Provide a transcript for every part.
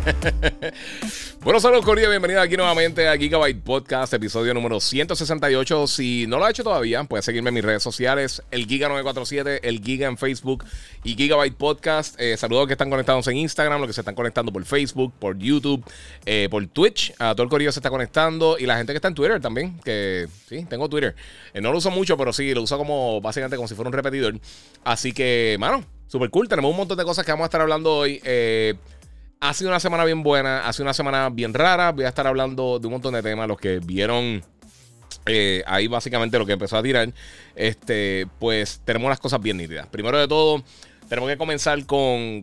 bueno, saludos Corea, bienvenido aquí nuevamente a Gigabyte Podcast, episodio número 168. Si no lo ha hecho todavía, puedes seguirme en mis redes sociales, el Giga947, el Giga en Facebook y Gigabyte Podcast. Eh, saludos que están conectados en Instagram, los que se están conectando por Facebook, por YouTube, eh, por Twitch. A todo el Corillo se está conectando y la gente que está en Twitter también, que sí, tengo Twitter. Eh, no lo uso mucho, pero sí, lo uso como básicamente como si fuera un repetidor. Así que, mano, super cool. Tenemos un montón de cosas que vamos a estar hablando hoy. Eh, ha sido una semana bien buena, ha sido una semana bien rara. Voy a estar hablando de un montón de temas. Los que vieron eh, ahí básicamente lo que empezó a tirar, este, pues tenemos las cosas bien nítidas. Primero de todo, tenemos que comenzar con,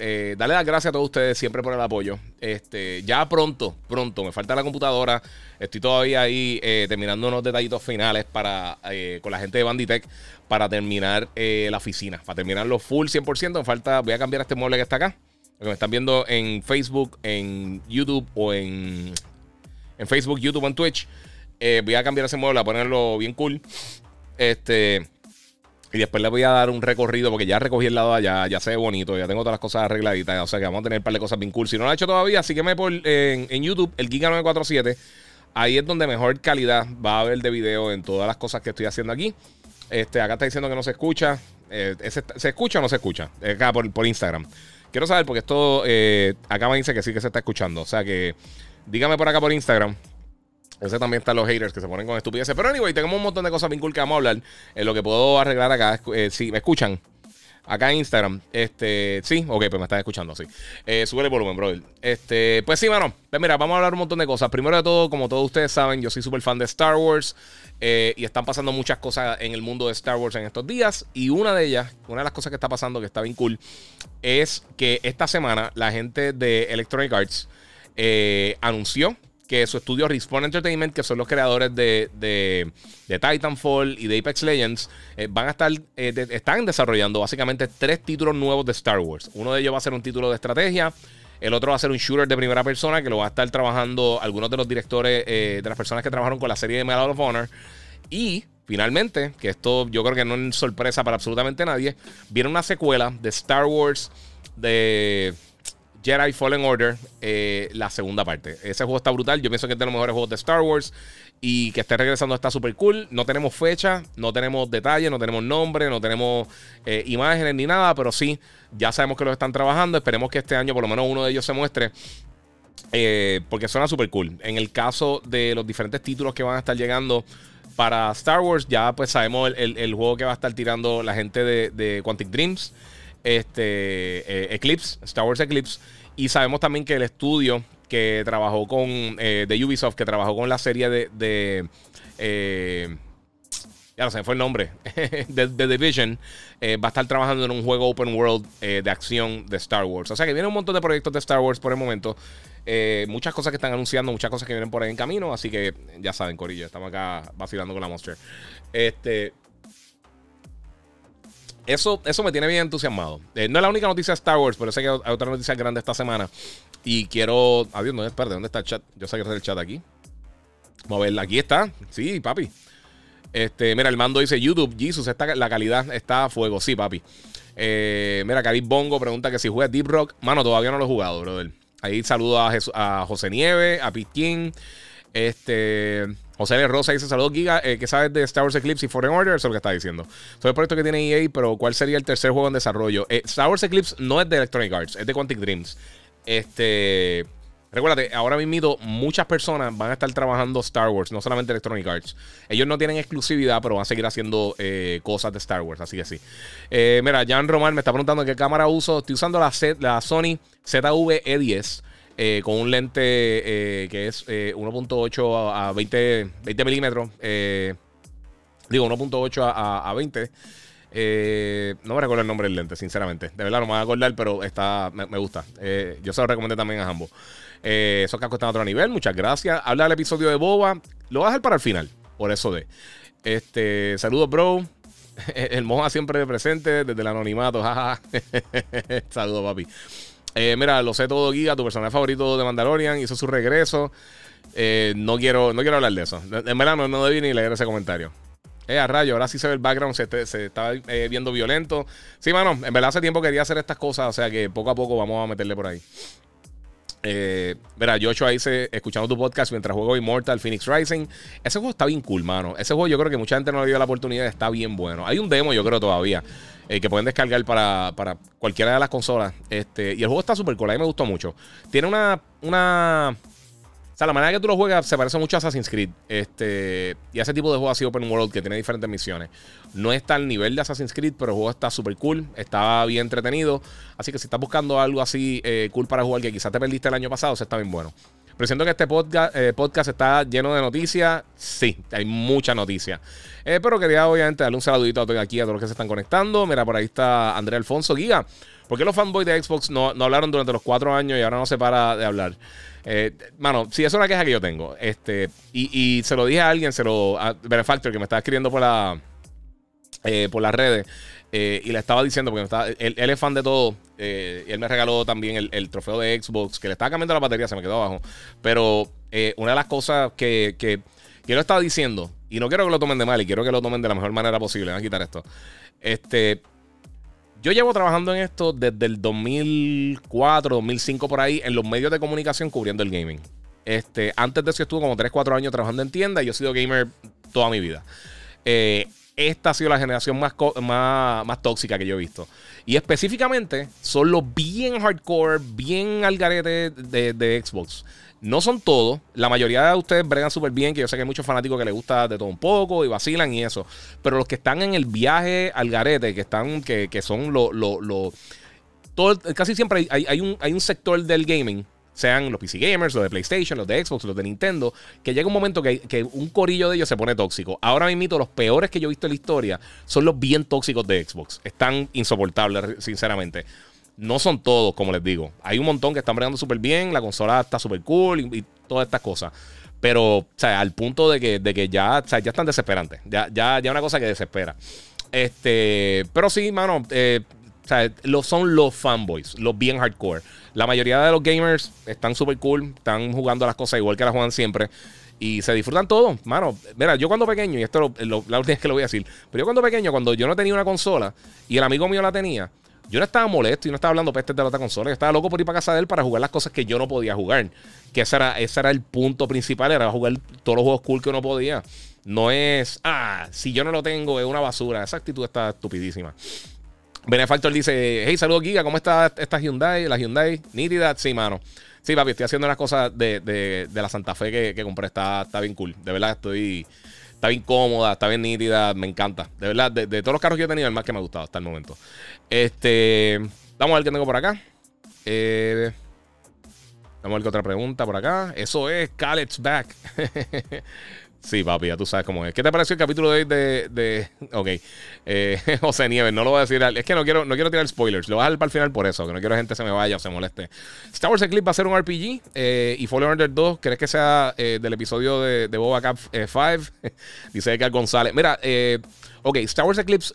eh, darle las gracias a todos ustedes siempre por el apoyo. Este, ya pronto, pronto, me falta la computadora. Estoy todavía ahí eh, terminando unos detallitos finales para, con la gente de Banditech para terminar la oficina, para terminarlo full 100%. Me falta, voy a cambiar este mueble que está acá me están viendo en Facebook, en YouTube o en, en Facebook, YouTube o en Twitch, eh, voy a cambiar ese mueble, a ponerlo bien cool. Este. Y después le voy a dar un recorrido porque ya recogí el lado allá, ya se ve bonito, ya tengo todas las cosas arregladitas. O sea que vamos a tener un par de cosas bien cool. Si no lo he hecho todavía, sígueme por, en, YouTube, el Giga947. Ahí es donde mejor calidad va a haber de video en todas las cosas que estoy haciendo aquí. Este, acá está diciendo que no se escucha. Eh, ¿Se escucha o no se escucha? Acá por, por Instagram. Quiero saber porque esto eh, acá me dice que sí que se está escuchando. O sea que dígame por acá por Instagram. Ese también están los haters que se ponen con estupideces. Pero anyway, tenemos un montón de cosas bien cool que vamos a hablar. En lo que puedo arreglar acá, eh, si me escuchan, acá en Instagram. Este, sí, ok, pues me están escuchando, sí. Eh, sube el volumen, brother. Este, pues sí, mano. Pues mira, vamos a hablar un montón de cosas. Primero de todo, como todos ustedes saben, yo soy súper fan de Star Wars. Eh, y están pasando muchas cosas en el mundo de Star Wars en estos días. Y una de ellas, una de las cosas que está pasando que está bien cool, es que esta semana la gente de Electronic Arts eh, anunció que su estudio Respawn Entertainment, que son los creadores de, de, Titanfall y de Apex Legends, eh, van a estar, están desarrollando básicamente tres títulos nuevos de Star Wars. Uno de ellos va a ser un título de estrategia. El otro va a ser un shooter de primera persona que lo va a estar trabajando algunos de los directores, eh, de las personas que trabajaron con la serie de Medal of Honor. Y finalmente, que esto yo creo que no es sorpresa para absolutamente nadie, viene una secuela de Star Wars de Jedi Fallen Order, eh, la segunda parte. Ese juego está brutal. Yo pienso que es de los mejores juegos de Star Wars. Y que esté regresando está súper cool. No tenemos fecha, no tenemos detalles, no tenemos nombre, no tenemos eh, imágenes ni nada. Pero sí, ya sabemos que lo están trabajando. Esperemos que este año por lo menos uno de ellos se muestre. Eh, porque suena súper cool. En el caso de los diferentes títulos que van a estar llegando para Star Wars, ya pues sabemos el, juego que va a estar tirando la gente de, Quantic Dreams. Este eh, Eclipse, Star Wars Eclipse. Y sabemos también que el estudio que trabajó con. Eh, de Ubisoft, que trabajó con la serie de. Eh, ya no sé, fue el nombre. de, The Division. Va a estar trabajando en un juego open world de acción de Star Wars. O sea que viene un montón de proyectos de Star Wars por el momento. muchas cosas que están anunciando, muchas cosas que vienen por ahí en camino. Así que ya saben, Corillo, estamos acá vacilando con la Monster. Este. Eso, eso me tiene bien entusiasmado. no es la única noticia de Star Wars, pero sé que hay otra noticia grande esta semana. Y quiero. Adiós, no, espérate, ¿dónde está el chat? Yo saqué el chat aquí. Vamos a ver, aquí está. Sí, papi. Este, mira, el mando dice YouTube, Jesus, la calidad está a fuego. Sí, papi. Eh, mira, Caribe Bongo pregunta que si juega Deep Rock. Mano, todavía no lo he jugado, brother. Ahí saludo a, a José Nieve, a Pit Este. José L. Rosa dice: Saludos, Giga. Eh, ¿Qué sabes de Star Wars Eclipse y Foreign Order? Eso es lo que está diciendo. Soy el proyecto que tiene EA, pero ¿cuál sería el tercer juego en desarrollo? Eh, Star Wars Eclipse no es de Electronic Arts, es de Quantic Dreams. Este. Recuérdate, ahora mismo muchas personas van a estar trabajando Star Wars, no solamente Electronic Arts. Ellos no tienen exclusividad, pero van a seguir haciendo eh, cosas de Star Wars, así que sí. Eh, mira, Jan Román me está preguntando qué cámara uso. Estoy usando la, la Sony ZV-E10 eh, con un lente que es 1.8 a 20, 20 milímetros. digo, 1.8 a, a 20. Eh, no me recuerdo el nombre del lente, sinceramente. De verdad no me voy a acordar, pero está, me, gusta. Eh, yo se lo recomendé también a ambos. Eh, esos cascos están a otro nivel. Muchas gracias. Habla del episodio de Boba. Lo voy a dejar para el final. Por eso de. Este, saludos, bro. El Moja siempre presente desde el anonimato. saludos, papi. Mira, lo sé todo, Giga. Tu personaje favorito de Mandalorian hizo su regreso. no, quiero, no quiero hablar de eso. En verdad, no, no debí ni leer ese comentario. Eh, a rayo, ahora sí se ve el background, se, se está eh, viendo violento. Sí, mano, en verdad hace tiempo quería hacer estas cosas, o sea que poco a poco vamos a meterle por ahí. Eh, verá, Joshua dice, escuchando tu podcast mientras juego Immortal Phoenix Rising. Ese juego está bien cool, mano. Ese juego yo creo que mucha gente no le dio la oportunidad, está bien bueno. Hay un demo, yo creo, todavía, eh, que pueden descargar para, para, cualquiera de las consolas. Este, y el juego está súper cool, a mí me gustó mucho. Tiene una, una o sea, la manera que tú lo juegas se parece mucho a Assassin's Creed. Este, y ese tipo de juego así open world que tiene diferentes misiones. No está al nivel de Assassin's Creed, pero el juego está súper cool. Está bien entretenido. Así que si estás buscando algo así eh, cool para jugar que quizás te perdiste el año pasado, se está bien bueno. Pero siento que este podcast, eh, podcast está lleno de noticias. Sí, hay mucha noticia. Eh, pero quería obviamente darle un saludito aquí a todos los que se están conectando. Mira, por ahí está Andrea Alfonso Giga. ¿Por qué los fanboys de Xbox no, no hablaron durante los cuatro años y ahora no se para de hablar? Eh, mano, sí, eso es una queja que yo tengo. Este, y, se lo dije a alguien, se lo. A Benefactor, que me estaba escribiendo por la. Eh, por las redes. Eh, y le estaba diciendo, porque él, es fan de todo. y él me regaló también el, trofeo de Xbox, que le estaba cambiando la batería, se me quedó abajo. Pero una de las cosas que, que, que estaba diciendo, y no quiero que lo tomen de mal, y quiero que lo tomen de la mejor manera posible. Voy a quitar esto. Este, yo llevo trabajando en esto desde el 2004, 2005 por ahí, en los medios de comunicación cubriendo el gaming. Este, antes de eso estuve como 3, 4 años trabajando en tienda y yo he sido gamer toda mi vida. Eh, esta ha sido la generación más, más, más, tóxica que yo he visto. Y específicamente son los bien hardcore, bien al garete de, de Xbox. No son todos. La mayoría de ustedes bregan súper bien, que yo sé que hay muchos fanáticos que les gusta de todo un poco y vacilan y eso. Pero los que están en el viaje al garete, que están, que, son los... Lo, casi siempre hay, un, hay un sector del gaming sean los PC gamers, los de PlayStation, los de Xbox, los de Nintendo, que llega un momento que, que, un corillo de ellos se pone tóxico. Ahora mismo los peores que yo he visto en la historia son los bien tóxicos de Xbox. Están insoportables, sinceramente. No son todos, como les digo. Hay un montón que están bregando súper bien, la consola está súper cool y, todas estas cosas. Pero, o sea, al punto de que, de que ya, ya están desesperantes. Ya, ya, ya una cosa que desespera. Este, pero sí, mano, eh, o sea, lo, son los fanboys, los bien hardcore. La mayoría de los gamers están súper cool, están jugando las cosas igual que las juegan siempre. Y se disfrutan todo, mano. Mira, yo cuando pequeño, y esto es la última vez que lo voy a decir, pero yo cuando pequeño, cuando yo no tenía una consola y el amigo mío la tenía, yo no estaba molesto y no estaba hablando pestes de la otra consola. Yo estaba loco por ir para casa de él para jugar las cosas que yo no podía jugar. Que ese era, ese era el punto principal, era jugar todos los juegos cool que uno podía. No es, ah, si yo no lo tengo, es una basura. Esa actitud está estupidísima. Benefactor dice, hey, saludos Giga, ¿cómo está esta Hyundai? La Hyundai, nítida, sí, mano. Sí, papi, estoy haciendo las cosas de, la Santa Fe que, compré, está, está bien cool. De verdad, estoy... Está bien cómoda, está bien nítida, me encanta. De verdad, de, todos los carros que he tenido, el más que me ha gustado hasta el momento. Este. Vamos a ver qué tengo por acá. Eh, vamos a ver qué otra pregunta por acá. Eso es Khaled's Back. Sí, papi, ya tú sabes cómo es. ¿Qué te pareció el capítulo de de, de... Ok. Eh, José Nieves, no lo voy a decir. Es que no quiero, no quiero tirar spoilers. Lo voy a dejar para el final por eso. Que no quiero que gente se me vaya o se moleste. Star Wars Eclipse va a ser un RPG. Eh, y Fallen Order 2, ¿crees que sea eh, del episodio de, Boba Cap 5? Dice Edgar González. Mira, ok, Star Wars Eclipse.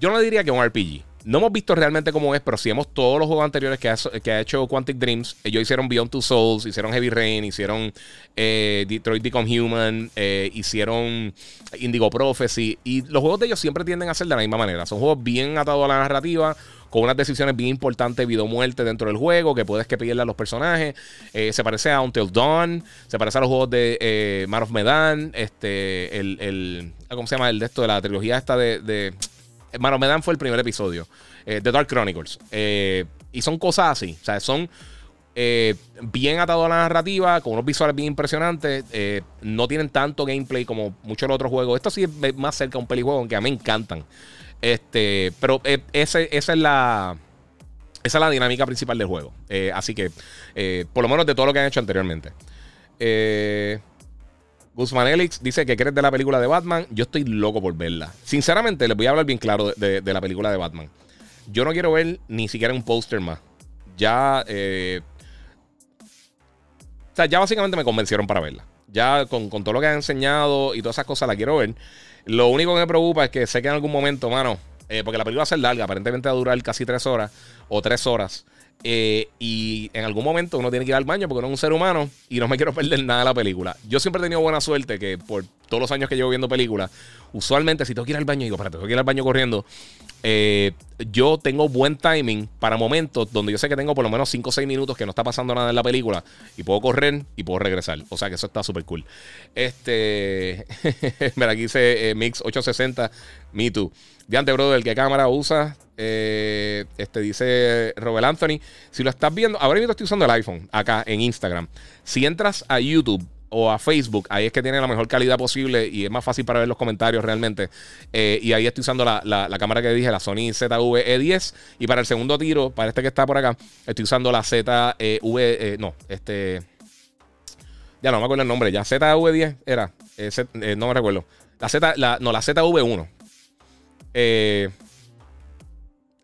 yo no diría que es un RPG. No hemos visto realmente cómo es, pero si vemos todos los juegos anteriores que ha, que ha hecho Quantic Dreams. Ellos hicieron Beyond Two Souls, hicieron Heavy Rain, hicieron eh, Detroit Become Human, eh, hicieron Indigo Prophecy. Y los juegos de ellos siempre tienden a ser de la misma manera. Son juegos bien atados a la narrativa, con unas decisiones bien importantes, vida o muerte dentro del juego, que puedes que pedirle a los personajes. Eh, se parece a Until Dawn, se parece a los juegos de eh, Man of Medan, este, el, el, ¿cómo se llama? El de esto, de la trilogía esta de Mano Medan fue el primer episodio. Eh, The Dark Chronicles. Eh, y son cosas así. O sea, son eh, bien atados a la narrativa, con unos visuales bien impresionantes. no tienen tanto gameplay como muchos de los otros juegos. Esto sí es más cerca de un pelijuego, aunque a mí me encantan. Este, pero esa es la. Esa es la dinámica principal del juego. así que, por lo menos de todo lo que han hecho anteriormente. Guzmán Elix dice que crees de la película de Batman. Yo estoy loco por verla. Sinceramente, les voy a hablar bien claro de, la película de Batman. Yo no quiero ver ni siquiera un póster más. Ya. Eh, o sea, ya básicamente me convencieron para verla. Ya con, todo lo que han enseñado y todas esas cosas la quiero ver. Lo único que me preocupa es que sé que en algún momento, mano, eh, porque la película va a ser larga, aparentemente va a durar casi tres horas o tres horas. Eh, y en algún momento uno tiene que ir al baño porque uno es un ser humano y no me quiero perder nada de la película. Yo siempre he tenido buena suerte que por todos los años que llevo viendo películas, usualmente si tengo que ir al baño, digo, espérate, tengo que ir al baño corriendo. Eh, yo tengo buen timing para momentos donde yo sé que tengo por lo menos 5 o 6 minutos que no está pasando nada en la película y puedo correr y puedo regresar. O sea que eso está súper cool. Este, mira, aquí dice Mix 860, Me Too. Diante, brother, ¿qué cámara usa? Eh, este dice Robert Anthony. Si lo estás viendo, ahora mismo estoy usando el iPhone acá en Instagram. Si entras a YouTube o a Facebook, ahí es que tiene la mejor calidad posible y es más fácil para ver los comentarios realmente. Eh, y ahí estoy usando la, cámara que dije, la Sony ZV-E10. Y para el segundo tiro, para este que está por acá, estoy usando la ZV, eh, no, este... Ya no me acuerdo el nombre, ya ZV10 era, no me recuerdo. La Z, la, no, la ZV1. Eh,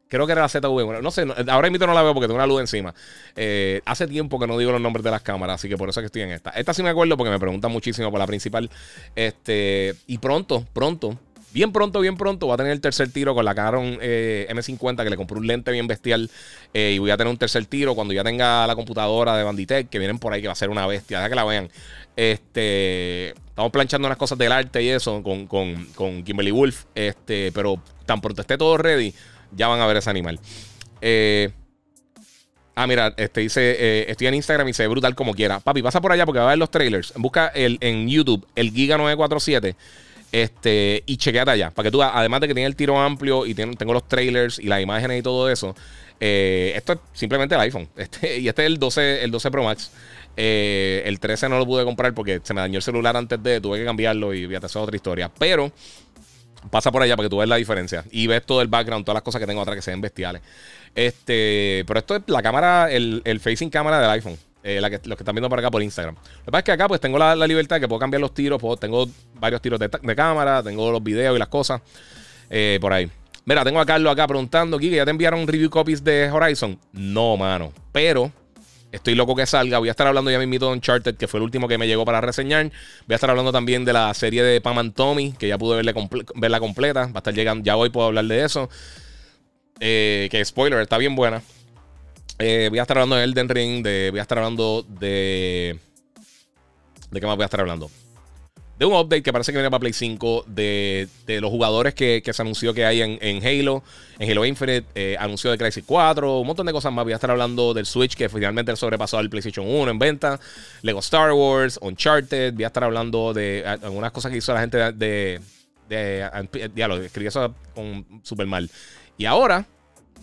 creo que era la ZV. no sé, ahora mismo no la veo porque tengo una luz encima. Eh, hace tiempo que no digo los nombres de las cámaras, así que por eso es que estoy en esta. Esta sí me acuerdo porque me preguntan muchísimo por la principal. Este, y pronto, pronto, bien pronto, bien pronto, voy a tener el tercer tiro con la Canon eh, M50 que le compré un lente bien bestial. y voy a tener un tercer tiro cuando ya tenga la computadora de Banditech que vienen por ahí, que va a ser una bestia. Deja que la vean. Este, estamos planchando unas cosas del arte y eso con, con, Kimberly Wolf. Este, pero tan pronto esté todo ready, ya van a ver ese animal. Eh, ah, mira, este dice, eh, estoy en Instagram y se brutal como quiera. Papi, pasa por allá porque va a ver los trailers. Busca el, en YouTube el Giga 947 este, y chequeate allá. Para que tú, además de que tiene el tiro amplio y tengo los trailers y las imágenes y todo eso, eh, esto es simplemente el iPhone. Este, y este es el 12, el 12 Pro Max. Eh, el 13 no lo pude comprar porque se me dañó el celular antes de, tuve que cambiarlo y fíjate, eso es otra historia. Pero pasa por allá para que tú veas la diferencia y ves todo el background, todas las cosas que tengo atrás que se ven bestiales. Este, pero esto es la cámara, el, facing cámara del iPhone. Eh, la que, los que están viendo por acá por Instagram. Lo que pasa es que acá pues tengo la, libertad de que puedo cambiar los tiros, tengo varios tiros de, cámara, tengo los videos y las cosas eh, por ahí. Mira, tengo a Carlos acá preguntando, Kike, ¿ya te enviaron review copies de Horizon? No, mano. Pero Estoy loco que salga. Voy a estar hablando ya mismito de Uncharted, que fue el último que me llegó para reseñar. Voy a estar hablando también de la serie de Pam and Tommy, que ya pude verla completa. Va a estar llegando, ya hoy puedo hablar de eso. Eh, que spoiler, está bien buena. Eh, voy a estar hablando de Elden Ring, de, voy a estar hablando de... ¿De qué más voy a estar hablando? De un update que parece que viene para Play 5 de, los jugadores que, se anunció que hay en, Halo, en Halo Infinite, eh, anunció de Crisis 4, un montón de cosas más. Voy a estar hablando del Switch que finalmente sobrepasó al PlayStation 1 en venta, Lego Star Wars, Uncharted. Voy a estar hablando de eh, algunas cosas que hizo la gente de. de, de diálogo, escribí eso con, súper mal. Y ahora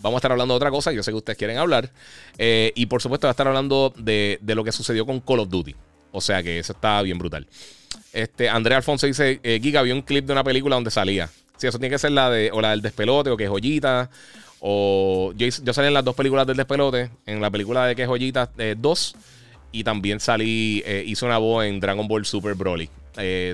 vamos a estar hablando de otra cosa. Yo sé que ustedes quieren hablar. Eh, y por supuesto, voy a estar hablando de, de lo que sucedió con Call of Duty. O sea que eso está bien brutal. Este, Andrea Alfonso dice: eh, Giga, vi un clip de una película donde salía. Sí, eso tiene que ser la de, o la del despelote, o que joyita. O yo, salí en las dos películas del despelote. En la película de que joyita 2. Eh, y también salí, eh, hice una voz en Dragon Ball Super Broly.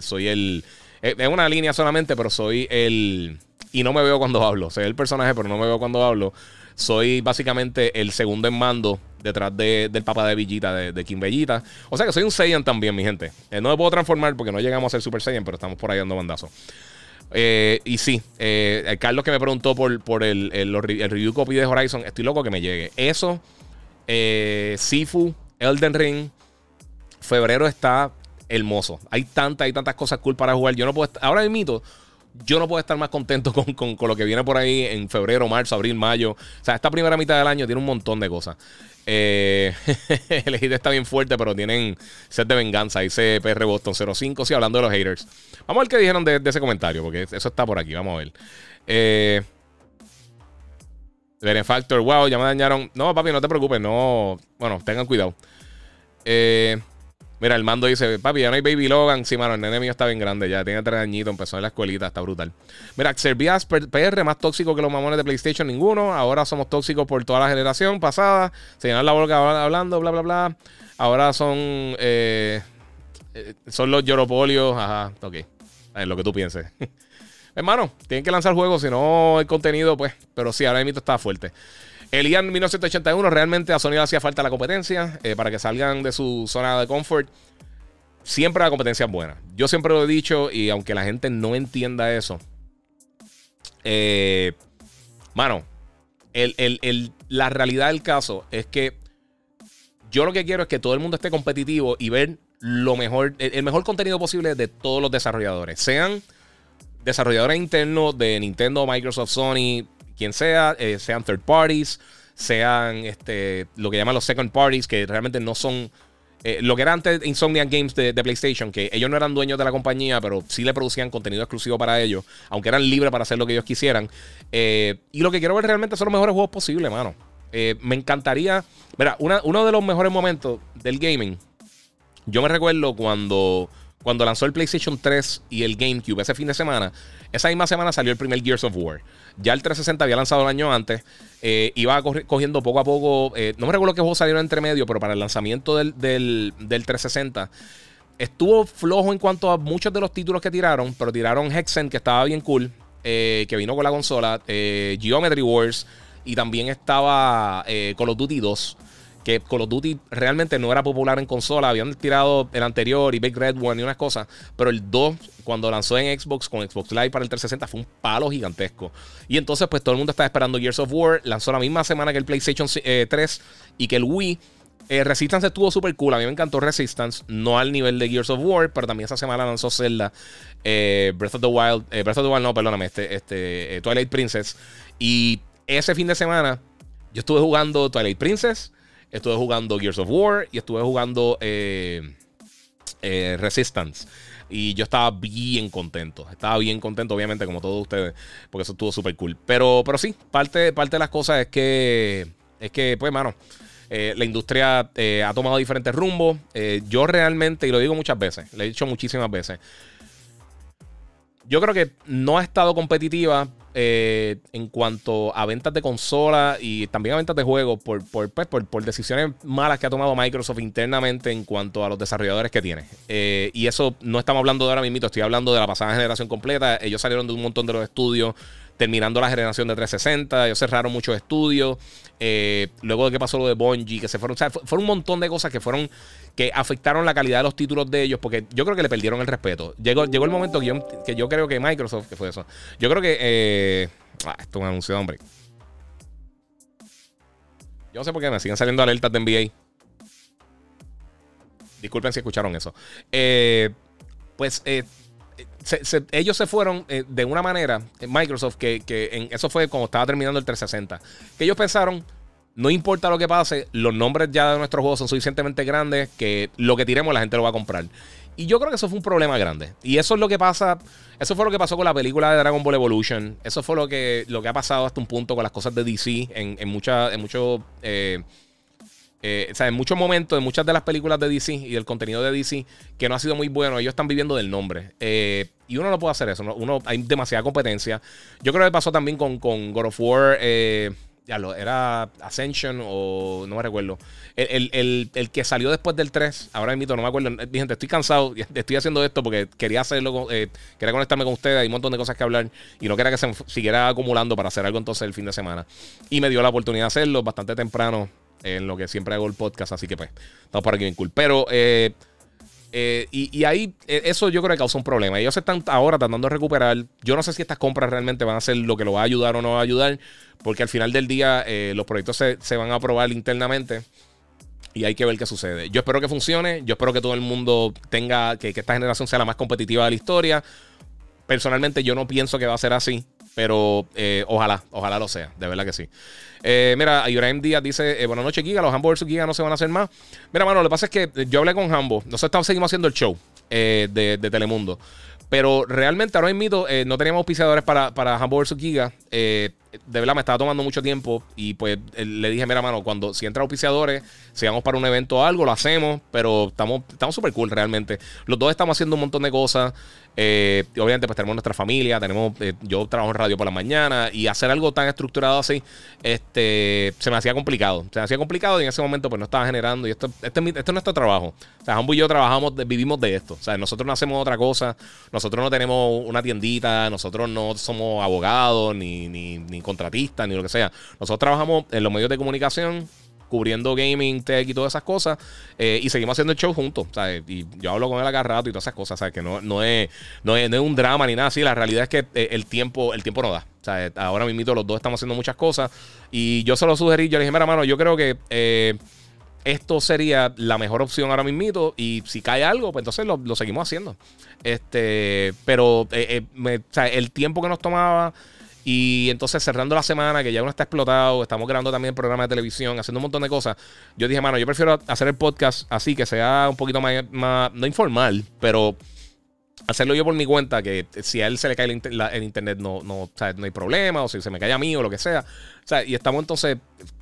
soy el. es una línea solamente, pero soy el. Y no me veo cuando hablo. Soy el personaje, pero no me veo cuando hablo. Soy básicamente el segundo en mando detrás del papá de Villita, de, King Bellita. O sea que soy un Saiyan también, mi gente. Eh, no me puedo transformar porque no llegamos a ser Super Saiyan, pero estamos por ahí dando bandazos. Eh, y sí, eh, Carlos que me preguntó por, por el, review copy de Horizon, estoy loco que me llegue. Eso, Sifu, Elden Ring, febrero está hermoso. Hay tantas, hay tantas cosas cool para jugar. Yo no puedo, ahora mismo yo no puedo estar más contento con, lo que viene por ahí en febrero, marzo, abril, mayo. O sea, esta primera mitad del año tiene un montón de cosas. Eh, el hit está bien fuerte, pero tienen set de venganza. Dice PR Boston 05. Sí, hablando de los haters. Vamos a ver qué dijeron de, ese comentario, porque eso está por aquí. Vamos a ver. Eh, Benefactor, wow, ya me dañaron. No, papi, no te preocupes. No, bueno, tengan cuidado. Eh. Mira, el mando dice, papi, ya no hay Baby Logan. Sí, mano, el nene mío está bien grande ya. Tiene tres añitos, empezó en la escuelita, está brutal. Mira, Servías PR, más tóxico que los mamones de PlayStation, ninguno. Ahora somos tóxicos por toda la generación pasada. Se llenan la boca hablando, bla, bla, bla. Ahora son... Eh, Eh, son los Yoropolios. Ajá, ok. Es lo que tú pienses. Hermano, tienen que lanzar juegos, si no el contenido, pues. Pero sí, ahora mismo está fuerte. El IAN 1981 realmente a Sony le hacía falta la competencia eh, para que salgan de su zona de confort. Siempre la competencia es buena. Yo siempre lo he dicho y aunque la gente no entienda eso, eh, mano, la realidad del caso es que yo lo que quiero es que todo el mundo esté competitivo y ver lo mejor, el, mejor contenido posible de todos los desarrolladores. Sean desarrolladores internos de Nintendo, Microsoft, Sony, quien sea, eh, sean third parties, sean este, lo que llaman los second parties, que realmente no son eh, lo que era antes Insomnia Games de, PlayStation, que ellos no eran dueños de la compañía, pero sí le producían contenido exclusivo para ellos, aunque eran libres para hacer lo que ellos quisieran. Eh, y lo que quiero ver realmente son los mejores juegos posibles, mano. me encantaría. Mira, uno de los mejores momentos del gaming. Yo me recuerdo cuando cuando lanzó el PlayStation 3 y el GameCube ese fin de semana, esa misma semana salió el primer Gears of War. Ya el 360 había lanzado el año antes. Eh, iba cogiendo poco a poco. Eh, no me recuerdo qué juegos salieron entre medio, pero para el lanzamiento del, 360 estuvo flojo en cuanto a muchos de los títulos que tiraron, pero tiraron Hexen, que estaba bien cool, eh, que vino con la consola, Geometry Wars, y también estaba Call of Duty 2 que Call of Duty realmente no era popular en consola. Habían tirado el anterior y Big Red One y unas cosas. Pero el 2, cuando lanzó en Xbox con Xbox Live para el 360, fue un palo gigantesco. Y entonces, pues todo el mundo estaba esperando Gears of War. Lanzó la misma semana que el PlayStation 3 eh, y que el Wii. Eh, Resistance estuvo súper cool. A mí me encantó Resistance. No al nivel de Gears of War, pero también esa semana lanzó Zelda. Eh, Breath of the Wild. Breath of the Wild, no, perdóname. Este, este Twilight Princess. Y ese fin de semana, yo estuve jugando Twilight Princess. Estuve jugando Gears of War y estuve jugando eh, eh, Resistance. Y yo estaba bien contento. Estaba bien contento, obviamente, como todos ustedes, porque eso estuvo súper cool. Pero, pero sí, parte, parte de las cosas es que, es que pues, mano, eh, la industria ha tomado diferentes rumbos. yo realmente, y lo digo muchas veces, lo he dicho muchísimas veces, yo creo que no ha estado competitiva eh, en cuanto a ventas de consola y también a ventas de juegos por, por, pues, por, decisiones malas que ha tomado Microsoft internamente en cuanto a los desarrolladores que tiene. Eh, y eso no estamos hablando de ahora mismo, estoy hablando de la pasada generación completa. Ellos salieron de un montón de los estudios terminando la generación de 360. Ellos cerraron muchos estudios. Eh, luego de que pasó lo de Bungie, que se fueron. O sea, fueron un montón de cosas que fueron. que afectaron la calidad de los títulos de ellos. Porque yo creo que le perdieron el respeto. Llegó, llegó el momento que yo, que yo creo que Microsoft, que fue eso. Yo creo que. Eh, ah, esto es un anuncio, hombre. Yo no sé por qué me siguen saliendo alertas de NBA. Disculpen si escucharon eso. Eh, pues eh, ellos se fueron eh, de una manera, Microsoft, que, en, eso fue cuando estaba terminando el 360, que ellos pensaron, no importa lo que pase, los nombres ya de nuestros juegos son suficientemente grandes que lo que tiremos la gente lo va a comprar. Y yo creo que eso fue un problema grande. Y eso es lo que pasa, eso fue lo que pasó con la película de Dragon Ball Evolution, eso fue lo que, lo que ha pasado hasta un punto con las cosas de DC en, en, mucha, en muchos... Eh, eh, o en muchos momentos, en muchas de las películas de DC y del contenido de DC, que no ha sido muy bueno, ellos están viviendo del nombre. Eh, y uno no puede hacer eso. Uno, hay demasiada competencia. Yo creo que pasó también con, con God of War. Eh, ya lo, era Ascension o no me recuerdo. El, que salió después del 3, ahora mismo no me acuerdo. Mi estoy cansado, estoy haciendo esto porque quería hacerlo, quería conectarme con ustedes, hay un montón de cosas que hablar y no quería que se siguiera acumulando para hacer algo entonces el fin de semana. Y me dio la oportunidad de hacerlo bastante temprano en lo que siempre hago el podcast, así que pues, estamos por aquí bien. Pero, eh, eh, y, ahí, eh, eso yo creo que causa un problema. Ellos están ahora tratando de recuperar. Yo no sé si estas compras realmente van a ser lo que lo va a ayudar o no va a ayudar, porque al final del día los proyectos se, van a aprobar internamente. Y hay que ver qué sucede. Yo espero que funcione. Yo espero que todo el mundo tenga, que, que esta generación sea la más competitiva de la historia. Personalmente yo no pienso que va a ser así. Pero eh, ojalá, ojalá lo sea, de verdad que sí. Eh, mira, Ibrahim Díaz dice: eh, Buenas noches, Giga. Los Hambo vs Giga no se van a hacer más. Mira, mano, lo que pasa es que yo hablé con Hambo. Nosotros seguimos haciendo el show de, Telemundo. Pero realmente ahora mismo no teníamos auspiciadores para, para Hambo vs Giga. de verdad me estaba tomando mucho tiempo y pues le dije, mira, mano, cuando si entra auspiciadores, si vamos para un evento o algo, lo hacemos, pero estamos estamos súper cool realmente. Los dos estamos haciendo un montón de cosas. Eh, obviamente, pues tenemos nuestra familia, tenemos, eh, yo trabajo en radio por la mañana y hacer algo tan estructurado así, este, se me hacía complicado. Se me hacía complicado y en ese momento pues no estaba generando. Y esto, este, este es nuestro trabajo. O sea, Humbo y yo trabajamos, vivimos de esto. O sea, nosotros no hacemos otra cosa. Nosotros no tenemos una tiendita, nosotros no somos abogados, ni, ni, ni contratistas, ni lo que sea. Nosotros trabajamos en los medios de comunicación cubriendo gaming, tech y todas esas cosas. Eh, y seguimos haciendo el show juntos. ¿sabes? Y yo hablo con él acá rato y todas esas cosas. ¿sabes? Que no, no, es, no, es, un drama ni nada así. La realidad es que eh, el tiempo, el tiempo no da. ¿sabes? Ahora mismo los dos estamos haciendo muchas cosas. Y yo se lo sugerí. Yo le dije, mira, mano, yo creo que. Eh, esto sería la mejor opción ahora mismo. Y si cae algo, pues entonces lo, seguimos haciendo. Este, pero el tiempo que nos tomaba y entonces cerrando la semana, que ya uno está explotado, estamos grabando también programas de televisión, haciendo un montón de cosas. Yo dije, mano, yo prefiero hacer el podcast así, que sea un poquito más, no informal, pero hacerlo yo por mi cuenta, que si a él se le cae el, internet no, no, no hay problema, o si se me cae a mí o lo que sea. O sea, y estamos entonces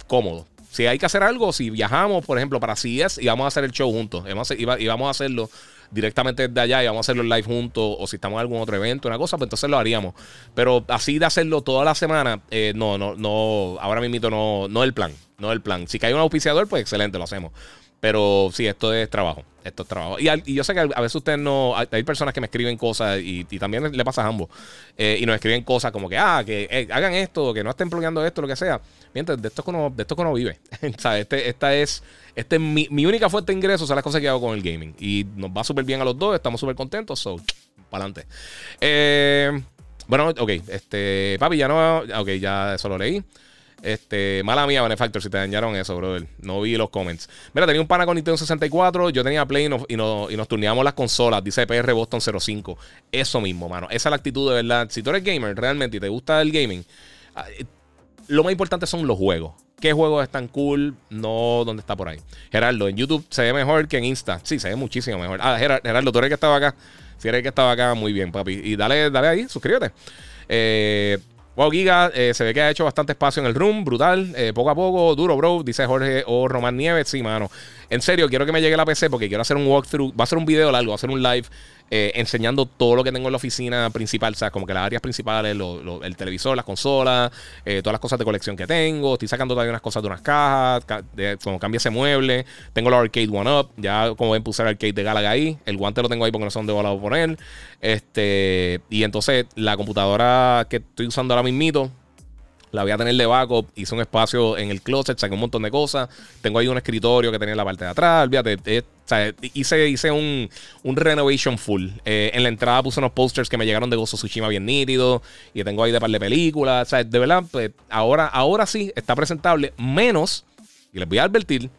cómodos. Si hay que hacer algo, si viajamos, por ejemplo, para CES y vamos a hacer el show juntos, y vamos a hacerlo directamente desde allá y vamos a hacerlo live juntos, o si estamos en algún otro evento, una cosa, pues entonces lo haríamos. Pero así de hacerlo toda la semana, eh, no, no, no, ahora mismo no, no el plan, no el plan. Si cae un auspiciador, pues excelente, lo hacemos. Pero sí, esto es trabajo. Esto es trabajo. Y, yo sé que a veces ustedes no. Hay, personas que me escriben cosas y, también le pasa a ambos. Eh, y nos escriben cosas como que, ah, que eh, hagan esto, que no estén bloqueando esto, lo que sea. Mientras, de esto es que uno, de esto que uno vive. Este, esta es. Este mi, única fuente de ingresos son las cosas que hago con el gaming. Y nos va súper bien a los dos, estamos súper contentos. So, para adelante. Eh, bueno, ok. Este. Papi, ya no. Ok, ya eso lo leí. Este, mala mía, Benefactor, si te dañaron eso, brother. No vi los comments. Mira, tenía un pana con Nintendo 64, yo tenía Play y, nos turneamos las consolas, dice PR Boston 05. Eso mismo, mano. Esa es la actitud de verdad. Si tú eres gamer realmente y te gusta el gaming, lo más importante son los juegos. ¿Qué juegos están cool? No, ¿dónde está por ahí? Gerardo, en YouTube se ve mejor que en Insta. Sí, se ve muchísimo mejor. Ah, Gerardo, tú eres el que estaba acá. Si eres el que estaba acá, muy bien, papi. Y dale, dale ahí, suscríbete. Eh. Wow, Giga, eh, se ve que ha hecho bastante espacio en el room, brutal, eh, poco a poco, duro, bro, dice Jorge o Román Nieves. Sí, mano. En serio, quiero que me llegue la PC porque quiero hacer un walkthrough. Va a ser un video largo, va a ser un live eh, enseñando todo lo que tengo en la oficina principal, o sea, como que las áreas principales, el televisor, las consolas, eh, todas las cosas de colección que tengo. Estoy sacando todavía unas cosas de unas cajas, como cambia ese mueble. Tengo la Arcade One Up, ya como ven puse el Arcade de Galaga ahí. El guante lo tengo ahí porque no sé dónde voy a poner. Este, y entonces la computadora que estoy usando ahora mismito la voy a tener de backup. Hice un espacio en el closet, saqué un montón de cosas. Tengo ahí un escritorio que tenía en la parte de atrás. Olvídate, eh, hice, hice un, un renovation full. Eh, en la entrada puse unos posters que me llegaron de Gozo Tsushima bien nítidos. Y tengo ahí de par de películas. O de verdad, pues ahora, ahora sí está presentable. Menos, y les voy a advertir,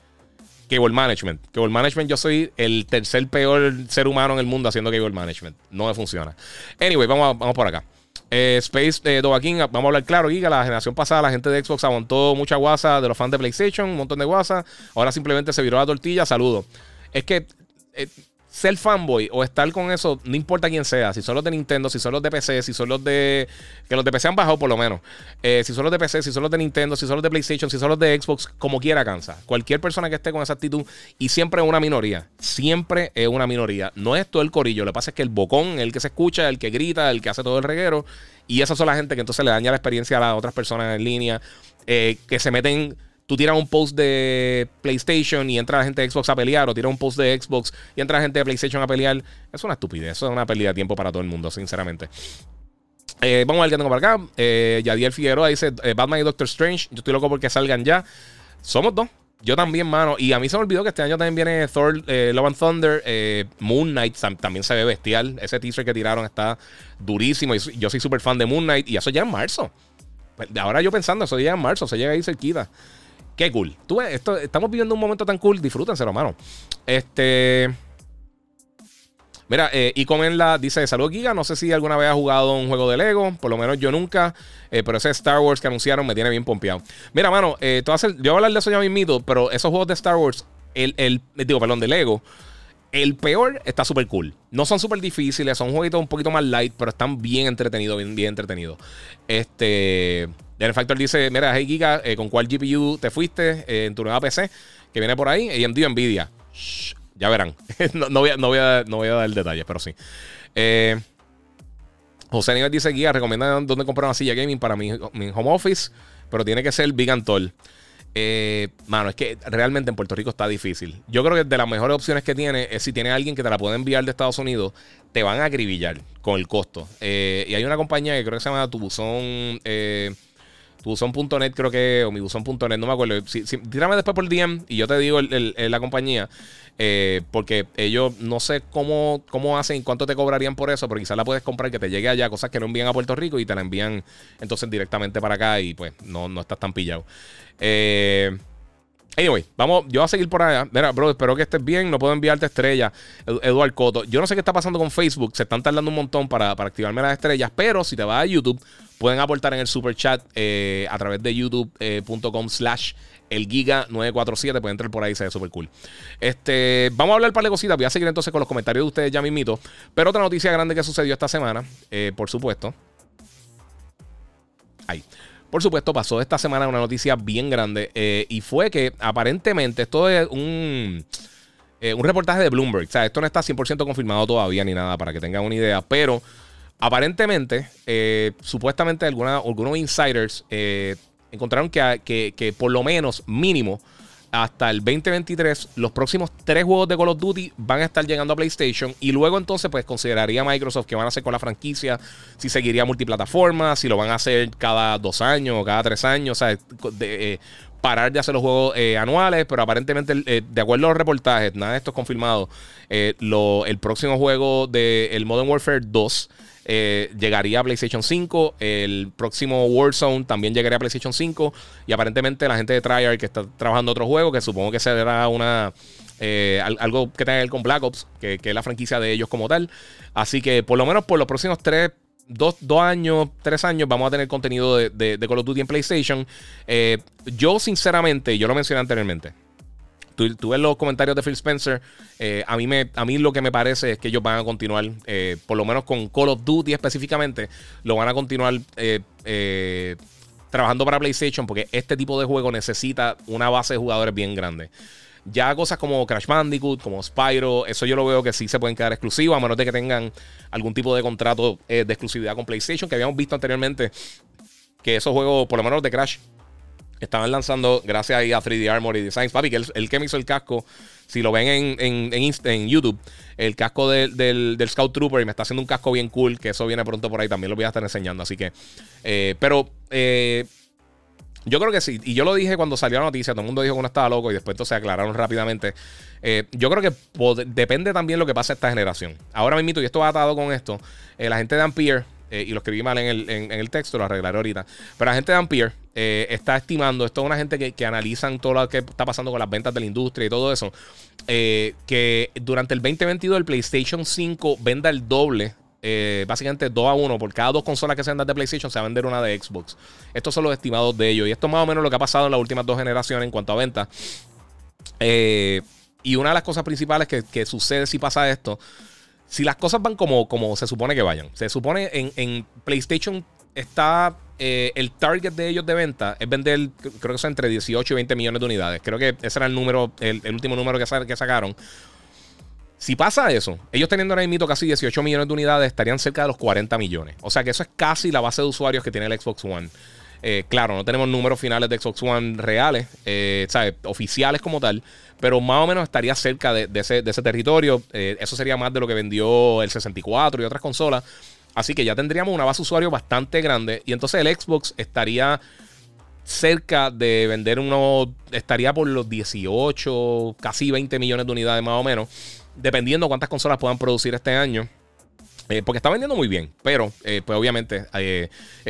Cable Management. Cable Management, yo soy el tercer peor ser humano en el mundo haciendo Cable Management. No me funciona. Anyway, vamos, vamos por acá. Eh, Space eh, Dovakin, vamos a hablar claro, Giga. La generación pasada, la gente de Xbox aguantó mucha guasa de los fans de PlayStation, un montón de guasa. Ahora simplemente se viró la tortilla. Saludos. Es que eh, ser fanboy o estar con eso, no importa quién sea, si son los de Nintendo, si son los de PC, si son los de. Que los de PC han bajado por lo menos. Eh, si son los de PC, si son los de Nintendo, si son los de PlayStation, si son los de Xbox, como quiera cansa. Cualquier persona que esté con esa actitud, y siempre es una minoría. Siempre es una minoría. No es todo el corillo. Lo que pasa es que el bocón, el que se escucha, el que grita, el que hace todo el reguero. Y esas son la gente que entonces le daña la experiencia a las otras personas en línea, eh, que se meten tú tiras un post de PlayStation y entra la gente de Xbox a pelear, o tiras un post de Xbox y entra la gente de PlayStation a pelear. Es una estupidez, eso es una pérdida de tiempo para todo el mundo, sinceramente. Eh, vamos a ver qué tengo para acá. Eh, Yadiel Figueroa dice: eh, Batman y Doctor Strange. Yo estoy loco porque salgan ya. Somos dos. Yo también, mano. Y a mí se me olvidó que este año también viene Thor, eh, Love and Thunder. Moon Knight también se ve bestial. Ese teaser que tiraron está durísimo. Y yo soy súper fan de Moon Knight. Y eso ya en marzo. Pues, ahora yo pensando, eso ya en marzo. Se llega ahí cerquita. Qué cool. Tú esto, estamos viviendo un momento tan cool. Disfrútenselo, hermano. Este. Mira, eh, y la dice: Salud, Giga. No sé si alguna vez ha jugado un juego de Lego. Por lo menos yo nunca. Eh, pero ese Star Wars que anunciaron me tiene bien pompeado. Mira, mano, eh, yo voy a hablar de eso ya mismito. Pero esos juegos de Star Wars, el, el digo, perdón, de Lego. El peor está súper cool. No son súper difíciles, son jueguitos un poquito más light, pero están bien entretenidos, bien entretenidos. Este. Daniel Factor dice: Mira, hey Giga, ¿con cuál GPU te fuiste en tu nueva PC que viene por ahí? AMD o Nvidia. ya verán. no, voy a, no, voy a, dar detalles, pero sí. Eh. José Nivel dice: Guía, recomienda dónde comprar una silla gaming para mi, home office, pero tiene que ser Big and. Eh, mano, es que realmente en Puerto Rico está difícil. Yo creo que de las mejores opciones que tiene es si tiene alguien que te la puede enviar de Estados Unidos, te van a acribillar con el costo. Eh, y hay una compañía que creo que se llama Tubuzón. Eh, Tubuzón.net creo que, o mi buzón.net, no me acuerdo. Si, tírame después por DM y yo te digo la compañía. Eh, porque ellos no sé cómo, cómo hacen y cuánto te cobrarían por eso, pero quizás la puedes comprar que te llegue allá, cosas que no envían a Puerto Rico y te la envían entonces directamente para acá y pues no, no estás tan pillado. Eh, Anyway, vamos, yo voy a seguir por allá. Mira, bro, espero que estés bien. No puedo enviarte estrellas. Eduardo Coto. Yo no sé qué está pasando con Facebook. Se están tardando un montón para, activarme las estrellas. Pero si te vas a YouTube, pueden aportar en el super chat eh, a través de youtube.com slash el Giga 947. Pueden entrar por ahí, se ve súper cool. Este, vamos a hablar un par de cositas. Voy a seguir entonces con los comentarios de ustedes ya mismito. Pero otra noticia grande que sucedió esta semana, eh, por supuesto. Ahí. Por supuesto, pasó esta semana una noticia bien grande eh, y fue que aparentemente esto es un, eh, un reportaje de Bloomberg. O sea, esto no está 100% confirmado todavía ni nada para que tengan una idea, pero aparentemente, eh, supuestamente algunos insiders encontraron que, que por lo menos mínimo hasta el 2023, los próximos tres juegos de Call of Duty van a estar llegando a PlayStation. Y luego entonces, pues consideraría Microsoft que van a hacer con la franquicia, si seguiría multiplataforma, si lo van a hacer cada dos años o cada tres años. O sea, de, eh, parar de hacer los juegos eh, anuales, pero aparentemente, eh, de acuerdo a los reportajes, nada de esto es confirmado. el próximo juego de el Modern Warfare 2 eh, llegaría a PlayStation 5. El próximo Warzone también llegaría a PlayStation 5. Y aparentemente la gente de Treyarch que está trabajando otro juego, que supongo que será una. Eh, algo que tenga que ver con Black Ops, que, es la franquicia de ellos como tal. Así que por lo menos por los próximos tres Dos, años, tres años, vamos a tener contenido de, de, Call of Duty en PlayStation. Eh, yo, sinceramente, yo lo mencioné anteriormente. Tú, ves los comentarios de Phil Spencer. Eh, a, mí me, a mí lo que me parece es que ellos van a continuar, eh, por lo menos con Call of Duty específicamente, lo van a continuar trabajando para PlayStation porque este tipo de juego necesita una base de jugadores bien grande. Ya cosas como Crash Bandicoot, como Spyro, eso yo lo veo que sí se pueden quedar exclusivos, a menos de que tengan algún tipo de contrato de exclusividad con PlayStation, que habíamos visto anteriormente que esos juegos, por lo menos de Crash, Estaban lanzando, gracias a 3D Armory Designs, papi, que el, que me hizo el casco, si lo ven en, en, YouTube, el casco del, Scout Trooper y me está haciendo un casco bien cool, que eso viene pronto por ahí, también lo voy a estar enseñando, así que, eh, pero eh, yo creo que sí, y yo lo dije cuando salió la noticia, todo el mundo dijo que uno estaba loco y después entonces aclararon rápidamente. Eh, yo creo que depende también lo que pasa esta generación. Ahora mismo, y esto va atado con esto, la gente de Ampere eh, y lo escribí mal en el, en, el, texto, lo arreglaré ahorita. Pero la gente de Ampere eh, está estimando, esto es una gente que, que, analizan todo lo que está pasando con las ventas de la industria y todo eso, eh, que durante el 2022 el PlayStation 5 venda el doble. Básicamente 2 a 1 por cada dos consolas que se vendan de PlayStation se va a vender una de Xbox. Estos son los estimados de ellos. Y esto es más o menos lo que ha pasado en las últimas dos generaciones en cuanto a ventas. y una de las cosas principales que, sucede si pasa esto si las cosas van como, se supone que vayan, se supone en, en PlayStation está eh, el target de ellos de venta es vender, creo que son entre 18 y 20 millones de unidades. Creo que ese era el número, el, último número que, sacaron. Si pasa eso, ellos teniendo ahora mismo casi 18 millones de unidades, estarían cerca de los 40 millones. O sea que eso es casi la base de usuarios que tiene el Xbox One. Eh, claro, no tenemos números finales de Xbox One reales, eh, ¿sabes? oficiales como tal, pero más o menos estaría cerca de, ese, territorio. Eh, eso sería más de lo que vendió el 64 y otras consolas. Así que ya tendríamos una base de usuario bastante grande. Y entonces el Xbox estaría cerca de vender uno, estaría por los 18, casi 20 millones de unidades más o menos, dependiendo cuántas consolas puedan producir este año. Eh, porque está vendiendo muy bien, pero eh, pues obviamente eh,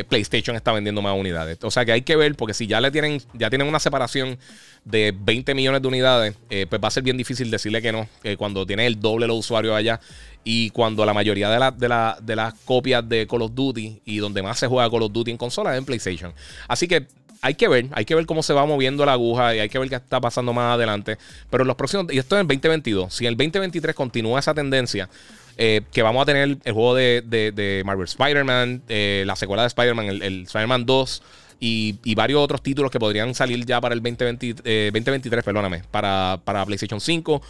PlayStation está vendiendo más unidades. O sea que hay que ver, porque si ya le tienen, ya tienen una separación de 20 millones de unidades, pues va a ser bien difícil decirle que no, cuando tiene el doble de los usuarios allá y cuando la mayoría de, de, las copias de Call of Duty y donde más se juega Call of Duty en consolas es en PlayStation. Así que hay que ver, hay que ver cómo se va moviendo la aguja y hay que ver qué está pasando más adelante. Pero los próximos, y esto es en el 2022, si en el 2023 continúa esa tendencia, eh, que vamos a tener el juego de, Marvel Spider-Man, eh, la secuela de Spider-Man, el, Spider-Man 2 y, varios otros títulos que podrían salir ya para el 2020, 2023, perdóname, para, para PlayStation 5.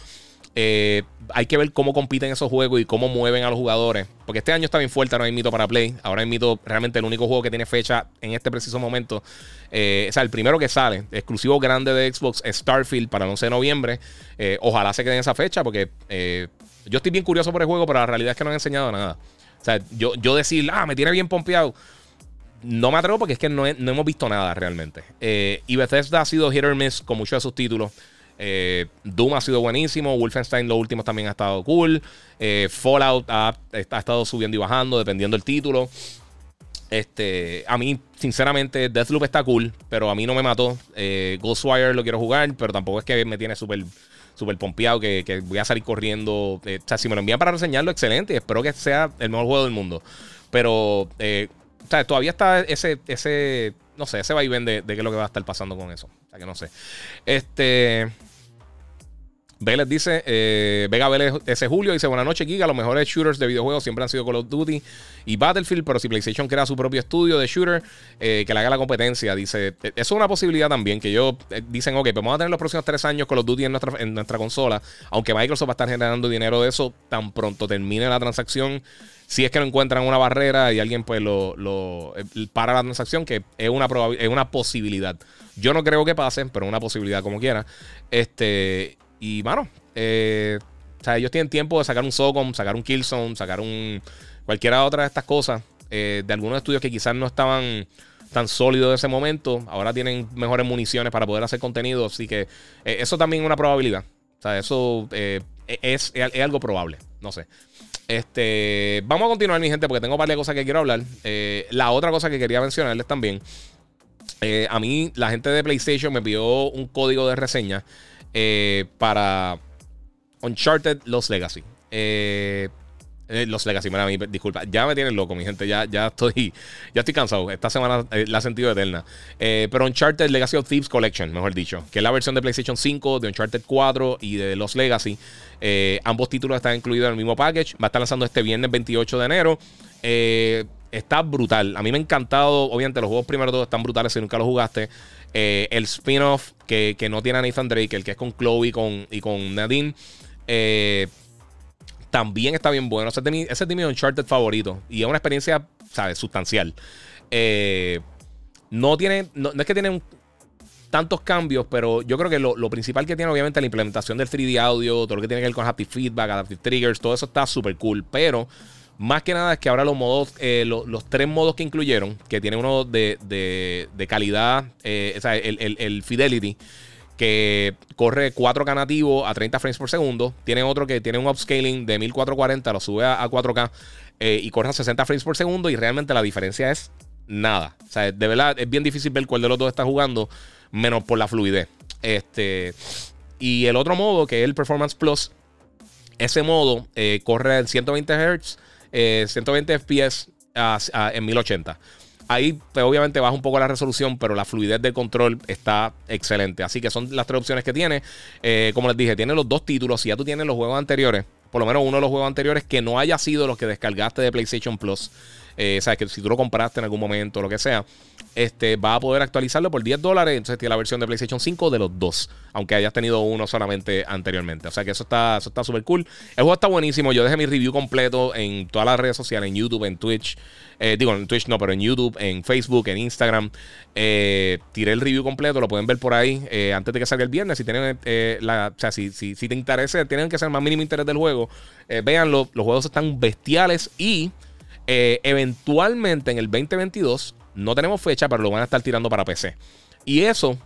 Eh, hay que ver cómo compiten esos juegos y cómo mueven a los jugadores. Porque este año está bien fuerte, no hay mito para Play. Ahora hay mito realmente el único juego que tiene fecha en este preciso momento. Eh, o sea, el primero que sale, exclusivo grande de Xbox, Starfield para el 11 de noviembre. Eh, ojalá se quede en esa fecha porque yo estoy bien curioso por el juego, pero la realidad es que no han enseñado nada. O sea, yo, yo decir, ah, me tiene bien pompeado no me atrevo porque es que no, hemos visto nada realmente. y Bethesda ha sido hit or miss con muchos de sus títulos. Eh, Doom ha sido buenísimo. Wolfenstein, los últimos también ha estado cool. Eh, Fallout ha, estado subiendo y bajando dependiendo del título. Este, a mí, sinceramente, Deathloop está cool, pero a mí no me mató. Eh, Ghostwire lo quiero jugar, pero tampoco es que me tiene súper súper pompeado que, voy a salir corriendo. o sea, si me lo envían para reseñarlo, excelente. Espero que sea el mejor juego del mundo. Pero, o sea, todavía está ese, ese, no sé, ese vaivén de, de qué es lo que va a estar pasando con eso. O sea, que no sé. Este. Vélez dice, eh, Vega Vélez ese Julio dice, buenas noches, Giga, los mejores shooters de videojuegos siempre han sido Call of Duty y Battlefield, pero si PlayStation crea su propio estudio de shooter, eh, que le haga la competencia, dice, eso es una posibilidad también, que ellos eh, dicen, ok, pues vamos a tener los próximos tres años Call of Duty en nuestra, en nuestra consola, aunque Microsoft va a estar generando dinero de eso tan pronto termine la transacción, si es que no encuentran una barrera y alguien pues lo, lo para la transacción, que es una, es una posibilidad. Yo no creo que pase, pero una posibilidad como quiera. Este, y, bueno eh, o sea, ellos tienen tiempo de sacar un SOCOM, sacar un Killzone, sacar un. cualquiera otra de estas cosas. Eh, de algunos estudios que quizás no estaban tan sólidos en ese momento. Ahora tienen mejores municiones para poder hacer contenido. Así que eh, eso también es una probabilidad. O sea, eso es, es, algo probable. No sé. Este, vamos a continuar, mi gente, porque tengo varias cosas que quiero hablar. la otra cosa que quería mencionarles también. a mí, la gente de PlayStation me pidió un código de reseña eh, para Uncharted Los Legacy. Eh, eh, los Legacy, mira, disculpa, ya me tienen loco, mi gente, ya, ya estoy ya estoy cansado. Esta semana la he sentido eterna. pero Uncharted Legacy of Thieves Collection, mejor dicho, que es la versión de PlayStation 5, de Uncharted 4 y de Los Legacy. ambos títulos están incluidos en el mismo package. Va a estar lanzando este viernes 28 de enero. está brutal. A mí me ha encantado. Obviamente, los juegos primero todos están brutales si nunca los jugaste. Eh, el spin-off que, no tiene a Nathan Drake, el que es con Chloe con, y con Nadine. Eh, también está bien bueno. Ese es, mi, Uncharted favorito. Y es una experiencia, ¿sabes? Sustancial. Eh, no tiene. No, es que tiene tantos cambios, pero yo creo que lo, principal que tiene, obviamente, la implementación del 3D audio, todo lo que tiene que ver con Happy Feedback, Adaptive Triggers, todo eso está súper cool. Pero más que nada es que ahora los modos, eh, los, tres modos que incluyeron, que tiene uno de, calidad, eh, o sea, el, Fidelity, que corre 4K nativo a 30 frames por segundo. Tiene otro que tiene un upscaling de 1440, lo sube a, 4K eh, y corre a 60 frames por segundo. Y realmente la diferencia es nada. O sea, de verdad es bien difícil ver cuál de los dos está jugando, menos por la fluidez. Este, y el otro modo, que es el Performance Plus, ese modo corre en 120 Hz 120 eh, FPS en 1080. Ahí, pues, obviamente, baja un poco la resolución, pero la fluidez del control está excelente. Así que son las tres opciones que tiene. Eh, como les dije, tiene los dos títulos. Si ya tú tienes los juegos anteriores, por lo menos uno de los juegos anteriores que no haya sido los que descargaste de PlayStation Plus. Eh, sabes que si tú lo compraste en algún momento, lo que sea, este, va a poder actualizarlo por 10 dólares. Entonces tiene la versión de PlayStation 5 de los dos, aunque hayas tenido uno solamente anteriormente. O sea que eso está súper está cool. El juego está buenísimo. Yo dejé mi review completo en todas las redes sociales, en YouTube, en Twitch. Eh, digo, en Twitch no, pero en YouTube, en Facebook, en Instagram. Eh, tiré el review completo, lo pueden ver por ahí eh, antes de que salga el viernes. Si tienen la, o sea, si, si, te interesa, tienen que ser más mínimo interés del juego. véanlo, los juegos están bestiales y eventualmente en el 2022, no tenemos fecha, pero lo van a estar tirando para PC. Y eso,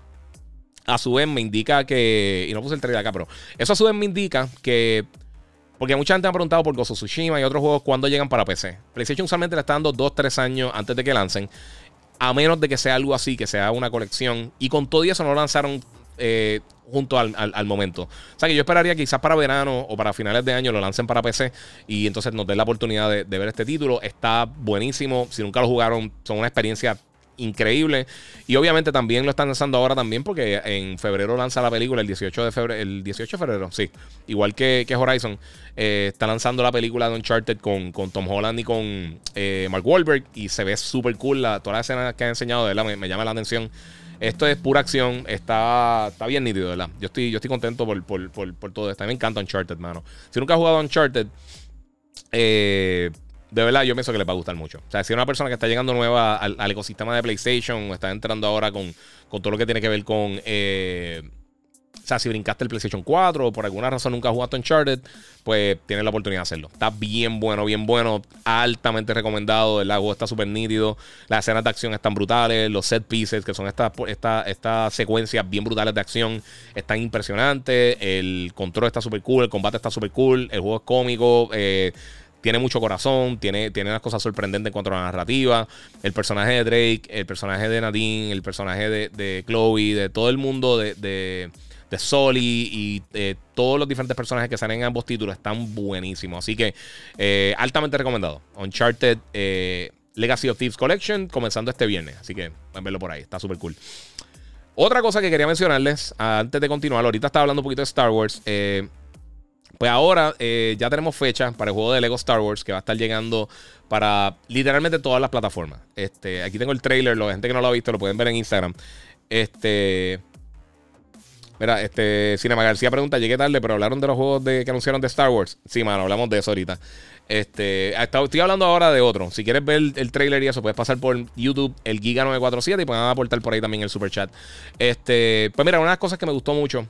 a su vez, me indica que. Y no puse el trailer acá, pero. Eso a su vez me indica que. Porque mucha gente me ha preguntado por Gozo Tsushima y otros juegos cuándo llegan para PC. PlayStation usualmente le está dando 2-3 años antes de que lancen. A menos de que sea algo así, que sea una colección. Y con todo eso no lanzaron eh, junto al, momento. O sea que yo esperaría quizás para verano o para finales de año lo lancen para PC y entonces nos den la oportunidad de, ver este título. Está buenísimo. Si nunca lo jugaron, son una experiencia increíble. Y obviamente también lo están lanzando ahora también porque en febrero lanza la película, el 18 de febrero, el 18 de febrero, sí. Igual que, que Horizon, eh, está lanzando la película de Uncharted con, con Tom Holland y con eh, Mark Wahlberg y se ve súper cool. La, todas las escenas que han enseñado de él me, llama la atención. Esto es pura acción, está, está bien nítido, ¿verdad? Yo estoy, yo estoy contento por, por, por, todo esto. A mí me encanta Uncharted, mano. Si nunca has jugado Uncharted, eh, de verdad yo pienso que les va a gustar mucho. O sea, si una persona que está llegando nueva al, ecosistema de PlayStation o está entrando ahora con, todo lo que tiene que ver con... Eh, o sea, si brincaste el PlayStation 4 o por alguna razón nunca jugado Uncharted, pues tienes la oportunidad de hacerlo. Está bien bueno, bien bueno, altamente recomendado. El lago está súper nítido. Las escenas de acción están brutales. Los set pieces, que son estas estas secuencias bien brutales de acción, están impresionantes. El control está súper cool, el combate está súper cool. El juego es cómico. Eh, tiene mucho corazón, tiene, tiene unas cosas sorprendentes en cuanto a la narrativa. El personaje de Drake, el personaje de Nadine, el personaje de, Chloe, de todo el mundo de, de, de Soli y eh, todos los diferentes personajes que salen en ambos títulos están buenísimos. Así que eh, altamente recomendado. Uncharted eh, Legacy of Thieves Collection comenzando este viernes. Así que pueden verlo por ahí, está súper cool. Otra cosa que quería mencionarles antes de continuar, ahorita estaba hablando un poquito de Star Wars. Pues ahora eh, ya tenemos fecha para el juego de Lego Star Wars que va a estar llegando para literalmente todas las plataformas. Este, aquí tengo el trailer, la gente que no lo ha visto lo pueden ver en Instagram. Este. Mira, este. Cinema García pregunta: Llegué tarde, pero hablaron de los juegos de, que anunciaron de Star Wars. Sí, mano, hablamos de eso ahorita. Este, estoy hablando ahora de otro. Si quieres ver el trailer y eso, puedes pasar por YouTube, el Giga947, y pueden aportar por ahí también el super chat. Este, pues mira, una de las cosas que me gustó mucho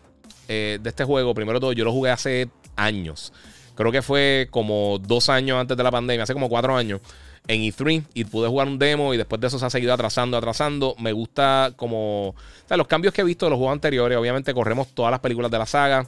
eh, de este juego, primero todo, yo lo jugué hace años. Creo que fue como dos años antes de la pandemia, hace como cuatro años, en E3 y pude jugar un demo y después de eso se ha seguido atrasando, atrasando. Me gusta como... Los cambios que he visto de los juegos anteriores, obviamente corremos todas las películas de la saga.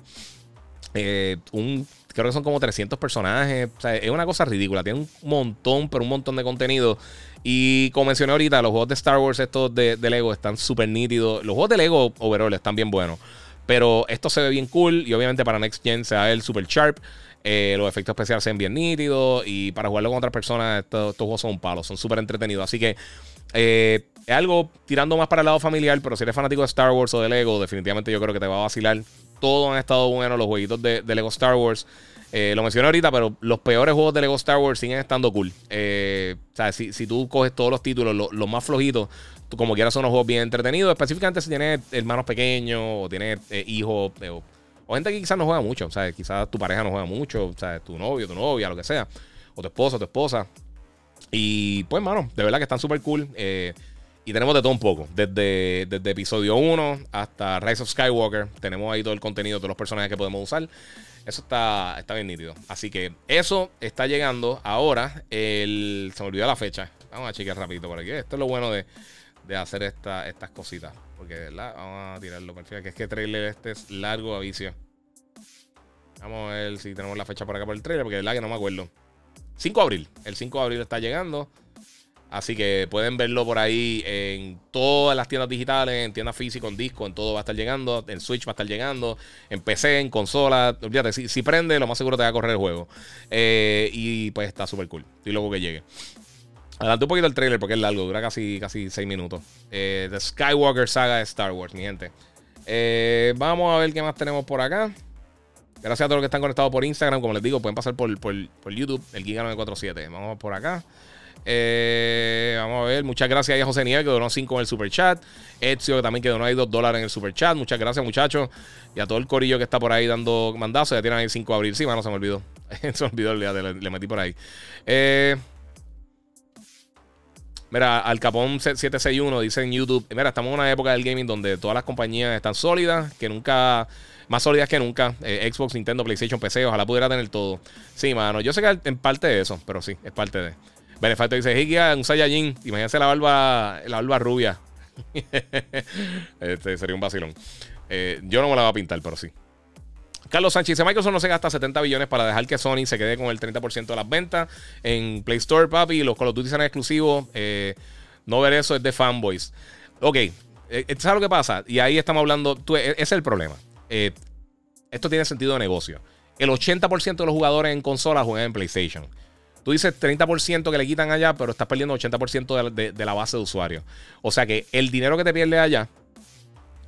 Eh, un, creo que son como 300 personajes. Es una cosa ridícula. Tiene un montón, pero un montón de contenido. Y como mencioné ahorita, los juegos de Star Wars, estos de, de Lego, están súper nítidos. Los juegos de Lego overall están bien buenos. Pero esto se ve bien cool y obviamente para Next Gen se el super sharp. Eh, los efectos especiales se ven bien nítidos y para jugarlo con otras personas estos, juegos son un palo, son súper entretenidos. Así que eh, es algo tirando más para el lado familiar, pero si eres fanático de Star Wars o de Lego, definitivamente yo creo que te va a vacilar. Todos han estado buenos los jueguitos de, Lego Star Wars. Eh, lo mencioné ahorita, pero los peores juegos de Lego Star Wars siguen estando cool. o sea, si, si, tú coges todos los títulos, los más flojitos, como quieras son unos juegos bien entretenidos, específicamente si tienes hermanos pequeños o tienes eh, hijos eh, o, gente que quizás no juega mucho, o sea, quizás tu pareja no juega mucho, o sea, tu novio, tu novia, lo que sea, o tu esposa, tu esposa. Y pues, mano, de verdad que están súper cool. Eh, y tenemos de todo un poco, desde, desde episodio 1 hasta Rise of Skywalker. Tenemos ahí todo el contenido, todos los personajes que podemos usar. Eso está, está bien nítido. Así que eso está llegando ahora. El, se me olvidó la fecha. Vamos a chequear rapidito por aquí. Esto es lo bueno de, de hacer esta, estas cositas. Porque, ¿verdad? Vamos a tirarlo. Perfecto. Que es que trailer este es largo a vicio. Vamos a ver si tenemos la fecha por acá por el trailer. Porque, ¿verdad? Que no me acuerdo. 5 de abril. El 5 de abril está llegando. Así que pueden verlo por ahí en todas las tiendas digitales, en tiendas físicas, en disco, en todo va a estar llegando. En Switch va a estar llegando. En PC, en consola. Olvídate, si, prende, lo más seguro te va a correr el juego. Eh, y pues está súper cool. Y luego que llegue. Adelante un poquito el trailer porque es largo, dura casi, casi 6 minutos. Eh, The Skywalker Saga de Star Wars, mi gente. Eh, vamos a ver qué más tenemos por acá. Gracias a todos los que están conectados por Instagram. Como les digo, pueden pasar por, por, YouTube, el Giga947. Vamos por acá. Eh, vamos a ver. Muchas gracias a José Nieves que donó 5 en el super chat. Ezio que también que donó ahí 2 dólares en el super chat. Muchas gracias, muchachos. Y a todo el corillo que está por ahí dando mandazos. Ya tienen ahí 5 de abril. Sí, mano, se me olvidó. se me olvidó, le, le metí por ahí. Eh. Mira, Al Capón 761 dice en YouTube, mira, estamos en una época del gaming donde todas las compañías están sólidas, que nunca, más sólidas que nunca. Eh, Xbox, Nintendo, PlayStation, PC, ojalá pudiera tener todo. Sí, mano, yo sé que en parte de eso, pero sí, es parte de. Benefacto dice, Higia, un Saiyajin, imagínense la barba, la barba rubia. este sería un vacilón. Eh, yo no me la voy a pintar, pero sí. Carlos Sánchez dice: Microsoft no se gasta 70 billones para dejar que Sony se quede con el 30% de las ventas en Play Store, papi. Los Call of Duty serán exclusivos. Eh, no ver eso es de fanboys. Ok, eh, ¿sabes lo que pasa? Y ahí estamos hablando. E, ese es el problema. Eh, esto tiene sentido de negocio. El 80% de los jugadores en consola juegan en PlayStation. Tú dices 30% que le quitan allá, pero estás perdiendo 80% de, de, la base de usuarios. O sea que el dinero que te pierdes allá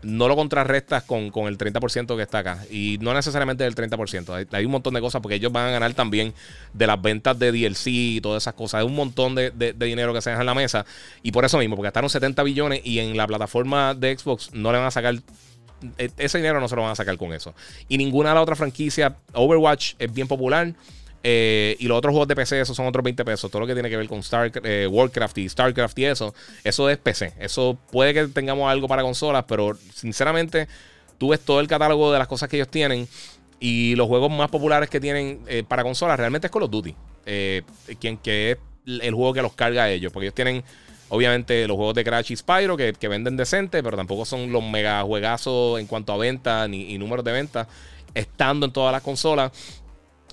no lo contrarrestas con, el 30% que está acá. Y no necesariamente del 30%. Hay, un montón de cosas porque ellos van a ganar también de las ventas de DLC y todas esas cosas. Hay un montón de, dinero que se deja en la mesa. Y por eso mismo, porque gastaron 70 billones y en la plataforma de Xbox no le van a sacar e, ese dinero no se lo van a sacar con eso. Y ninguna de las otras franquicias, Overwatch es bien popular. Eh, y los otros juegos de PC, esos son otros 20 pesos. Todo lo que tiene que ver con Star, eh, Warcraft y StarCraft y eso, eso es PC. Eso puede que tengamos algo para consolas, pero sinceramente, tú ves todo el catálogo de las cosas que ellos tienen y los juegos más populares que tienen eh, para consolas realmente es Call of Duty. quien, que es el juego que los carga a ellos, porque ellos tienen. Obviamente los juegos de Crash y Spyro que, venden decente, pero tampoco son los mega juegazos en cuanto a ventas ni y números de ventas, estando en todas las consolas.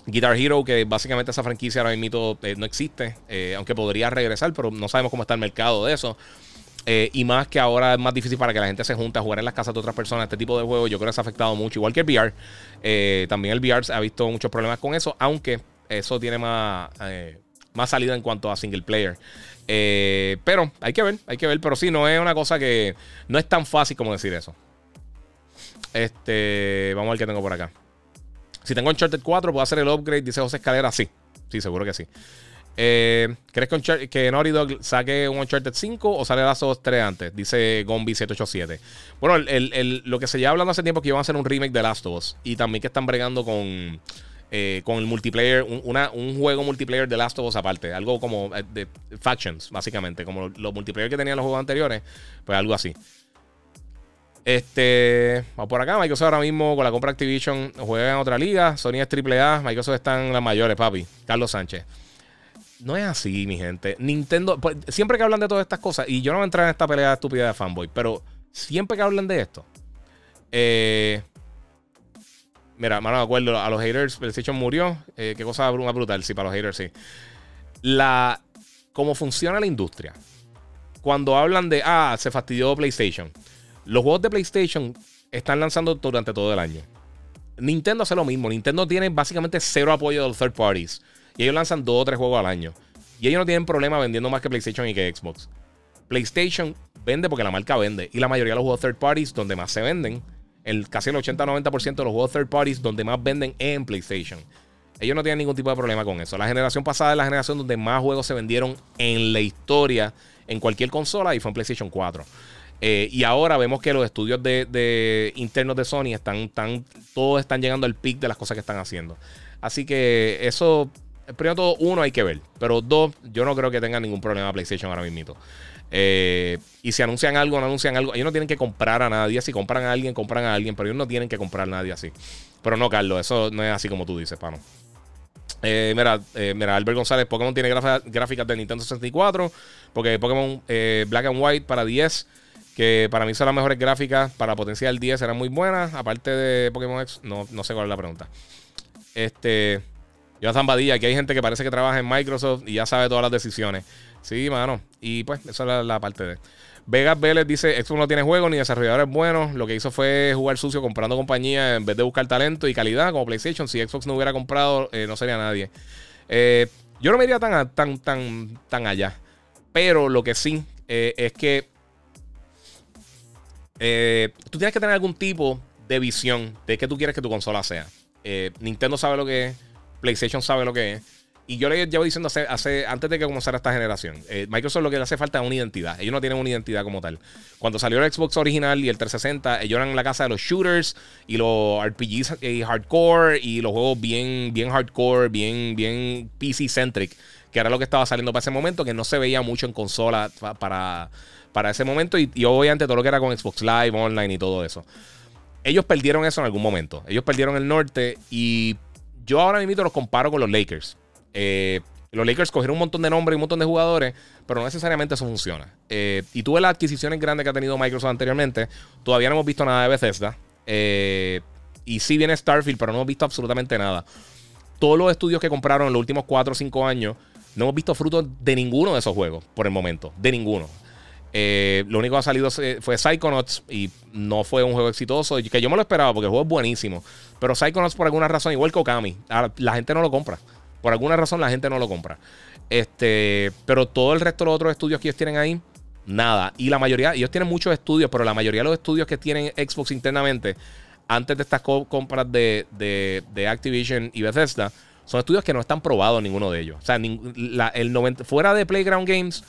Guitar Hero, que básicamente esa franquicia ahora mismo eh, no existe, eh, aunque podría regresar, pero no sabemos cómo está el mercado de eso. Eh, y más que ahora es más difícil para que la gente se junte a jugar en las casas de otras personas. Este tipo de juegos yo creo que se ha afectado mucho, igual que el VR. también el VR ha visto muchos problemas con eso, aunque eso tiene más, más salida en cuanto a single player. pero hay que ver, hay que ver. Pero sí, no es una cosa que no es tan fácil como decir eso. Este, vamos a ver qué tengo por acá. Si tengo Uncharted 4, ¿puedo hacer el upgrade? Dice José Escalera. Sí, sí, seguro que sí. Eh, ¿Crees que, que Naughty Dog saque un Uncharted 5 o sale Last of 3 antes? Dice Gombi787. Bueno, lo que se lleva hablando hace tiempo es que iban a hacer un remake de Last of Us. Y también que están bregando con, eh, con el multiplayer, un, juego multiplayer de Last of Us aparte. Algo como eh, de factions, básicamente. Como los multiplayer que tenían los juegos anteriores. Pues algo así. Este, vamos por acá. Microsoft ahora mismo con la compra Activision juega en otra liga. Sony es AAA. Microsoft están las mayores, papi. Carlos Sánchez. No es así, mi gente. Nintendo, pues, siempre que hablan de todas estas cosas, y yo no voy a entrar en esta pelea estúpida de fanboy, pero siempre que hablan de esto, eh, mira, mano, de acuerdo, a los haters, PlayStation murió. Eh, qué cosa brutal, sí, para los haters, sí. La, cómo funciona la industria. Cuando hablan de, ah, se fastidió PlayStation. Los juegos de PlayStation están lanzando durante todo el año. Nintendo hace lo mismo. Nintendo tiene básicamente cero apoyo de los third parties. Y ellos lanzan dos o tres juegos al año. Y ellos no tienen problema vendiendo más que PlayStation y que Xbox. PlayStation vende porque la marca vende. Y la mayoría de los juegos third parties donde más se venden, el, casi el 80-90% de los juegos third parties donde más venden en PlayStation. Ellos no tienen ningún tipo de problema con eso. La generación pasada es la generación donde más juegos se vendieron en la historia en cualquier consola y fue en PlayStation 4. Eh, y ahora vemos que los estudios de, internos de Sony están, todos están llegando al pic de las cosas que están haciendo. Así que eso, primero todo, uno hay que ver. Pero dos, yo no creo que tenga ningún problema PlayStation ahora mismo. Eh, y si anuncian algo, no anuncian algo. Ellos no tienen que comprar a nadie. Si compran a alguien, compran a alguien. Pero ellos no tienen que comprar a nadie así. Pero no, Carlos, eso no es así como tú dices, pano. Eh, mira, mira, Albert González, Pokémon tiene gráficas de Nintendo 64. Porque Pokémon Black and White para 10 que para mí son las mejores gráficas para potencial 10 eran muy buenas. Aparte de Pokémon X, no, no sé cuál es la pregunta. Este. Jonathan Badilla, que hay gente que parece que trabaja en Microsoft y ya sabe todas las decisiones. Sí, mano. Y pues, esa es la, parte de. Vegas Vélez dice: Xbox no tiene juego ni desarrolladores buenos. Lo que hizo fue jugar sucio comprando compañía en vez de buscar talento y calidad como PlayStation. Si Xbox no hubiera comprado, eh, no sería nadie. Eh, yo no me iría tan, tan, tan, tan allá. Pero lo que sí eh, es que eh, tú tienes que tener algún tipo de visión de qué tú quieres que tu consola sea. Eh, Nintendo sabe lo que es, PlayStation sabe lo que es. Y yo le llevo diciendo hace, antes de que comenzara esta generación, eh, Microsoft lo que le hace falta es una identidad. Ellos no tienen una identidad como tal. Cuando salió el Xbox original y el 360, ellos eran la casa de los shooters y los RPGs hardcore y los juegos bien, bien hardcore, bien, bien PC-centric, que era lo que estaba saliendo para ese momento, que no se veía mucho en consola para, para ese momento y, y, obviamente todo lo que era con Xbox Live, online y todo eso. Ellos perdieron eso en algún momento. Ellos perdieron el norte y yo ahora mismo los comparo con los Lakers. Eh, los Lakers cogieron un montón de nombres y un montón de jugadores, pero no necesariamente eso funciona. Eh, y tuve las adquisiciones grandes que ha tenido Microsoft anteriormente. Todavía no hemos visto nada de Bethesda. Eh, y sí viene Starfield, pero no hemos visto absolutamente nada. Todos los estudios que compraron en los últimos 4 o 5 años, no hemos visto frutos de ninguno de esos juegos por el momento. De ninguno. Eh, lo único que ha salido fue Psychonauts y no fue un juego exitoso. Que yo me lo esperaba porque el juego es buenísimo. Pero Psychonauts, por alguna razón, igual que Okami, la gente no lo compra. Por alguna razón la gente no lo compra. Este, pero todo el resto de los otros estudios que ellos tienen ahí, nada. Y la mayoría, ellos tienen muchos estudios, pero la mayoría de los estudios que tienen Xbox internamente, antes de estas compras de, de, Activision y Bethesda, son estudios que no están probados ninguno de ellos. O sea, el 90, fuera de Playground Games,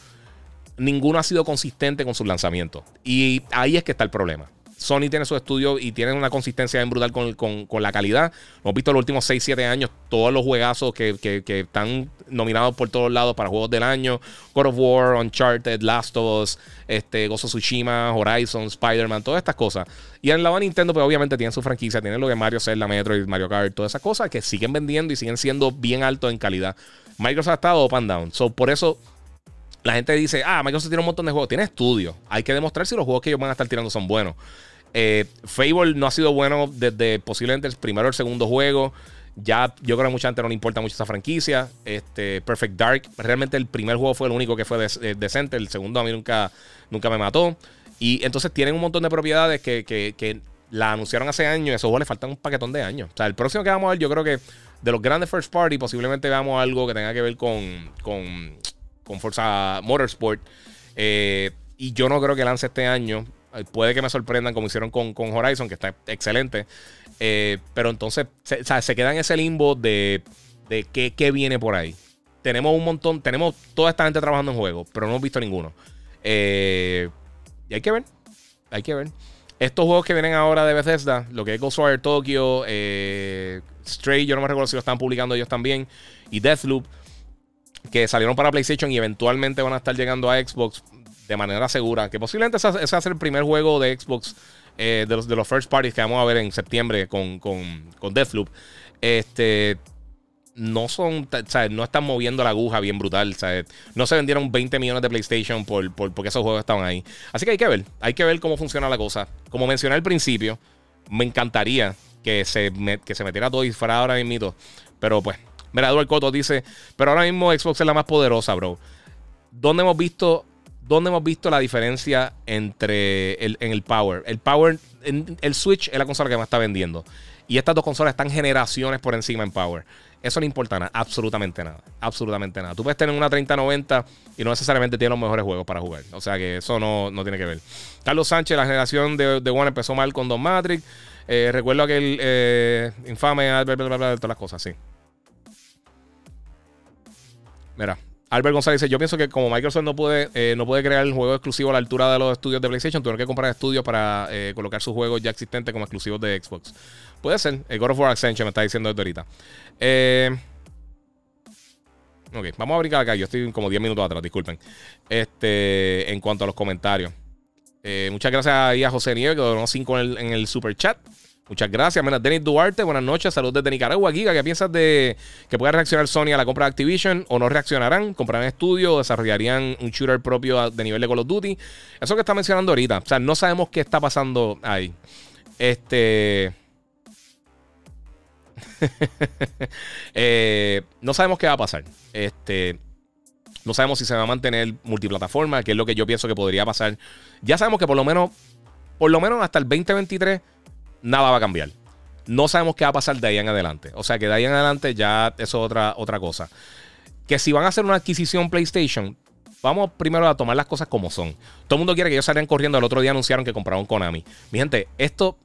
ninguno ha sido consistente con sus lanzamientos. Y ahí es que está el problema. Sony tiene su estudio y tiene una consistencia bien brutal con, la calidad. Hemos visto en los últimos 6, 7 años todos los juegazos que, están nominados por todos lados para juegos del año. God of War, Uncharted, Last of Us, este, Gozo Tsushima, Horizon, Spider-Man, todas estas cosas. Y en el lado Nintendo, pues obviamente tienen su franquicia, tienen lo que Mario Zelda, Metro Mario Kart, todas esas cosas que siguen vendiendo y siguen siendo bien altos en calidad. Microsoft ha estado up and down. So, por eso la gente dice, ah, Microsoft tiene un montón de juegos. Tiene estudios. Hay que demostrar si los juegos que ellos van a estar tirando son buenos. Eh, Fable no ha sido bueno desde posiblemente el primero o el segundo juego. Ya yo creo que a mucha gente no le importa mucho esa franquicia. Este, Perfect Dark, realmente el primer juego fue el único que fue eh, decente. El segundo a mí nunca, nunca me mató. Y entonces tienen un montón de propiedades que, la anunciaron hace años. A esos juegos le faltan un paquetón de años. O sea, el próximo que vamos a ver, yo creo que de los grandes first party, posiblemente veamos algo que tenga que ver con, con, con Forza Motorsport. Eh, y yo no creo que lance este año. Puede que me sorprendan como hicieron con, Horizon, que está excelente. Eh, pero entonces se, se, queda en ese limbo de, de qué, viene por ahí. Tenemos un montón, tenemos toda esta gente trabajando en juegos, pero no hemos visto ninguno. Eh, y hay que ver, hay que ver. Estos juegos que vienen ahora de Bethesda, lo que es Ghostwire Tokyo, eh, Stray, yo no me recuerdo si lo están publicando ellos también, y Deathloop, que salieron para PlayStation y eventualmente van a estar llegando a Xbox de manera segura. Que posiblemente ese, va a ser el primer juego de Xbox eh, de, los, de los first parties que vamos a ver en septiembre con, con, con Deathloop. Este no son, no están moviendo la aguja bien brutal. No se vendieron 20 millones de PlayStation por, porque esos juegos estaban ahí. Así que hay que ver, hay que ver cómo funciona la cosa. Como mencioné al principio, me encantaría que se, que se metiera todo fuera ahora mismo. Pero pues, mira, Eduardo Coto dice, pero ahora mismo Xbox es la más poderosa, bro. ¿Dónde hemos visto ¿Dónde hemos visto la diferencia entre el, en el Power? El Power, el Switch es la consola que más está vendiendo. Y estas dos consolas están generaciones por encima en Power. Eso no importa nada, absolutamente nada. Absolutamente nada. Tú puedes tener una 3090 y no necesariamente tiene los mejores juegos para jugar. O sea que eso no, tiene que ver. Carlos Sánchez, la generación de, One empezó mal con Don Matrix. Eh, recuerdo aquel eh, infame, bla, bla, bla, todas las cosas, sí. Mira, Albert González dice: Yo pienso que como Microsoft no puede, eh, no puede crear el juego exclusivo a la altura de los estudios de PlayStation, tuvieron que comprar estudios para eh, colocar sus juegos ya existentes como exclusivos de Xbox. Puede ser. El God of War Ascension me está diciendo esto ahorita. Eh, ok, vamos a brincar acá. Yo estoy como 10 minutos atrás, disculpen. Este, en cuanto a los comentarios. muchas gracias ahí a José Nieves, que donó 5 en en el super chat. Muchas gracias. Mira, Denis Duarte, buenas noches. Saludos desde Nicaragua. Giga, ¿qué piensas de que pueda reaccionar Sony a la compra de Activision o no reaccionarán? ¿Comprarán estudio o desarrollarían un shooter propio de nivel de Call of Duty? Eso que está mencionando ahorita. O sea, no sabemos qué está pasando ahí. Este. Eh, no sabemos qué va a pasar. Este. No sabemos si se va a mantener multiplataforma, que es lo que yo pienso que podría pasar. Ya sabemos que por lo menos, por lo menos hasta el 2023 nada va a cambiar. No sabemos qué va a pasar de ahí en adelante. O sea que de ahí en adelante ya eso es otra, otra cosa. Que si van a hacer una adquisición PlayStation, vamos primero a tomar las cosas como son. Todo el mundo quiere que ellos salgan corriendo. El otro día anunciaron que compraron Konami. Mi gente, esto,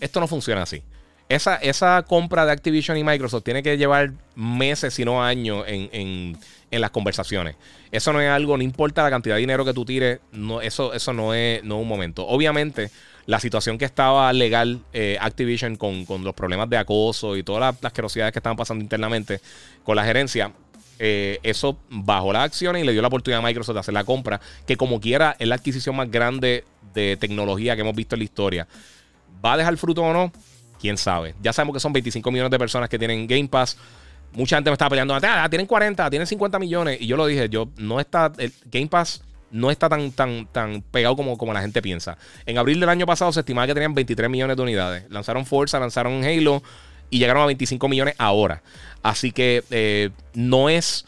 esto no funciona así. Esa, esa compra de Activision y Microsoft tiene que llevar meses, si no años, en, las conversaciones. Eso no es algo, no importa la cantidad de dinero que tú tires, no, eso, eso no, es, no es un momento. Obviamente, la situación que estaba legal eh, Activision con, los problemas de acoso y todas las, asquerosidades que estaban pasando internamente con la gerencia, eh, eso bajó la acción y le dio la oportunidad a Microsoft de hacer la compra, que como quiera es la adquisición más grande de tecnología que hemos visto en la historia. ¿Va a dejar fruto o no? Quién sabe. Ya sabemos que son 25 millones de personas que tienen Game Pass. Mucha gente me está peleando, ah, tienen 40, tienen 50 millones. Y yo lo dije, yo no está, el Game Pass no está tan, tan, tan pegado como, como la gente piensa. En abril del año pasado se estimaba que tenían 23 millones de unidades. Lanzaron Forza, lanzaron Halo y llegaron a 25 millones ahora. Así que eh, no es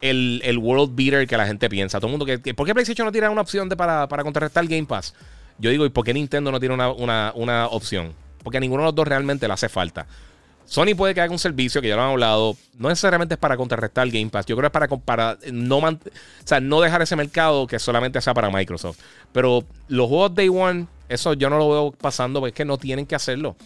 el, world beater que la gente piensa. Todo el mundo que, ¿Por qué PlayStation no tiene una opción de para, para contrarrestar el Game Pass? Yo digo, ¿y por qué Nintendo no tiene una, una opción? Porque a ninguno de los dos realmente le hace falta. Sony puede que haga un servicio que ya lo han hablado. No necesariamente es para contrarrestar el Game Pass. Yo creo que es para, para no, o sea, no dejar ese mercado que solamente sea para Microsoft. Pero los juegos Day One, eso yo no lo veo pasando porque es que no tienen que hacerlo.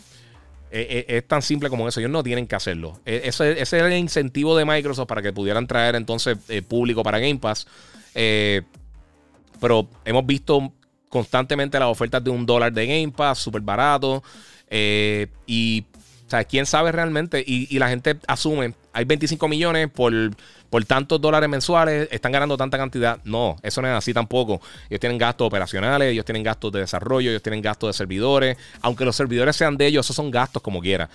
Eh, eh, es tan simple como eso. Ellos no tienen que hacerlo. E, ese, ese era el incentivo de Microsoft para que pudieran traer entonces eh, público para Game Pass. pero hemos visto constantemente las ofertas de un dólar de Game Pass, súper barato. y o sea, quién sabe realmente. Y, la gente asume, hay 25 millones por, por tantos dólares mensuales, están ganando tanta cantidad. No, eso no es así tampoco. Ellos tienen gastos operacionales, ellos tienen gastos de desarrollo, ellos tienen gastos de servidores. Aunque los servidores sean de ellos, esos son gastos como quiera.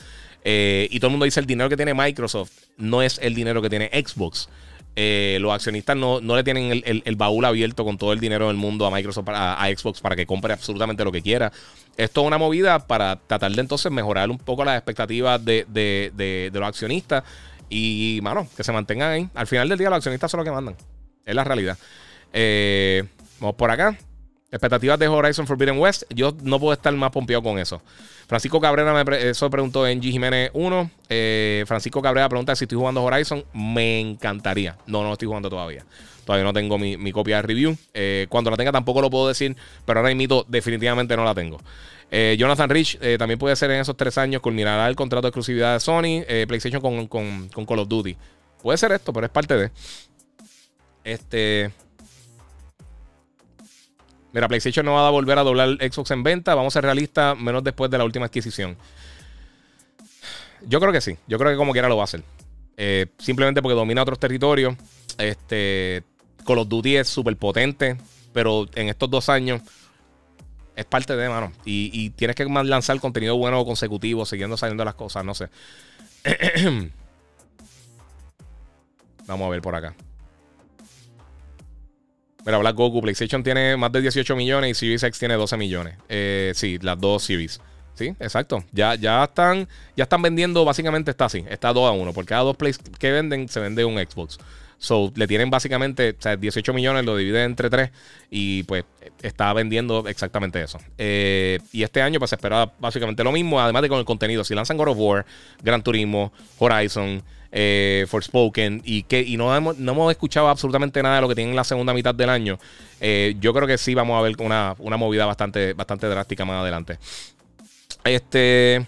Eh, y todo el mundo dice el dinero que tiene Microsoft no es el dinero que tiene Xbox. Eh, los accionistas no, le tienen el, baúl abierto con todo el dinero del mundo a Microsoft, a, Xbox, para que compre absolutamente lo que quiera. Esto es una movida para tratar de entonces mejorar un poco las expectativas de, los accionistas y, mano, que se mantengan ahí. Al final del día, los accionistas son los que mandan. Es la realidad. Eh, vamos por acá. Expectativas de Horizon Forbidden West. Yo no puedo estar más pompeado con eso. Francisco Cabrera me eso preguntó en G Jiménez 1. Eh, Francisco Cabrera pregunta si estoy jugando Horizon. Me encantaría. No, no estoy jugando todavía. Todavía no tengo mi, copia de review. Eh, cuando la tenga tampoco lo puedo decir. Pero ahora mismo definitivamente no la tengo. Eh, Jonathan Rich también puede ser en esos tres años. Culminará el contrato de exclusividad de Sony. PlayStation con, con, con Call of Duty. Puede ser esto, pero es parte de. Este. Mira, PlayStation no va a volver a doblar Xbox en venta. Vamos a ser realistas, menos después de la última adquisición. Yo creo que sí. Yo creo que como quiera lo va a hacer. Eh, simplemente porque domina otros territorios. Este, Call of Duty es súper potente. Pero en estos dos años es parte de, mano. Y, y tienes que lanzar contenido bueno consecutivo, siguiendo saliendo las cosas. No sé. Vamos a ver por acá. Mira, Black Goku, PlayStation tiene más de 18 millones y Series X tiene 12 millones. Eh, sí, las dos Series. Sí, exacto. Ya, ya, están, ya están vendiendo, básicamente está así, está 2 a 1. Por cada dos plays que venden, se vende un Xbox. So, le tienen básicamente, o sea, 18 millones, lo dividen entre 3 y pues está vendiendo exactamente eso. Eh, y este año pues se espera básicamente lo mismo, además de con el contenido. Si lanzan God of War, Gran Turismo, Horizon, eh, Forspoken y que y no hemos, no hemos escuchado absolutamente nada de lo que tienen en la segunda mitad del año, eh, yo creo que sí vamos a ver una, una movida bastante, bastante drástica más adelante. Este...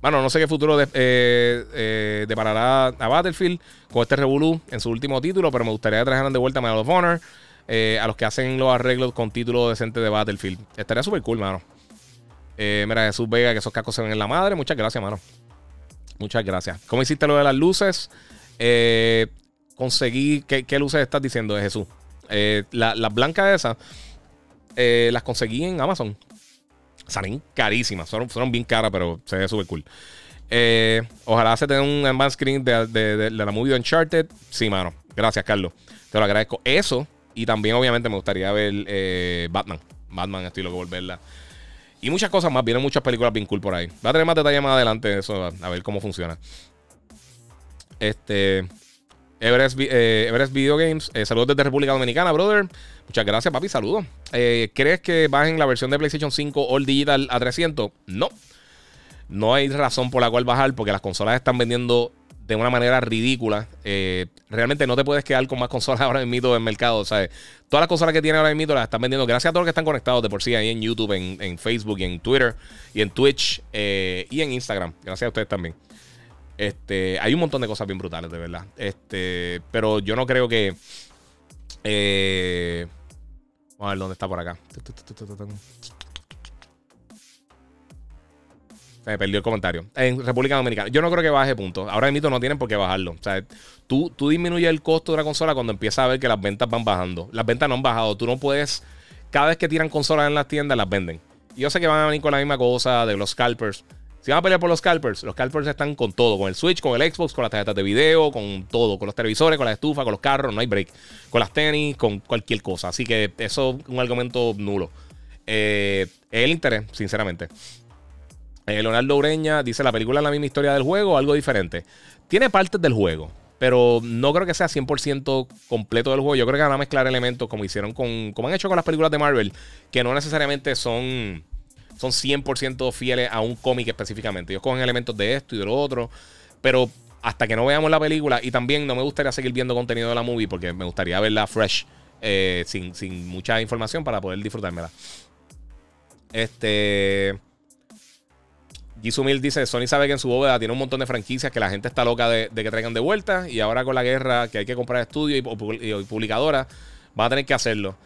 Bueno, no sé qué futuro de, eh, deparará a Battlefield con este Revolu en su último título, pero me gustaría que trajeran de vuelta a Medal of Honor a los que hacen los arreglos con título decente de Battlefield. Estaría súper cool, mano. mira, Jesús Vega, que esos cascos se ven en la madre. Muchas gracias, mano. Muchas gracias. ¿Cómo hiciste lo de las luces? Eh, conseguí. ¿qué, luces estás diciendo de Jesús? Eh, las blancas esas eh, las conseguí en Amazon. Salen carísimas. Fueron, bien caras, pero se ve súper cool. ojalá se tenga un advanced screen de, la movie Uncharted. Sí, mano. Gracias, Carlos. Te lo agradezco. Eso. Y también, obviamente, me gustaría ver Batman. Batman, estoy loco volverla. Y muchas cosas más. Vienen muchas películas bien cool por ahí. Va a tener más detalles más adelante de eso, a ver cómo funciona. Este. Everest, eh, Video Games. Eh, saludos desde República Dominicana, brother. Muchas gracias, papi. Saludos. Eh, ¿Crees que bajen la versión de PlayStation 5 All Digital a 300? No. No hay razón por la cual bajar porque las consolas están vendiendo de una manera ridícula. Eh, realmente no te puedes quedar con más consolas ahora mismo en el mercado. ¿sabes? Todas las consolas que tienen ahora mismo las están vendiendo. Gracias a todos los que están conectados de por sí ahí en YouTube, en, Facebook, y en Twitter, y en Twitch, y en Instagram. Gracias a ustedes también. Este, hay un montón de cosas bien brutales, de verdad. Este, pero yo no creo que. Eh, vamos a ver dónde está por acá. me perdió el comentario. En República Dominicana. Yo no creo que baje punto. Ahora mismo no tienen por qué bajarlo. O sea, tú, tú disminuyes el costo de la consola cuando empiezas a ver que las ventas van bajando. Las ventas no han bajado. Tú no puedes. Cada vez que tiran consolas en las tiendas, las venden. Yo sé que van a venir con la misma cosa de los scalpers. Si van a pelear por los scalpers, los scalpers están con todo, con el Switch, con el Xbox, con las tarjetas de video, con todo, con los televisores, con la estufa, con los carros, no hay break, con las tenis, con cualquier cosa. Así que eso es un argumento nulo. Eh, el interés, sinceramente. Eh, Leonardo Ureña dice: La película es la misma historia del juego o algo diferente. Tiene partes del juego, pero no creo que sea 100% completo del juego. Yo creo que van a mezclar elementos como hicieron con. Como han hecho con las películas de Marvel, que no necesariamente son. Son 100% fieles a un cómic específicamente. Ellos cogen elementos de esto y de lo otro, pero hasta que no veamos la película, y también no me gustaría seguir viendo contenido de la movie porque me gustaría verla fresh, eh, sin, sin mucha información para poder disfrutármela. Este. Jisumil dice: Sony sabe que en su bóveda tiene un montón de franquicias que la gente está loca de, que traigan de vuelta. Y ahora con la guerra que hay que comprar estudios y, y, van a tener que hacerlo.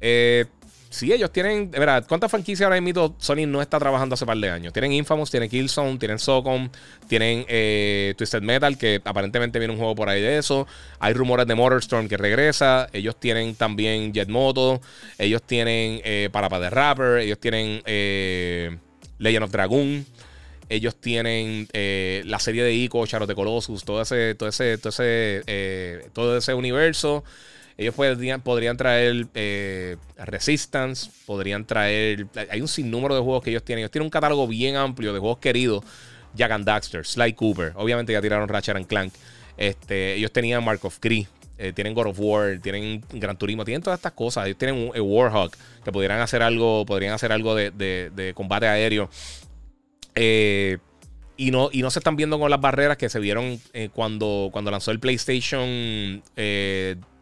Eh, sí, ellos tienen. Verdad, ¿cuántas franquicias ahora mismo Sony no está trabajando hace par de años? Tienen Infamous, tienen Killzone, tienen Socom, tienen eh, Twisted Metal, que aparentemente viene un juego por ahí de eso. Hay rumores de Motorstorm que regresa. Ellos tienen también Jet Moto. Ellos tienen eh, Parapa de Rapper. Ellos tienen eh, Legend of Dragoon. Ellos tienen eh, la serie de Ico, Shadow de Colossus, todo ese, todo ese, todo ese, todo ese universo. Ellos podrían, traer eh, Resistance, podrían traer. Hay un sinnúmero de juegos que ellos tienen. Ellos tienen un catálogo bien amplio de juegos queridos. Jack and Daxter, Sly Cooper. Obviamente ya tiraron Ratchet and Clank. Este, ellos tenían Mark of Cree. Eh, tienen God of War, tienen Gran Turismo, tienen todas estas cosas. Ellos tienen un, Warhawk que podrían hacer algo, podrían hacer algo de, combate aéreo. Eh, y no, y no se están viendo con las barreras que se vieron cuando, cuando lanzó el PlayStation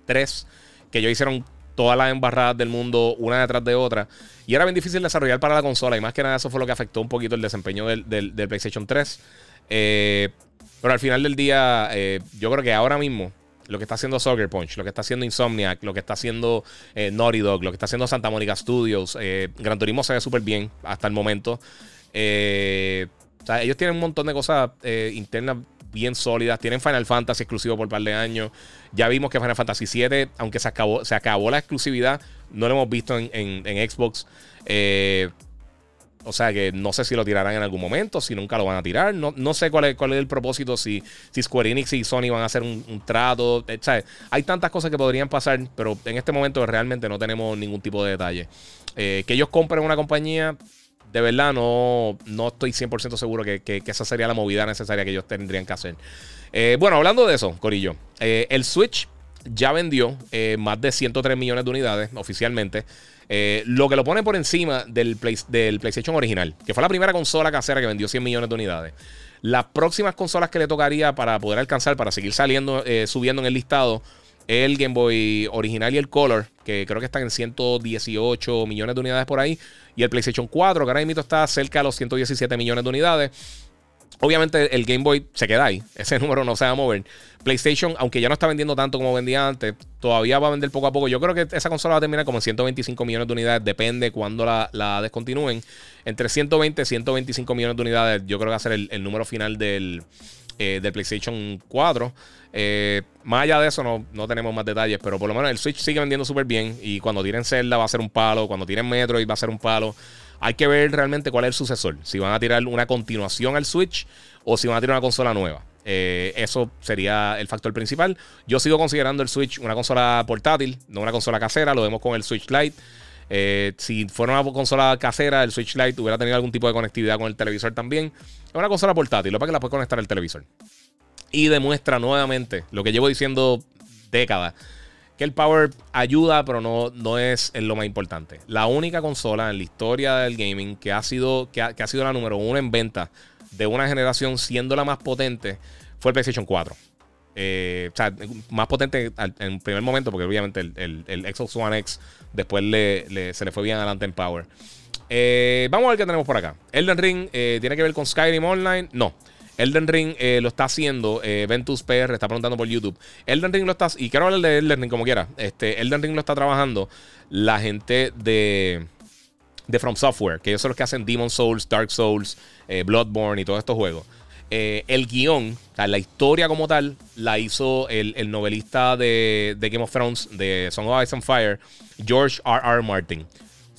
3, que ellos hicieron todas las embarradas del mundo una detrás de otra. Y era bien difícil desarrollar para la consola. Y más que nada eso fue lo que afectó un poquito el desempeño del, PlayStation 3. Eh, pero al final del día, eh, yo creo que ahora mismo lo que está haciendo Soccer Punch, lo que está haciendo Insomniac, lo que está haciendo eh, Naughty Dog, lo que está haciendo Santa Mónica Studios, Gran Turismo se ve súper bien hasta el momento. ellos tienen un montón de cosas internas bien sólidas. Tienen Final Fantasy exclusivo por un par de años. Ya vimos que Final Fantasy VII, aunque se acabó, se acabó la exclusividad, no lo hemos visto en, Xbox. Eh, o sea que no sé si lo tirarán en algún momento, si nunca lo van a tirar. No, no sé cuál es, cuál es el propósito, si, Square Enix y Sony van a hacer un, trato. Eh, hay tantas cosas que podrían pasar, pero en este momento realmente no tenemos ningún tipo de detalle. Eh, que ellos compren una compañía, de verdad no, no estoy 100% seguro que, esa sería la movida necesaria que ellos tendrían que hacer. Eh, bueno, hablando de eso, Corillo, eh, el Switch ya vendió eh, más de 103 millones de unidades oficialmente. lo que lo pone por encima del, del PlayStation original, que fue la primera consola casera que vendió 100 millones de unidades. Las próximas consolas que le tocaría para poder alcanzar, para seguir saliendo, subiendo en el listado, el Game Boy original y el Color, que creo que están en 118 millones de unidades por ahí. Y el PlayStation 4, que ahora mismo está cerca de los 117 millones de unidades. Obviamente el Game Boy se queda ahí. Ese número no se va a mover. PlayStation, aunque ya no está vendiendo tanto como vendía antes, todavía va a vender poco a poco. Yo creo que esa consola va a terminar como en 125 millones de unidades. Depende cuando la, descontinúen. Entre 120 y 125 millones de unidades, yo creo que va a ser el, número final del, eh, del PlayStation 4. Eh, más allá de eso, no, no, tenemos más detalles, pero por lo menos el Switch sigue vendiendo súper bien. Y cuando tiren Zelda va a ser un palo, cuando tiren Metroid va a ser un palo. Hay que ver realmente cuál es el sucesor. Si van a tirar una continuación al Switch o si van a tirar una consola nueva. Eh, eso sería el factor principal. Yo sigo considerando el Switch una consola portátil, no una consola casera. Lo vemos con el Switch Lite. Eh, si fuera una consola casera, el Switch Lite hubiera tenido algún tipo de conectividad con el televisor también. Es una consola portátil, lo para que la puedes conectar al televisor y demuestra nuevamente lo que llevo diciendo décadas. Que el power ayuda, pero no, no es lo más importante. La única consola en la historia del gaming que ha sido, que ha, sido la número uno en venta de una generación siendo la más potente fue el PlayStation 4. Eh, o sea, más potente en primer momento, porque obviamente el, el, Xbox One X después se le fue bien adelante en Power. Eh, vamos a ver qué tenemos por acá. Elden Ring eh, tiene que ver con Skyrim Online. No. Elden Ring eh, lo está haciendo. Ventus PR está preguntando por YouTube. Elden Ring lo está. Y quiero hablar de Elden Ring como quiera. Este, Elden Ring lo está trabajando la gente de. De From Software, que ellos son los que hacen Demon Souls, Dark Souls, Bloodborne y todos estos juegos. El guion, la historia como tal, la hizo el, novelista de, Game of Thrones, de Song of Ice and Fire, George R. R. Martin.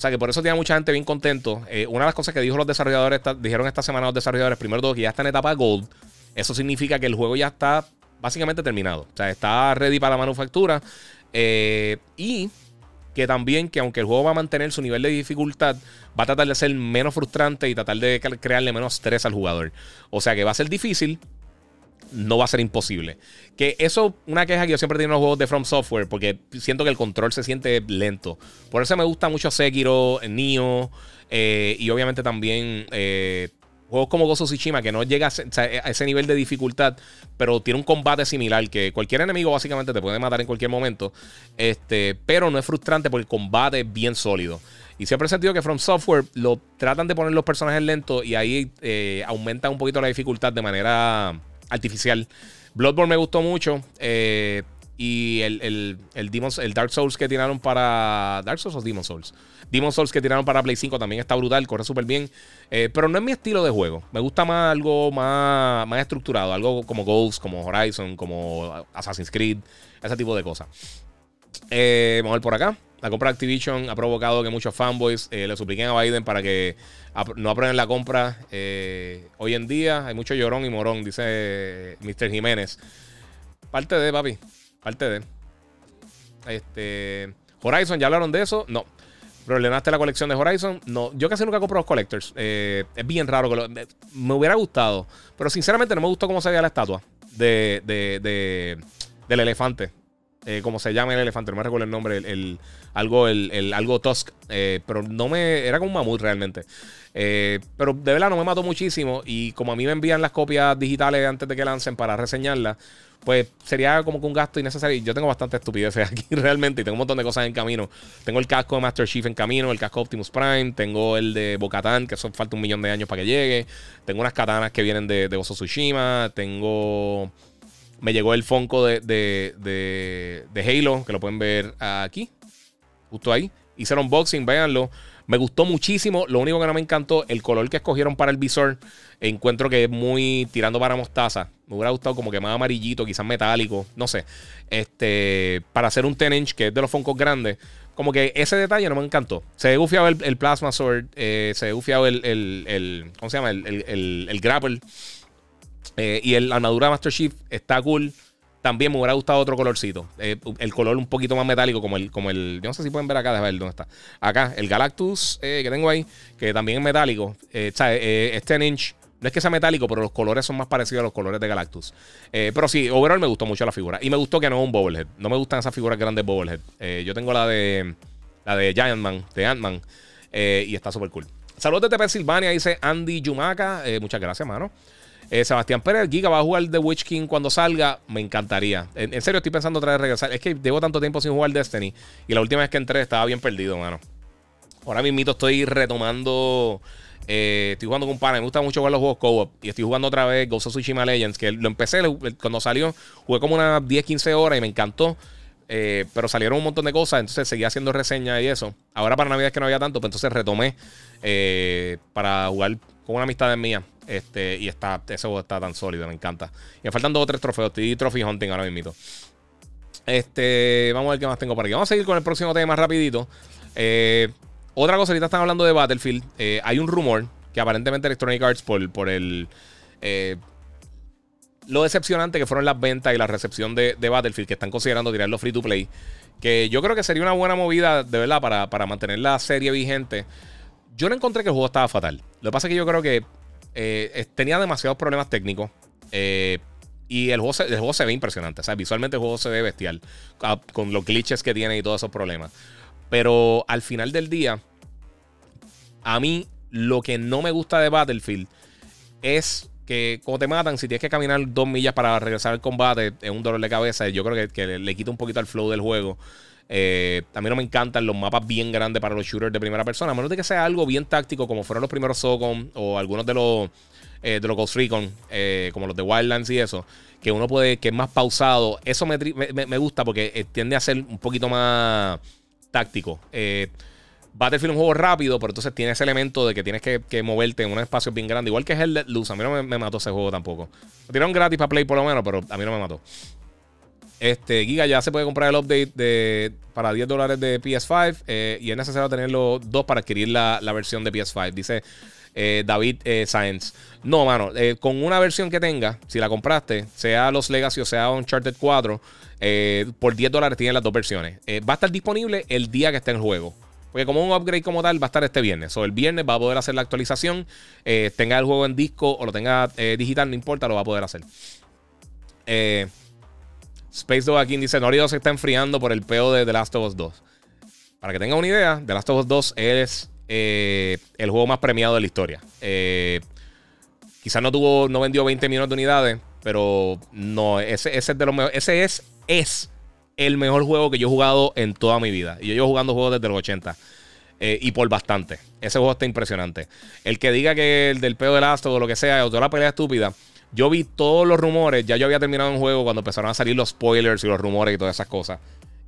O sea que por eso tiene mucha gente bien contento. Eh, una de las cosas que dijo los desarrolladores, dijeron esta semana los desarrolladores, primero todo, que ya está en etapa Gold. Eso significa que el juego ya está básicamente terminado. O sea, está ready para la manufactura. Eh, y que también que aunque el juego va a mantener su nivel de dificultad, va a tratar de ser menos frustrante y tratar de crearle menos estrés al jugador. O sea que va a ser difícil, no va a ser imposible. Que eso, una queja que yo siempre tengo en los juegos de From Software, porque siento que el control se siente lento. Por eso me gusta mucho Sekiro, Nioh, eh, y obviamente también eh, juegos como Gozo Tsushima, que no llega a, ese nivel de dificultad, pero tiene un combate similar, que cualquier enemigo básicamente te puede matar en cualquier momento, este, pero no es frustrante porque el combate es bien sólido. Y siempre he sentido que From Software lo tratan de poner los personajes lentos y ahí eh, aumenta un poquito la dificultad de manera artificial. Bloodborne me gustó mucho. Eh, y el, el, el, Dark Souls que tiraron para. ¿Dark Souls o Demon Souls? Demon Souls que tiraron para Play 5 también está brutal, corre súper bien. Eh, pero no es mi estilo de juego. Me gusta más algo más, más estructurado. Algo como Ghost, como Horizon, como Assassin's Creed. Ese tipo de cosas. Eh, por acá. La compra de Activision ha provocado que muchos fanboys eh, le supliquen a Biden para que no aprueben la compra. hoy en día hay mucho llorón y morón, dice Mr. Jiménez. Parte de, papi. Parte de. Este. Horizon, ¿ya hablaron de eso? No. ¿Problemaste la colección de Horizon? No. Yo casi nunca compro los collectors. Eh, es bien raro. Que me hubiera gustado. Pero sinceramente no me gustó cómo se veía la estatua de, de, del elefante. Eh, como se llama el elefante, no me recuerdo el nombre, el, algo, el, algo Tusk, eh, pero no me, era como un mamut realmente. Eh, pero de verdad no me mató muchísimo y como a mí me envían las copias digitales antes de que lancen para reseñarlas, pues sería como que un gasto innecesario. Yo tengo bastante estupideces aquí realmente y tengo un montón de cosas en camino. Tengo el casco de Master Chief en camino, el casco Optimus Prime, tengo el de Bocatan, que eso falta un millón de años para que llegue. Tengo unas katanas que vienen de, de Oso Tsushima, tengo... Me llegó el Funko de, de, de, Halo, que lo pueden ver aquí, justo ahí. Hice el unboxing, véanlo. Me gustó muchísimo. Lo único que no me encantó, el color que escogieron para el visor. Encuentro que es muy tirando para mostaza. Me hubiera gustado como que más amarillito, quizás metálico. No sé. Este. Para hacer un 10 inch, que es de los Funkos grandes. Como que ese detalle no me encantó. Se ve gufiado el, Plasma Sword. Eh, se ve gufiado el, el, ¿Cómo se llama? El, el grapple. Eh, y el armadura Master Chief está cool. También me hubiera gustado otro colorcito. Eh, el color un poquito más metálico, como el, como el. Yo no sé si pueden ver acá, déjame ver dónde está. Acá, el Galactus eh, que tengo ahí, que también es metálico. Eh, es 10 inch. No es que sea metálico, pero los colores son más parecidos a los colores de Galactus. pero sí, overall me gustó mucho la figura. Y me gustó que no es un Bobblehead. No me gustan esas figuras grandes Bobblehead. yo tengo la de. La de Giant Man, de Ant-Man. y está súper cool. Saludos desde Pensilvania, dice Andy Yumaka. muchas gracias, mano. Eh, Sebastián Pérez, Giga va a jugar The Witch King cuando salga. Me encantaría. En, serio, estoy pensando otra vez regresar. Es que llevo tanto tiempo sin jugar Destiny. Y la última vez que entré estaba bien perdido, mano. Ahora mismo estoy retomando. Eh, estoy jugando con un pana. Me gusta mucho jugar los juegos co-op. Y estoy jugando otra vez Ghost of Tsushima Legends. Que lo empecé cuando salió. Jugué como unas 10-15 horas y me encantó. Eh, pero salieron un montón de cosas, entonces seguía haciendo reseñas y eso. Ahora para Navidad es que no había tanto, pues entonces retomé para jugar con una amistad mía. Este, y está, ese está tan sólido, me encanta. Y me faltan dos o tres trofeos. Estoy trophy hunting ahora mismo. Este, vamos a ver qué más tengo por aquí. Vamos a seguir con el próximo tema rapidito. Eh, otra cosa, ahorita están hablando de Battlefield. Eh, hay un rumor que aparentemente Electronic Arts por, por el... Eh, lo decepcionante que fueron las ventas y la recepción de, Battlefield, que están considerando tirarlo free to play. Que yo creo que sería una buena movida, de verdad, para, para mantener la serie vigente. Yo no encontré que el juego estaba fatal. Lo que pasa es que yo creo que eh, tenía demasiados problemas técnicos. Eh, y el juego, se, el juego se ve impresionante. O sea, visualmente el juego se ve bestial. Con los glitches que tiene y todos esos problemas. Pero al final del día, a mí lo que no me gusta de Battlefield es que cuando te matan, si tienes que caminar dos millas para regresar al combate, es un dolor de cabeza. Yo creo que, le, le, quita un poquito el flow del juego. Eh, a mí no me encantan los mapas bien grandes para los shooters de primera persona, a menos de que sea algo bien táctico, como fueron los primeros Socom o algunos de los, eh, de los Recon, eh, como los de Wildlands y eso, que uno puede, que es más pausado. Eso me, gusta porque eh, tiende a ser un poquito más táctico. Battlefield es un juego rápido, pero entonces tiene ese elemento de que tienes que, moverte en un espacio bien grande. Igual que es el Luz. A mí no me, mató ese juego tampoco. Lo tiraron gratis para Play por lo menos, pero a mí no me mató. Este, Giga ya se puede comprar el update de, para 10 dólares de PS5 eh, y es necesario tenerlo dos para adquirir la, versión de PS5. Dice eh, David eh. No, mano, con una versión que tenga, si la compraste, sea los Legacy o sea Uncharted 4, por 10 dólares tiene las dos versiones. va a estar disponible el día que esté en juego. Porque como un upgrade como tal va a estar este viernes. O el viernes va a poder hacer la actualización. tenga el juego en disco o lo tenga digital, no importa, lo va a poder hacer. Eh, Space Dog aquí dice: Norido se está enfriando por el peo de The Last of Us 2. Para que tengan una idea, The Last of Us 2 es eh, el juego más premiado de la historia. Eh, quizás no tuvo, no vendió 20 millones de unidades, pero no, ese, ese es de los mejores. Ese es, es el mejor juego que yo he jugado en toda mi vida. Y yo llevo jugando juegos desde los 80. Eh, y por bastante. Ese juego está impresionante. El que diga que el del peo del astro o lo que sea, o toda la pelea estúpida. Yo vi todos los rumores. Ya yo había terminado un juego cuando empezaron a salir los spoilers y los rumores y todas esas cosas.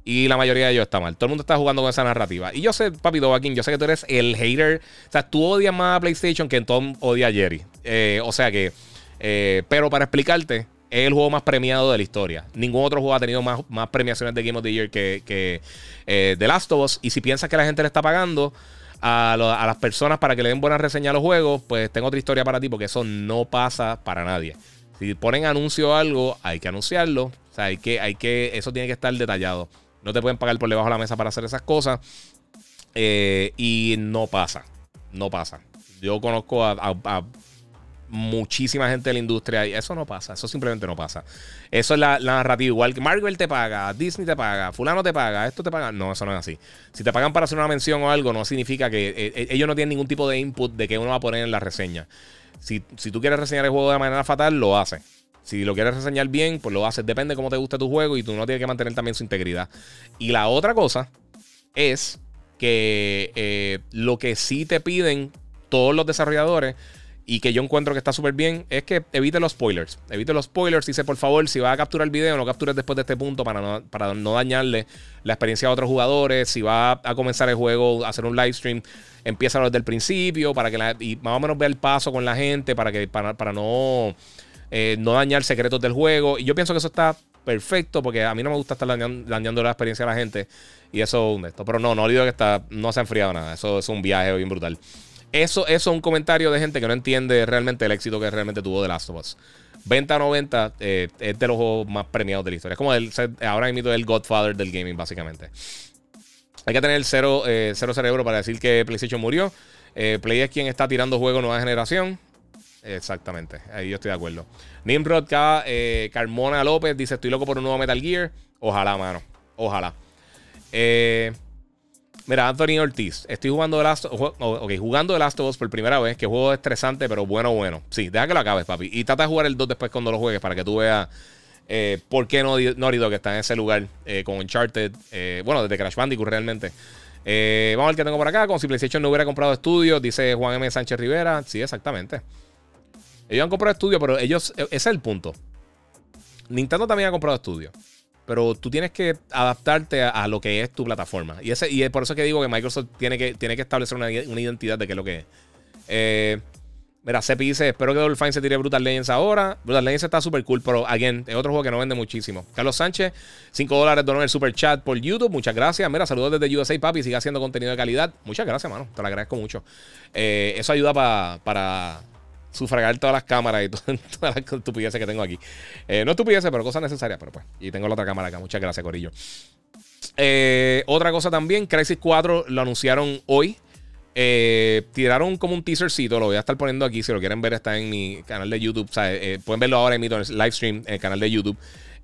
Y la mayoría de ellos está mal. Todo el mundo está jugando con esa narrativa. Y yo sé, papi Dovakin, yo sé que tú eres el hater. O sea, tú odias más a PlayStation que Tom odia a Jerry. Eh, o sea que. Eh, pero para explicarte, es el juego más premiado de la historia. Ningún otro juego ha tenido más, más premiaciones de Game of the Year que, que eh, The Last of Us. Y si piensas que la gente le está pagando a, las personas para que le den buenas reseñas a los juegos, pues tengo otra historia para ti, porque eso no pasa para nadie. Si ponen anuncio o algo, hay que anunciarlo. O sea, hay que, hay que, eso tiene que estar detallado. No te pueden pagar por debajo de la mesa para hacer esas cosas. Eh, y no pasa. No pasa. Yo conozco a muchísima gente de la industria y eso no pasa, eso simplemente no pasa. Eso es la, narrativa, igual que Marvel te paga, Disney te paga, fulano te paga, esto te paga, no, eso no es así. Si te pagan para hacer una mención o algo, no significa que eh, eh, ellos no tienen ningún tipo de input de que uno va a poner en la reseña. Si, si tú quieres reseñar el juego de manera fatal, lo haces. Si lo quieres reseñar bien, pues lo haces. Depende de cómo te guste tu juego y tú no tienes que mantener también su integridad. Y la otra cosa es que eh, lo que sí te piden todos los desarrolladores y que yo encuentro que está súper bien es que evite los spoilers. Evite los spoilers. Dice, por favor, si va a capturar el video, no captures después de este punto para no, para no dañarle la experiencia a otros jugadores. Si va a comenzar el juego, hacer un live stream, empieza desde el principio para que la, y más o menos vea el paso con la gente para, que, para, para no, eh, no dañar secretos del juego. Y yo pienso que eso está perfecto porque a mí no me gusta estar dañando, la experiencia a la gente. Y eso es esto. Pero no, no olvido que está, no se ha enfriado nada. Eso es un viaje bien brutal. Eso, eso es un comentario de gente que no entiende realmente el éxito que realmente tuvo The Last of Us. Venta 90 eh, es de los juegos más premiados de la historia. Es como el, ahora mismo el Godfather del gaming, básicamente. Hay que tener cero, eh, cero cerebro para decir que PlayStation murió. Eh, Play es quien está tirando juegos nueva generación. Exactamente, ahí yo estoy de acuerdo. Nimrod Carmona López dice: Estoy loco por un nuevo Metal Gear. Ojalá, mano. Ojalá. Eh. Mira, Anthony Ortiz, estoy jugando The Last, okay, jugando The Last of Us por primera vez, que juego estresante, pero bueno, bueno. Sí, deja que lo acabes, papi. Y trata de jugar el 2 después cuando lo juegues para que tú veas eh, por qué Norido que está en ese lugar eh, con Uncharted. Eh, bueno, desde Crash Bandicoot realmente. vamos a ver qué tengo por acá. Con PlayStation no hubiera comprado estudios, dice Juan M. Sánchez Rivera. Sí, exactamente. Ellos han comprado estudios, pero ellos, ese es el punto. Nintendo también ha comprado estudios pero tú tienes que adaptarte a, lo que es tu plataforma. Y, ese, y es por eso que digo que Microsoft tiene que, tiene que establecer una, identidad de qué es lo que es. Eh, mira, Sepi dice: Espero que Dolphin se tire Brutal Legends ahora. Brutal Legends está súper cool, pero again, es otro juego que no vende muchísimo. Carlos Sánchez, 5 dólares donó el super chat por YouTube. Muchas gracias. Mira, saludos desde USA, papi. Sigue haciendo contenido de calidad. Muchas gracias, mano. Te lo agradezco mucho. Eh, eso ayuda para sufragar todas las cámaras y todas las estupideces que tengo aquí. Eh, no estupideces, pero cosas necesarias. Pero pues, y tengo la otra cámara acá. Muchas gracias, Corillo. Eh, otra cosa también, Crisis 4 lo anunciaron hoy. Eh, tiraron como un teasercito, lo voy a estar poniendo aquí. Si lo quieren ver, está en mi canal de YouTube. pueden verlo ahora en mi live stream en el canal de YouTube.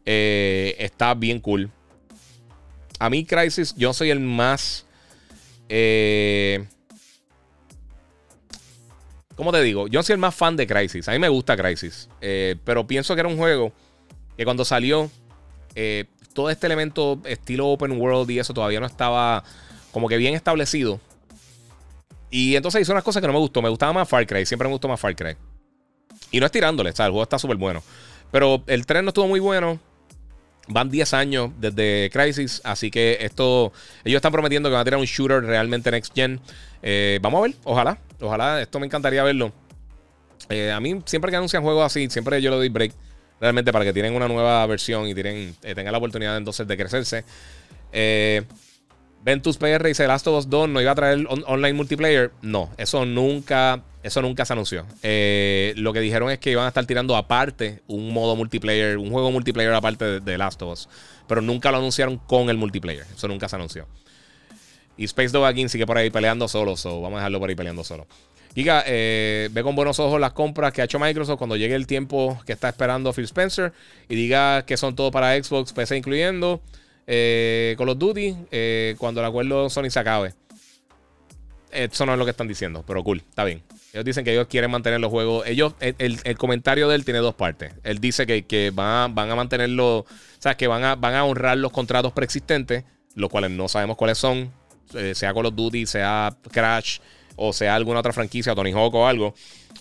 está bien cool. A mí, Crisis, yo soy el más. Eh, ¿Cómo te digo? Yo soy el más fan de Crisis. A mí me gusta Crisis. Eh, pero pienso que era un juego que cuando salió, eh, todo este elemento estilo open world y eso todavía no estaba como que bien establecido. Y entonces hizo unas cosas que no me gustó. Me gustaba más Far Cry. Siempre me gustó más Far Cry. Y no es tirándole, ¿sabes? El juego está súper bueno. Pero el tren no estuvo muy bueno. Van 10 años desde Crisis, así que esto, ellos están prometiendo que van a tirar un shooter realmente next gen. Eh, vamos a ver, ojalá, ojalá, esto me encantaría verlo. Eh, a mí siempre que anuncian juegos así, siempre yo le doy break, realmente para que tienen una nueva versión y eh, tengan la oportunidad entonces de crecerse. Ventus PR dice Last of Us 2 no iba a traer online multiplayer. No, eso nunca, eso nunca se anunció. Eh, lo que dijeron es que iban a estar tirando aparte un modo multiplayer, un juego multiplayer aparte de, Last of Us. Pero nunca lo anunciaron con el multiplayer. Eso nunca se anunció. Y Space Dog sigue por ahí peleando solo. So vamos a dejarlo por ahí peleando solo. Giga, eh, ve con buenos ojos las compras que ha hecho Microsoft cuando llegue el tiempo que está esperando Phil Spencer y diga que son todo para Xbox, PC incluyendo eh, Call of Duty eh, cuando el acuerdo Sony se acabe. Eso no es lo que están diciendo, pero cool, está bien. Ellos dicen que ellos quieren mantener los juegos. Ellos, el, comentario de él tiene dos partes. Él dice que, van, a, van a mantenerlo, o sea, que van a, van a honrar los contratos preexistentes, los cuales no sabemos cuáles son, eh, sea Call of Duty, sea Crash, o sea alguna otra franquicia, Tony Hawk o algo.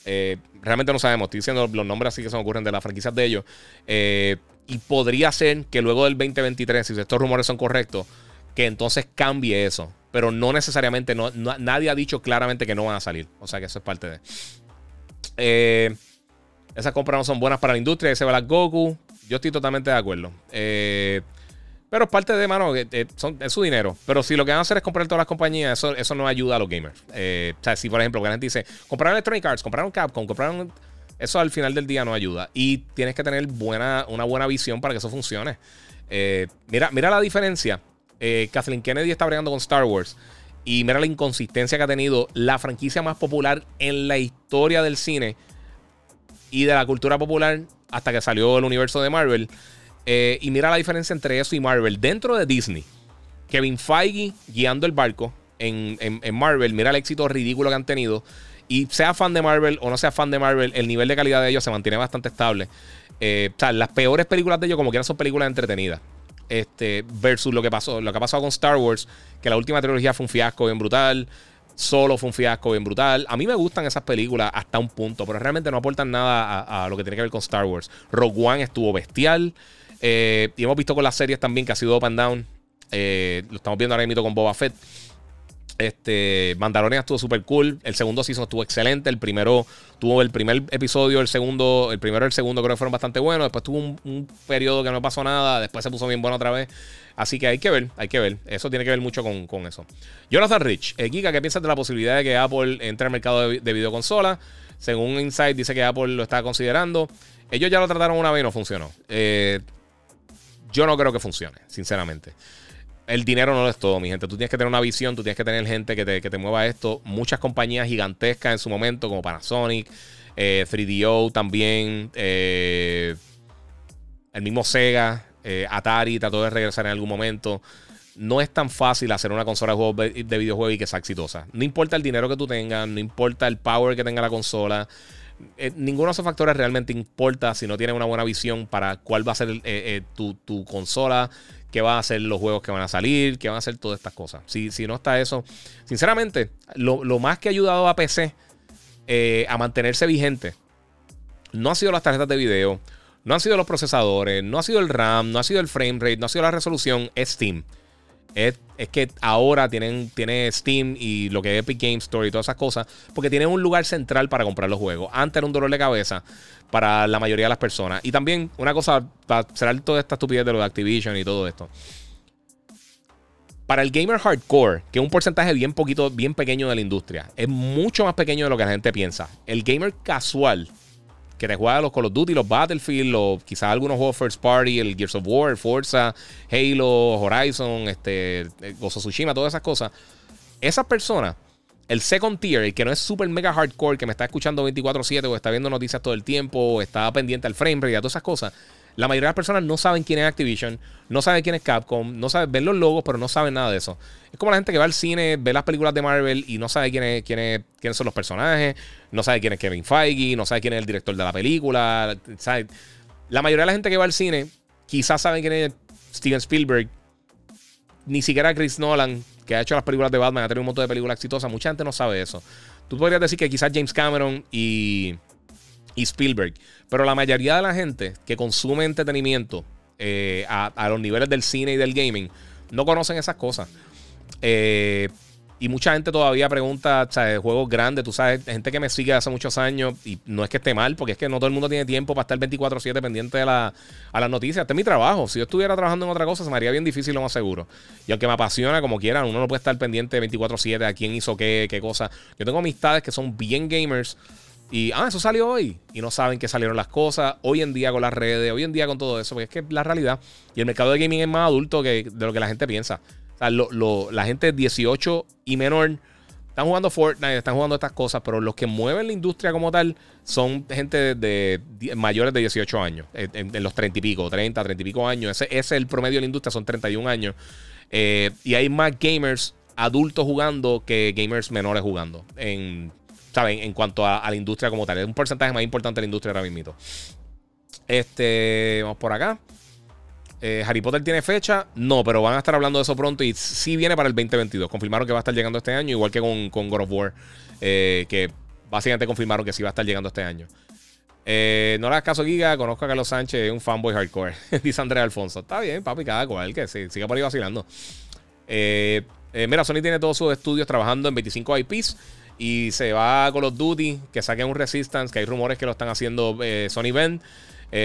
Eh, realmente no sabemos. Estoy diciendo los nombres así que se me ocurren de las franquicias de ellos. Eh, y podría ser que luego del 2023, si estos rumores son correctos, que entonces cambie eso. Pero no necesariamente, no, nadie ha dicho claramente que no van a salir. O sea que eso es parte de. Esas compras no son buenas para la industria. Ese Black Goku. Yo estoy totalmente de acuerdo. Eh, pero es parte de, mano, eh, es su dinero. Pero si lo que van a hacer es comprar todas las compañías, eso, eso no ayuda a los gamers. o sea, si por ejemplo, gente dice, compraron Electronic Arts, compraron Capcom, compraron. Eso al final del día no ayuda. Y tienes que tener buena, una buena visión para que eso funcione. mira, mira la diferencia eh, Kathleen Kennedy está bregando con Star Wars. Y mira la inconsistencia que ha tenido la franquicia más popular en la historia del cine y de la cultura popular hasta que salió el universo de Marvel. Eh, y mira la diferencia entre eso y Marvel. Dentro de Disney, Kevin Feige guiando el barco en, Marvel, mira el éxito ridículo que han tenido. Y sea fan de Marvel o no sea fan de Marvel, el nivel de calidad de ellos se mantiene bastante estable. Eh, o sea, las peores películas de ellos, como quieran, son películas entretenidas. Este, versus lo que pasó, lo que ha pasado con Star Wars, que la última trilogía fue un fiasco bien brutal. Solo fue un fiasco bien brutal. A mí me gustan esas películas hasta un punto, pero realmente no aportan nada a, lo que tiene que ver con Star Wars. Rogue One estuvo bestial. Eh, y hemos visto con las series también que ha sido up and down. Eh, lo estamos viendo ahora mismo con Boba Fett. Este, Mandalorian estuvo súper cool. El segundo season estuvo excelente. El primero tuvo el primer episodio, el segundo, el primero y el segundo creo que fueron bastante buenos. Después tuvo un, periodo que no pasó nada. Después se puso bien bueno otra vez. Así que hay que ver, hay que ver. Eso tiene que ver mucho con, con eso. Jonathan Rich, eh, Kika, ¿qué piensas de la posibilidad de que Apple entre al mercado de, videoconsola? Según Insight, dice que Apple lo está considerando. Ellos ya lo trataron una vez y no funcionó. Eh, yo no creo que funcione, sinceramente el dinero no lo es todo, mi gente. Tú tienes que tener una visión, tú tienes que tener gente que te, que te mueva esto. Muchas compañías gigantescas en su momento, como Panasonic, 3DO eh, también, eh, el mismo Sega, eh, Atari trató de regresar en algún momento. No es tan fácil hacer una consola de, de videojuegos y que sea exitosa. No importa el dinero que tú tengas, no importa el power que tenga la consola. Ninguno de esos factores realmente importa si no tienes una buena visión para cuál va a ser tu, tu consola qué van a ser los juegos que van a salir, qué van a hacer todas estas cosas. Si, si no está eso, sinceramente, lo, más que ha ayudado a PC eh, a mantenerse vigente no ha sido las tarjetas de video, no han sido los procesadores, no ha sido el RAM, no ha sido el frame rate, no ha sido la resolución, es Steam. Es, que ahora tienen, tiene Steam y lo que es Epic Game Store y todas esas cosas, porque tienen un lugar central para comprar los juegos. Antes era un dolor de cabeza para la mayoría de las personas. Y también una cosa, para cerrar toda esta estupidez de lo de Activision y todo esto. Para el gamer hardcore, que es un porcentaje bien poquito, bien pequeño de la industria, es mucho más pequeño de lo que la gente piensa. El gamer casual, que te juega los Call of Duty, los Battlefield, o quizás algunos juegos First Party, el Gears of War, Forza, Halo, Horizon, este, Gozo Tsushima, todas esas cosas. Esas personas, el second tier, el que no es super mega hardcore, que me está escuchando 24-7 o está viendo noticias todo el tiempo, o está pendiente al frame rate a todas esas cosas. La mayoría de las personas no saben quién es Activision, no saben quién es Capcom, no saben, ven los logos, pero no saben nada de eso. Es como la gente que va al cine, ve las películas de Marvel y no sabe quién es, quién es, quiénes son los personajes, no sabe quién es Kevin Feige, no sabe quién es el director de la película. La mayoría de la gente que va al cine quizás saben quién es Steven Spielberg, ni siquiera Chris Nolan, que ha hecho las películas de Batman, ha tenido un montón de películas exitosas. Mucha gente no sabe eso. Tú podrías decir que quizás James Cameron y y Spielberg. Pero la mayoría de la gente que consume entretenimiento eh, a, los niveles del cine y del gaming no conocen esas cosas. Eh, y mucha gente todavía pregunta, ¿sabes? Juegos grandes, tú sabes, gente que me sigue hace muchos años y no es que esté mal, porque es que no todo el mundo tiene tiempo para estar 24/7 pendiente de la, a las noticias. Este es mi trabajo. Si yo estuviera trabajando en otra cosa, se me haría bien difícil, lo más seguro. Y aunque me apasiona, como quieran, uno no puede estar pendiente 24/7 a quién hizo qué, qué cosa. Yo tengo amistades que son bien gamers y, ah, eso salió hoy. Y no saben que salieron las cosas. Hoy en día con las redes, hoy en día con todo eso. Porque es que la realidad. Y el mercado de gaming es más adulto que de lo que la gente piensa. O sea, la gente 18 y menor están jugando Fortnite, están jugando estas cosas, pero los que mueven la industria como tal son gente de, mayores de 18 años, en, los 30 y pico, 30, 30 y pico años. Ese, es el promedio de la industria, son 31 años. Eh, y hay más gamers adultos jugando que gamers menores jugando. En, En cuanto a, la industria como tal. Es un porcentaje más importante de la industria ahora mismo. Este, vamos por acá. Eh, Harry Potter tiene fecha, no, pero van a estar hablando de eso pronto y sí viene para el 2022. Confirmaron que va a estar llegando este año, igual que con, con God of War, eh, que básicamente confirmaron que sí va a estar llegando este año. Eh, no le hagas caso, Giga. Conozco a Carlos Sánchez, es un fanboy hardcore. Dice Andrea Alfonso. Está bien, papi, cada cual que sí, siga por ahí vacilando. mira, Sony tiene todos sus estudios trabajando en 25 IPs y se va Call of Duty, que saquen un Resistance, que hay rumores que lo están haciendo Sony Ben.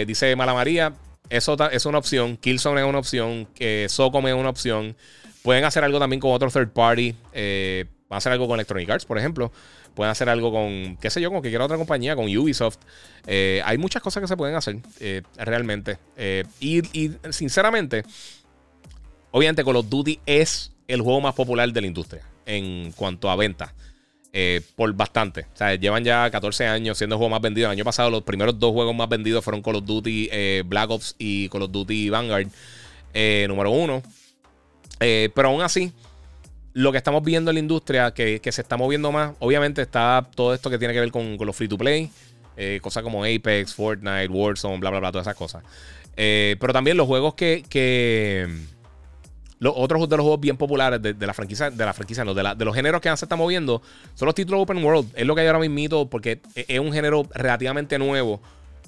dice Mala María, eso es una opción. Killzone es una opción. que Socom es una opción. Pueden hacer algo también con otro third party. Eh, van a hacer algo con Electronic Arts, por ejemplo. Pueden hacer algo con, qué sé yo, con que quiera otra compañía, con Ubisoft. Eh, hay muchas cosas que se pueden hacer eh, realmente. Y, y, sinceramente, obviamente Call of Duty es el juego más popular de la industria en cuanto a ventas. Eh, por bastante. O sea, llevan ya 14 años siendo el juego más vendido. El año pasado los primeros dos juegos más vendidos fueron Call of Duty eh, Black Ops y Call of Duty Vanguard eh, número uno. pero aún así, lo que estamos viendo en la industria que, se está moviendo más, obviamente está todo esto que tiene que ver con, los free to play. cosas como Apex, Fortnite, Warzone, bla, bla, bla, todas esas cosas. pero también los juegos que, que los otros de los juegos bien populares de, la franquicia, de la franquicia, no, de, de, los géneros que se están moviendo, son los títulos Open World. Es lo que hay ahora mismo porque es un género relativamente nuevo.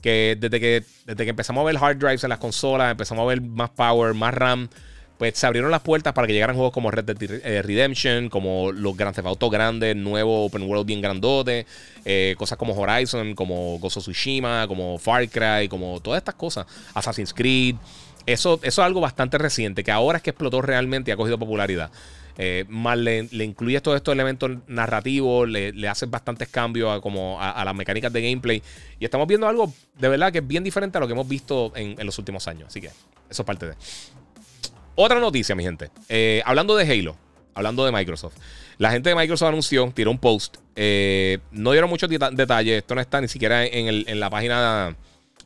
Que desde que, desde que empezamos a ver hard drives en las consolas, empezamos a ver más power, más RAM, pues se abrieron las puertas para que llegaran juegos como Red Dead eh, Redemption, como los Grand Theft Auto grandes, nuevo Open World bien grandote, eh, cosas como Horizon, como Gozo Tsushima, como Far Cry, como todas estas cosas, Assassin's Creed. Eso, eso es algo bastante reciente, que ahora es que explotó realmente y ha cogido popularidad. Eh, más le, le incluyes todos estos elementos narrativos, le, le haces bastantes cambios a, como a, las mecánicas de gameplay. Y estamos viendo algo de verdad que es bien diferente a lo que hemos visto en, los últimos años. Así que eso es parte de. Otra noticia, mi gente. Eh, hablando de Halo, hablando de Microsoft. La gente de Microsoft anunció, tiró un post. Eh, no dieron muchos detalles. Esto no está ni siquiera en, el, en la página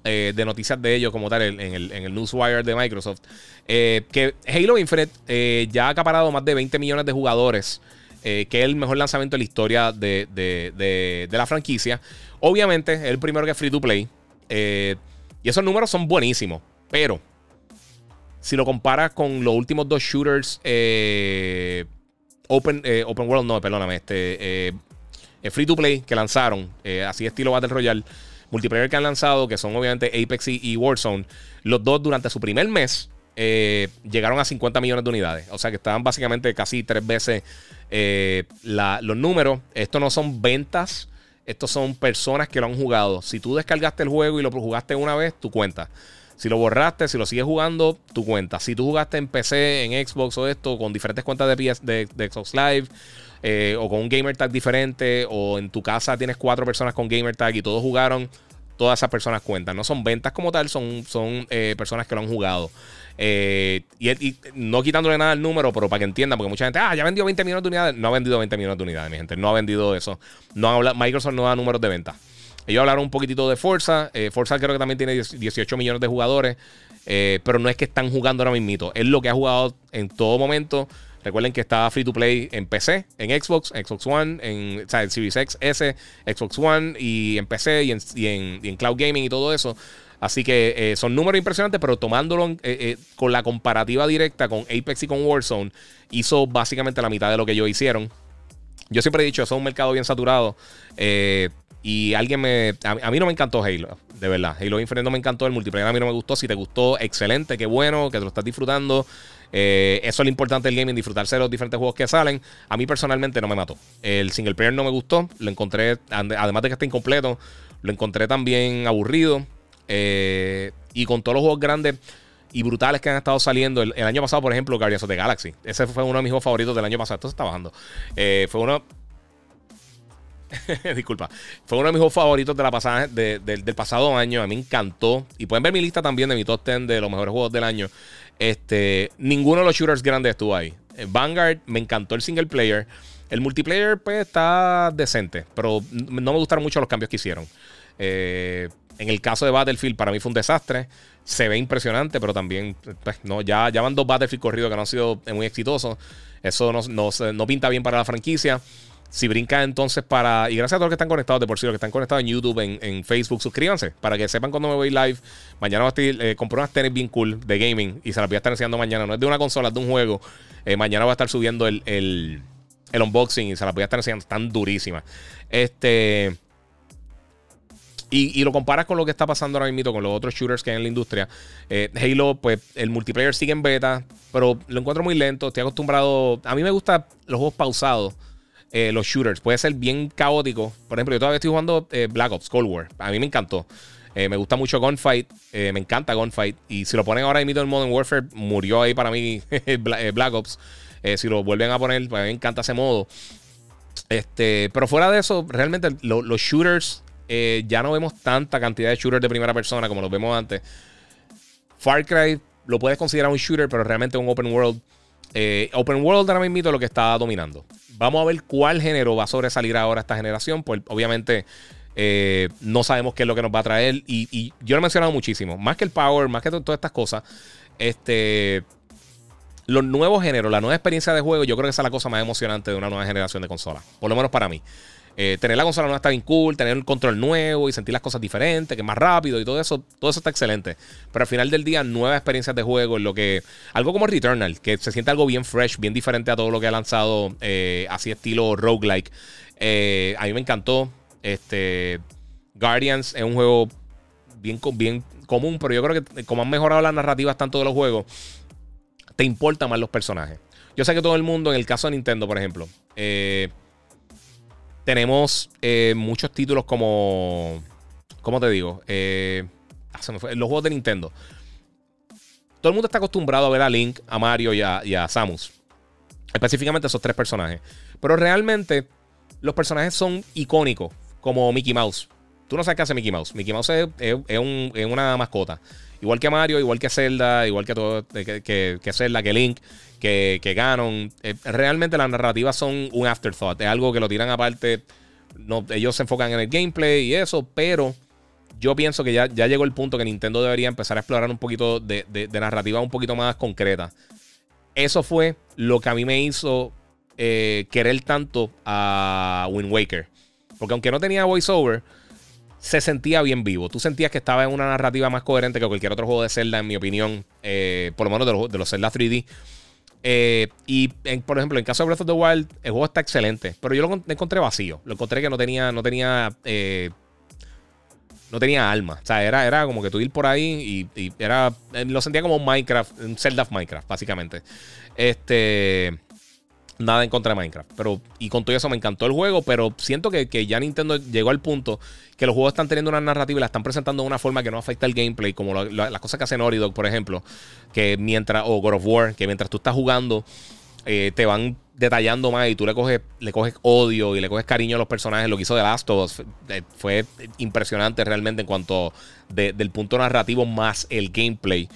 eh, de noticias de ellos como tal en, el, en el, Newswire de Microsoft, eh, que Halo Infinite eh, ya ha acaparado más de 20 millones de jugadores, que es el mejor lanzamiento de la historia de, de, la franquicia. Obviamente es el primero que es free to play. y esos números son buenísimos, pero si lo comparas con los últimos dos shooters Open, Open World, no, perdóname, este free to play que lanzaron, así estilo Battle Royale multiplayer que han lanzado, que son obviamente Apex y, Warzone, los dos durante su primer mes eh, llegaron a 50 millones de unidades. O sea que estaban básicamente casi tres veces eh, los números. Esto no son ventas, estos son personas que lo han jugado. Si tú descargaste el juego y lo jugaste una vez, tu cuenta. Si lo borraste, si lo sigues jugando, tu cuenta. Si tú jugaste en PC, en Xbox o esto, con diferentes cuentas de, PS, de Xbox Live, eh, o con un gamer tag diferente, o en tu casa tienes cuatro personas con gamer tag y todos jugaron, todas esas personas cuentan. No son ventas como tal, son, son eh, personas que lo han jugado. Eh, y, no quitándole nada al número, pero para que entiendan, porque mucha gente, ah, ya vendió 20 millones de unidades. No ha vendido 20 millones de unidades, mi gente. No ha vendido eso. No Microsoft no da números de venta. Ellos hablaron un poquitito de Forza. Forza creo que también tiene 18 millones de jugadores. pero no es que están jugando ahora mismo. Es lo que ha jugado en todo momento. Recuerden que está free to play en PC, en Xbox, Xbox One, en, o sea, Series X, S, Xbox One y en PC y en, Cloud Gaming y todo eso. Así que eh, son números impresionantes, pero tomándolo eh, eh, con la comparativa directa con Apex y con Warzone, hizo básicamente la mitad de lo que ellos hicieron. Yo siempre he dicho, eso es un mercado bien saturado. y alguien me. A, mí no me encantó Halo, de verdad. Halo Infinite no me encantó, el multiplayer a mí no me gustó. Si te gustó, excelente, qué bueno, que te lo estás disfrutando. Eh, eso es lo importante del gaming, disfrutarse de los diferentes juegos que salen. A mí personalmente no me mató. El single player no me gustó. Lo encontré, además de que está incompleto, lo encontré también aburrido. Eh, y con todos los juegos grandes y brutales que han estado saliendo. El, año pasado, por ejemplo, Guardians of the Galaxy. Ese fue uno de mis juegos favoritos del año pasado. Esto se está bajando. Eh, fue uno. Disculpa. Fue uno de mis juegos favoritos del pasado año. A mí me encantó. Y pueden ver mi lista también de mi top 10 de los mejores juegos del año. Este, ninguno de los shooters grandes estuvo ahí. Eh, Vanguard me encantó el single player. El multiplayer, pues, está decente, pero no me gustaron mucho los cambios que hicieron. Eh, en el caso de Battlefield, para mí fue un desastre. Se ve impresionante, pero también, pues, no, ya, ya van dos Battlefield corridos que no han sido muy exitosos. Eso no, no, pinta bien para la franquicia. Si brinca entonces para. Y gracias a todos los que están conectados, de por sí, los que están conectados en YouTube, en, Facebook, suscríbanse para que sepan cuando me voy live. Mañana a estar, eh, compré unas tenis bien cool de gaming y se las voy a estar enseñando mañana. No es de una consola, es de un juego. Eh, mañana voy a estar subiendo el, el, el, unboxing y se las voy a estar enseñando. Están durísimas. Este. Y, lo comparas con lo que está pasando ahora mismo con los otros shooters que hay en la industria. Eh, Halo, pues el multiplayer sigue en beta, pero lo encuentro muy lento. Estoy acostumbrado. A mí me gustan los juegos pausados. Eh, los shooters. Puede ser bien caótico. Por ejemplo, yo todavía estoy jugando eh, Black Ops, Cold War. A mí me encantó. me gusta mucho Gunfight. me encanta Gunfight. Y si lo ponen ahora mismo en Modern Warfare, murió ahí para mí Black Ops. si lo vuelven a poner, pues a mí me encanta ese modo. Este, pero fuera de eso, realmente los shooters eh, ya no vemos tanta cantidad de shooters de primera persona como los vemos antes. Far Cry lo puedes considerar un shooter, pero realmente un open world. Eh, open world ahora mismo lo que está dominando. Vamos a ver cuál género va a sobresalir ahora esta generación. Pues obviamente eh, no sabemos qué es lo que nos va a traer. Y, yo lo he mencionado muchísimo. Más que el power, más que todas estas cosas. Este. Los nuevos géneros, la nueva experiencia de juego, yo creo que esa es la cosa más emocionante de una nueva generación de consolas. Por lo menos para mí. Eh, tener la consola nueva está bien cool, tener un control nuevo y sentir las cosas diferentes, que es más rápido y todo eso, todo eso está excelente. Pero al final del día, nuevas experiencias de juego, lo que. Algo como Returnal, que se siente algo bien fresh, bien diferente a todo lo que ha lanzado, eh, así estilo roguelike. Eh, a mí me encantó. Este. Guardians es un juego bien, bien común, pero yo creo que como han mejorado las narrativas tanto de los juegos, te importan más los personajes. Yo sé que todo el mundo, en el caso de Nintendo, por ejemplo, eh tenemos eh, muchos títulos como. ¿Cómo te digo? Eh, ah, los juegos de Nintendo. Todo el mundo está acostumbrado a ver a Link, a Mario y a, Samus. Específicamente esos tres personajes. Pero realmente los personajes son icónicos, como Mickey Mouse. Tú no sabes qué hace Mickey Mouse. Mickey Mouse es, una mascota. Igual que Mario, igual que Zelda, igual que, todo, que, que Zelda, que Link que, que Ganon. Eh, realmente las narrativas son un afterthought. Es algo que lo tiran aparte. No, ellos se enfocan en el gameplay y eso, pero yo pienso que ya, ya llegó el punto que Nintendo debería empezar a explorar un poquito de, narrativa un poquito más concreta. Eso fue lo que a mí me hizo eh, querer tanto a Wind Waker. Porque aunque no tenía voiceover, se sentía bien vivo. Tú sentías que estaba en una narrativa más coherente que cualquier otro juego de Zelda, en mi opinión. Eh, por lo menos de los, de los Zelda 3D. Eh, y por ejemplo, en caso de Breath of the Wild, el juego está excelente. Pero yo lo encontré vacío. Lo encontré que no tenía. No tenía. Eh, no tenía alma. O sea, era, era como que tú ir por ahí y, era. Eh, lo sentía como Minecraft. Un Zelda of Minecraft, básicamente. Este nada en contra de Minecraft. Pero, y con todo eso me encantó el juego, pero siento que, ya Nintendo llegó al punto que los juegos están teniendo una narrativa y la están presentando de una forma que no afecta el gameplay, como las cosas que hace Naughty por ejemplo, que mientras, o God of War, que mientras tú estás jugando, eh, te van detallando más y tú le coges, le coges odio y le coges cariño a los personajes. Lo que hizo The Last of Us eh, fue impresionante realmente en cuanto del punto narrativo más el gameplay.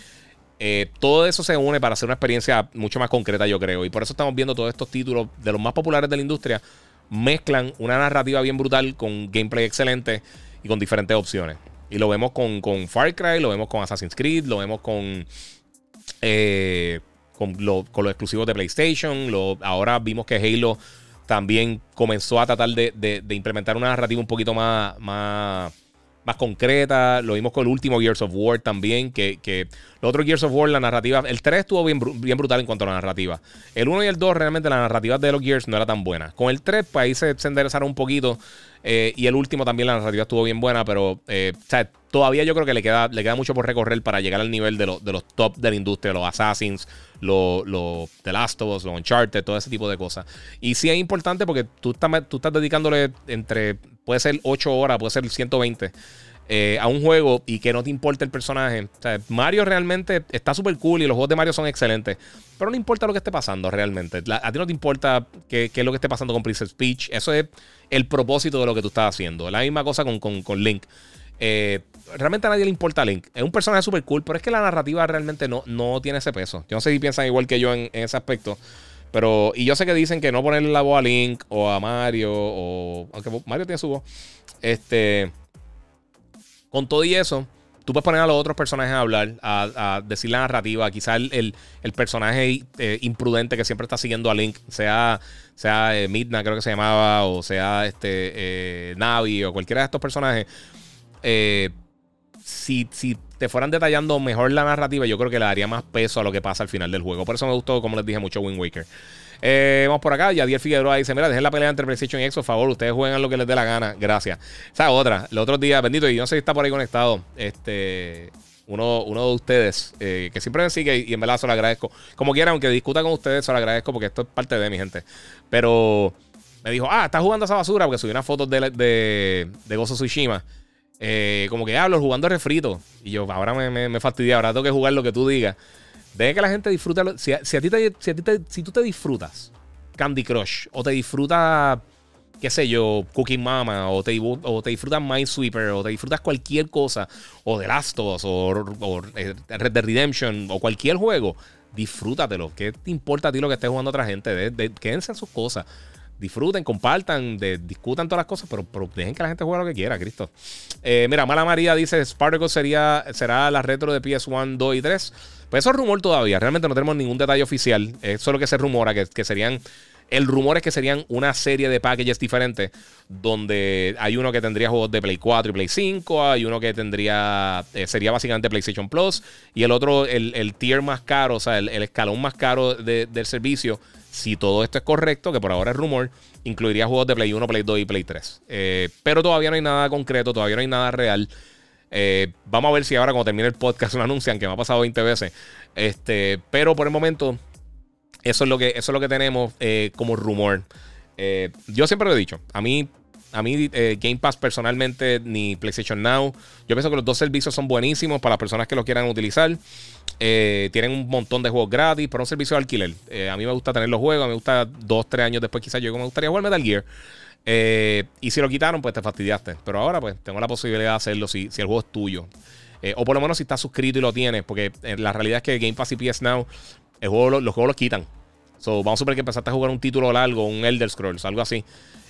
Eh, todo eso se une para hacer una experiencia mucho más concreta, yo creo. Y por eso estamos viendo todos estos títulos de los más populares de la industria. Mezclan una narrativa bien brutal con gameplay excelente y con diferentes opciones. Y lo vemos con, con Far Cry, lo vemos con Assassin's Creed, lo vemos con, eh, con, lo, con, los exclusivos de PlayStation. Lo, ahora vimos que Halo también comenzó a tratar de, de implementar una narrativa un poquito más más concreta. Lo vimos con el último Gears of War también, que, que los otros Gears of War, la narrativa, el 3 estuvo bien, bien brutal en cuanto a la narrativa. El 1 y el 2 realmente la narrativa de los Gears no era tan buena. Con el 3 pues ahí se, se enderezaron un poquito eh, y el último también la narrativa estuvo bien buena, pero eh, todavía yo creo que le queda, le queda mucho por recorrer para llegar al nivel de, de los top de la industria, los Assassins, los, los The Last of Us, los Uncharted, todo ese tipo de cosas. Y sí es importante porque tú estás, tú estás dedicándole entre, puede ser 8 horas, puede ser 120. Eh, a un juego y que no te importe el personaje. Mario realmente está súper cool y los juegos de Mario son excelentes. Pero no importa lo que esté pasando realmente. a ti no te importa qué, es lo que esté pasando con Princess Peach. Eso es el propósito de lo que tú estás haciendo. La misma cosa con, con, Link. Eh, realmente a nadie le importa Link. Es un personaje súper cool, pero es que la narrativa realmente no, no tiene ese peso. Yo no sé si piensan igual que yo en, ese aspecto. Pero, y yo sé que dicen que no ponerle la voz a Link o a Mario, o. Aunque Mario tiene su voz. Este. Con todo y eso, tú puedes poner a los otros personajes a hablar, a, decir la narrativa. Quizá el, personaje eh, imprudente que siempre está siguiendo a Link, sea, sea eh, Midna, creo que se llamaba, o sea este eh, Navi, o cualquiera de estos personajes. Si, si te fueran detallando mejor la narrativa, yo creo que le daría más peso a lo que pasa al final del juego. Por eso me gustó, como les dije, mucho Wind Waker. Eh, vamos por acá. Yadier Figueroa dice: Mira, dejen la pelea entre PlayStation y Xbox, por favor. Ustedes juegan lo que les dé la gana. Gracias. O sea, otra. El otro día, bendito, y no sé si está por ahí conectado. Este. Uno, uno de ustedes eh, que siempre me sigue y, en verdad se lo agradezco. Como quiera, aunque discuta con ustedes, se lo agradezco porque esto es parte de mi gente. Pero me dijo, ah, estás jugando esa basura porque subí una foto de, de, de Gozo Tsushima. Eh, como que hablo jugando refrito. Y yo, ahora me, me, fastidia, ahora tengo que jugar lo que tú digas. Deje que la gente disfrute. Si, si, a ti si, a ti te, si tú te disfrutas Candy Crush o te disfrutas, qué sé yo, Cooking Mama o te, o te disfrutas Minesweeper o te disfrutas cualquier cosa o The Last of Us o, eh, Red Dead Redemption o cualquier juego, disfrútatelo. ¿Qué te importa a ti lo que esté jugando otra gente? quédense en sus cosas disfruten, compartan, discutan todas las cosas, pero, dejen que la gente juegue lo que quiera, Cristo. Eh, mira, Mala María dice: Spartacus sería, será la retro de PS1, 2 y 3. Pues eso es rumor todavía. Realmente no tenemos ningún detalle oficial. Es solo que se rumora que, que serían. El rumor es que serían una serie de packages diferentes. Donde hay uno que tendría juegos de Play 4 y Play 5. Hay uno que tendría. Eh, sería básicamente PlayStation Plus. Y el otro, el, tier más caro, o sea, el, escalón más caro del servicio. Si todo esto es correcto, que por ahora es rumor, incluiría juegos de Play 1, Play 2 y Play 3. Eh, pero todavía no hay nada concreto, todavía no hay nada real. Eh, vamos a ver si ahora cuando termine el podcast lo anuncian, que me ha pasado 20 veces. Este, pero por el momento, eso es lo que, eso es lo que tenemos eh, como rumor. Eh, yo siempre lo he dicho. A mí, a mí Game Pass personalmente, ni PlayStation Now. Yo pienso que los dos servicios son buenísimos para las personas que los quieran utilizar. tienen un montón de juegos gratis, pero un servicio de alquiler. a mí me gusta tener los juegos. Me gusta dos, tres años después, quizás yo me gustaría jugar Metal Gear. Eh, y si lo quitaron, pues te fastidiaste. Pero ahora, pues, tengo la posibilidad de hacerlo si, si el juego es tuyo. Eh, o por lo menos si estás suscrito y lo tienes. Porque eh, la realidad es que Game Pass y PS Now, los juegos los quitan. So, vamos a suponer que empezaste a jugar un título largo, un Elder Scrolls, algo así.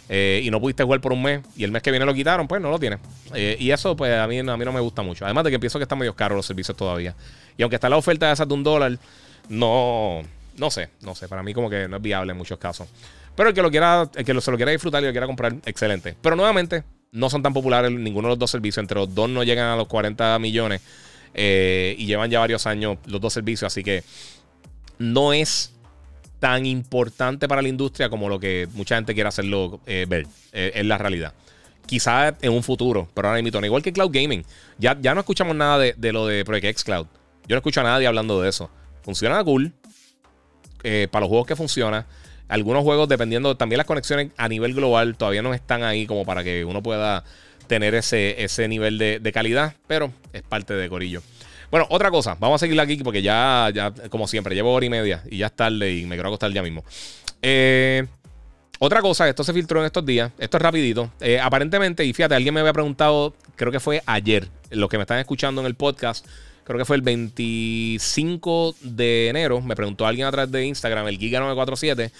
y no pudiste jugar por un mes. Y el mes que viene lo quitaron, pues no lo tienes. y eso, pues a mí, a mí no me gusta mucho. Además de que pienso que están medio caros los servicios todavía. Y aunque está la oferta de esas de un dólar, no. No sé, no sé. Para mí, como que no es viable en muchos casos. Pero el que lo quiera, el que se lo quiera disfrutar y lo quiera comprar, excelente. Pero nuevamente, no son tan populares ninguno de los dos servicios. Entre los dos no llegan a los 40 millones. Eh, y llevan ya varios años los dos servicios. Así que no es tan importante para la industria como lo que mucha gente quiere hacerlo eh, ver. Eh, es la realidad. Quizás en un futuro, pero ahora mismo, igual que Cloud Gaming. Ya, ya no escuchamos nada de, de lo de Project X Cloud. Yo no escucho a nadie hablando de eso. Funciona cool. para los juegos que funciona. Algunos juegos, dependiendo, también las conexiones a nivel global todavía no están ahí como para que uno pueda tener ese, ese nivel de, calidad, pero es parte de Corillo. Bueno, otra cosa, vamos a seguir aquí porque ya, ya, como siempre, llevo hora y media y ya es tarde y me quiero acostar ya mismo. Eh, otra cosa, esto se filtró en estos días, esto es rapidito. Eh, aparentemente, y fíjate, alguien me había preguntado, creo que fue ayer, los que me están escuchando en el podcast, creo que fue el 25 de enero, me preguntó alguien a través de Instagram, el Giga947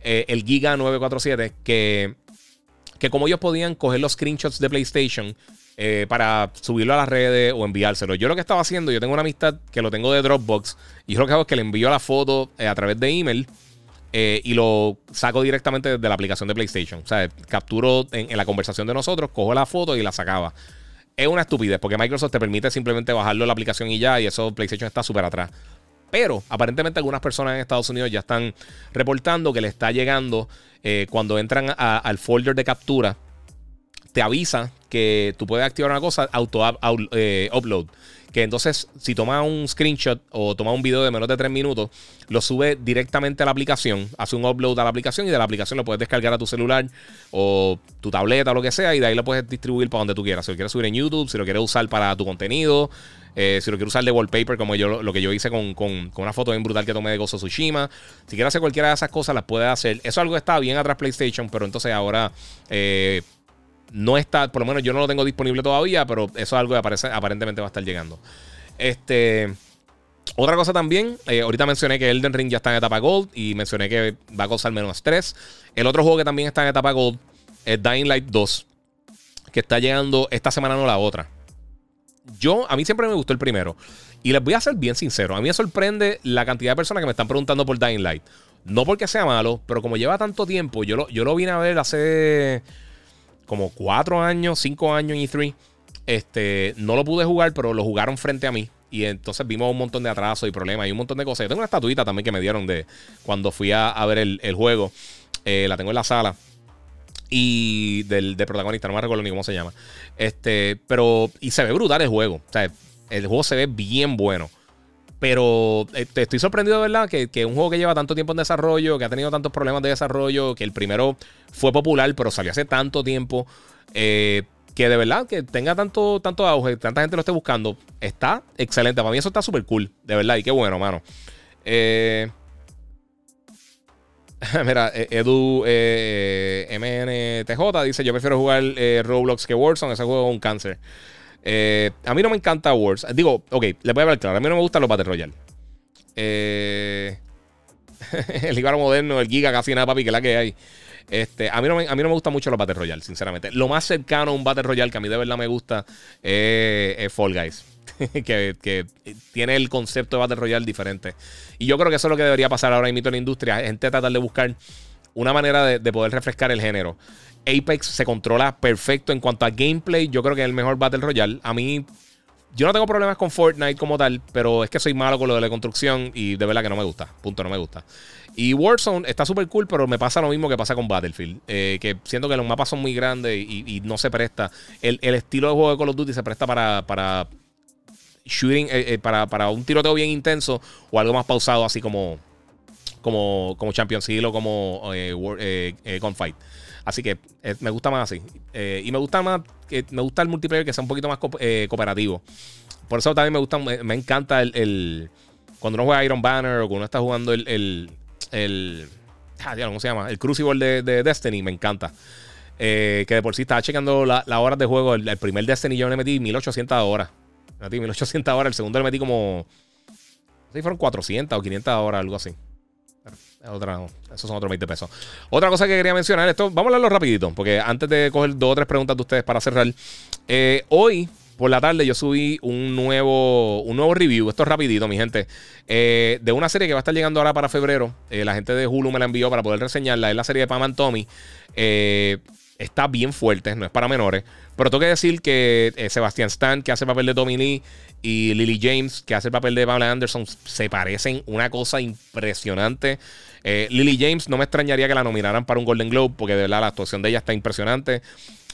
eh, el Giga 947, que, que como ellos podían coger los screenshots de PlayStation eh, para subirlo a las redes o enviárselo. Yo lo que estaba haciendo, yo tengo una amistad que lo tengo de Dropbox y yo lo que hago es que le envío la foto eh, a través de email. y lo saco directamente desde la aplicación de PlayStation. O sea, capturo en, la conversación de nosotros, cojo la foto y la sacaba. Es una estupidez porque Microsoft te permite simplemente bajarlo en la aplicación y ya, y eso PlayStation está súper atrás. Pero aparentemente algunas personas en Estados Unidos ya están reportando que le está llegando eh, cuando entran al folder de captura. Te avisa que tú puedes activar una cosa, auto eh, upload. Que entonces, si toma un screenshot o toma un video de menos de 3 minutos, lo sube directamente a la aplicación, hace un upload a la aplicación y de la aplicación lo puedes descargar a tu celular o tu tableta o lo que sea, y de ahí lo puedes distribuir para donde tú quieras. Si lo quieres subir en YouTube, si lo quieres usar para tu contenido, eh, si lo quiero usar de wallpaper, como yo lo que yo hice con, una foto bien brutal que tomé de Gozo Tsushima. Si quieres hacer cualquiera de esas cosas, las puedes hacer. Eso es algo está bien atrás PlayStation, pero entonces ahora eh, no está, por lo menos yo no lo tengo disponible todavía, pero eso es algo que aparentemente va a estar llegando. Este. Otra cosa también, eh, ahorita mencioné que Elden Ring ya está en etapa Gold y mencioné que va a causar menos estrés. El otro juego que también está en etapa Gold es Dying Light 2, que está llegando esta semana, no la otra. Yo, a mí siempre me gustó el primero. Y les voy a ser bien sincero, a mí me sorprende la cantidad de personas que me están preguntando por Dying Light. No porque sea malo, pero como lleva tanto tiempo, yo lo, yo lo vine a ver hace como cuatro años, cinco años en E3. Este, no lo pude jugar, pero lo jugaron frente a mí. Y entonces vimos un montón de atrasos y problemas y un montón de cosas. Yo tengo una estatuita también que me dieron de cuando fui a, ver el, juego. Eh, la tengo en la sala. Y del, protagonista, no me recuerdo ni cómo se llama. Este, pero. Y se ve brutal el juego. O sea, el juego se ve bien bueno. Pero eh, estoy sorprendido, ¿verdad? Que, que, un juego que lleva tanto tiempo en desarrollo, que ha tenido tantos problemas de desarrollo, que el primero fue popular, pero salió hace tanto tiempo. Eh, que de verdad que tenga tanto, tanto auge, tanta gente lo esté buscando, está excelente. Para mí eso está súper cool, de verdad, y qué bueno, mano. Eh, mira, Edu MNTJ dice: Yo prefiero jugar Roblox que Warzone. Ese juego es un cáncer. Eh, a mí no me encanta Wars. Digo, ok, le voy a hablar claro. A mí no me gustan los Battle Royale. Eh, el Ibaro moderno, el Giga, casi nada, papi, que es la que hay. Este, a, mí no me, a mí no me gustan mucho los Battle Royale, sinceramente. Lo más cercano a un Battle Royale que a mí de verdad me gusta es Fall Guys. que, tiene el concepto de Battle Royale diferente. Y yo creo que eso es lo que debería pasar ahora mismo en la industria. Gente tratar de buscar una manera de poder refrescar el género. Apex se controla perfecto en cuanto a gameplay. Yo creo que es el mejor Battle Royale. A mí, yo no tengo problemas con Fortnite como tal, pero es que soy malo con lo de la construcción y de verdad que no me gusta. Punto, no me gusta. Y Warzone está súper cool, pero me pasa lo mismo que pasa con Battlefield. Eh, que siento que los mapas son muy grandes y, no se presta. El, estilo de juego de Call of Duty se presta para, para shooting, eh, eh, para, para, un tiroteo bien intenso o algo más pausado, así como, como, como Champions o como Gunfight. Así que eh, me gusta más así. Eh, y me gusta más, me gusta el multiplayer que sea un poquito más eh, cooperativo. Por eso también me gusta, me, encanta el, Cuando uno juega Iron Banner o cuando uno está jugando el. el, el ah, ¿Cómo se llama? El Crucible de, Destiny, me encanta. que de por sí estaba checando las horas de juego. El, primer Destiny yo le metí 1800 horas. Me metí 1800 horas. El segundo le metí como. No sé si fueron 400 o 500 horas, algo así. Otra, esos son otros 20 pesos. Otra cosa que quería mencionar, esto, vamos a hablarlo rapidito, porque antes de coger dos o tres preguntas de ustedes para cerrar, eh, hoy por la tarde yo subí un nuevo, un nuevo review, esto es rapidito, mi gente, eh, de una serie que va a estar llegando ahora para febrero. Eh, la gente de Hulu me la envió para poder reseñarla, es la serie de Pam and Tommy. está bien fuerte, no es para menores. Pero tengo que decir que Sebastián Stan, que hace el papel de Tommy Lee, y Lily James, que hace el papel de Pamela Anderson, se parecen una cosa impresionante. Eh, Lily James, no me extrañaría que la nominaran para un Golden Globe, porque de verdad la actuación de ella está impresionante.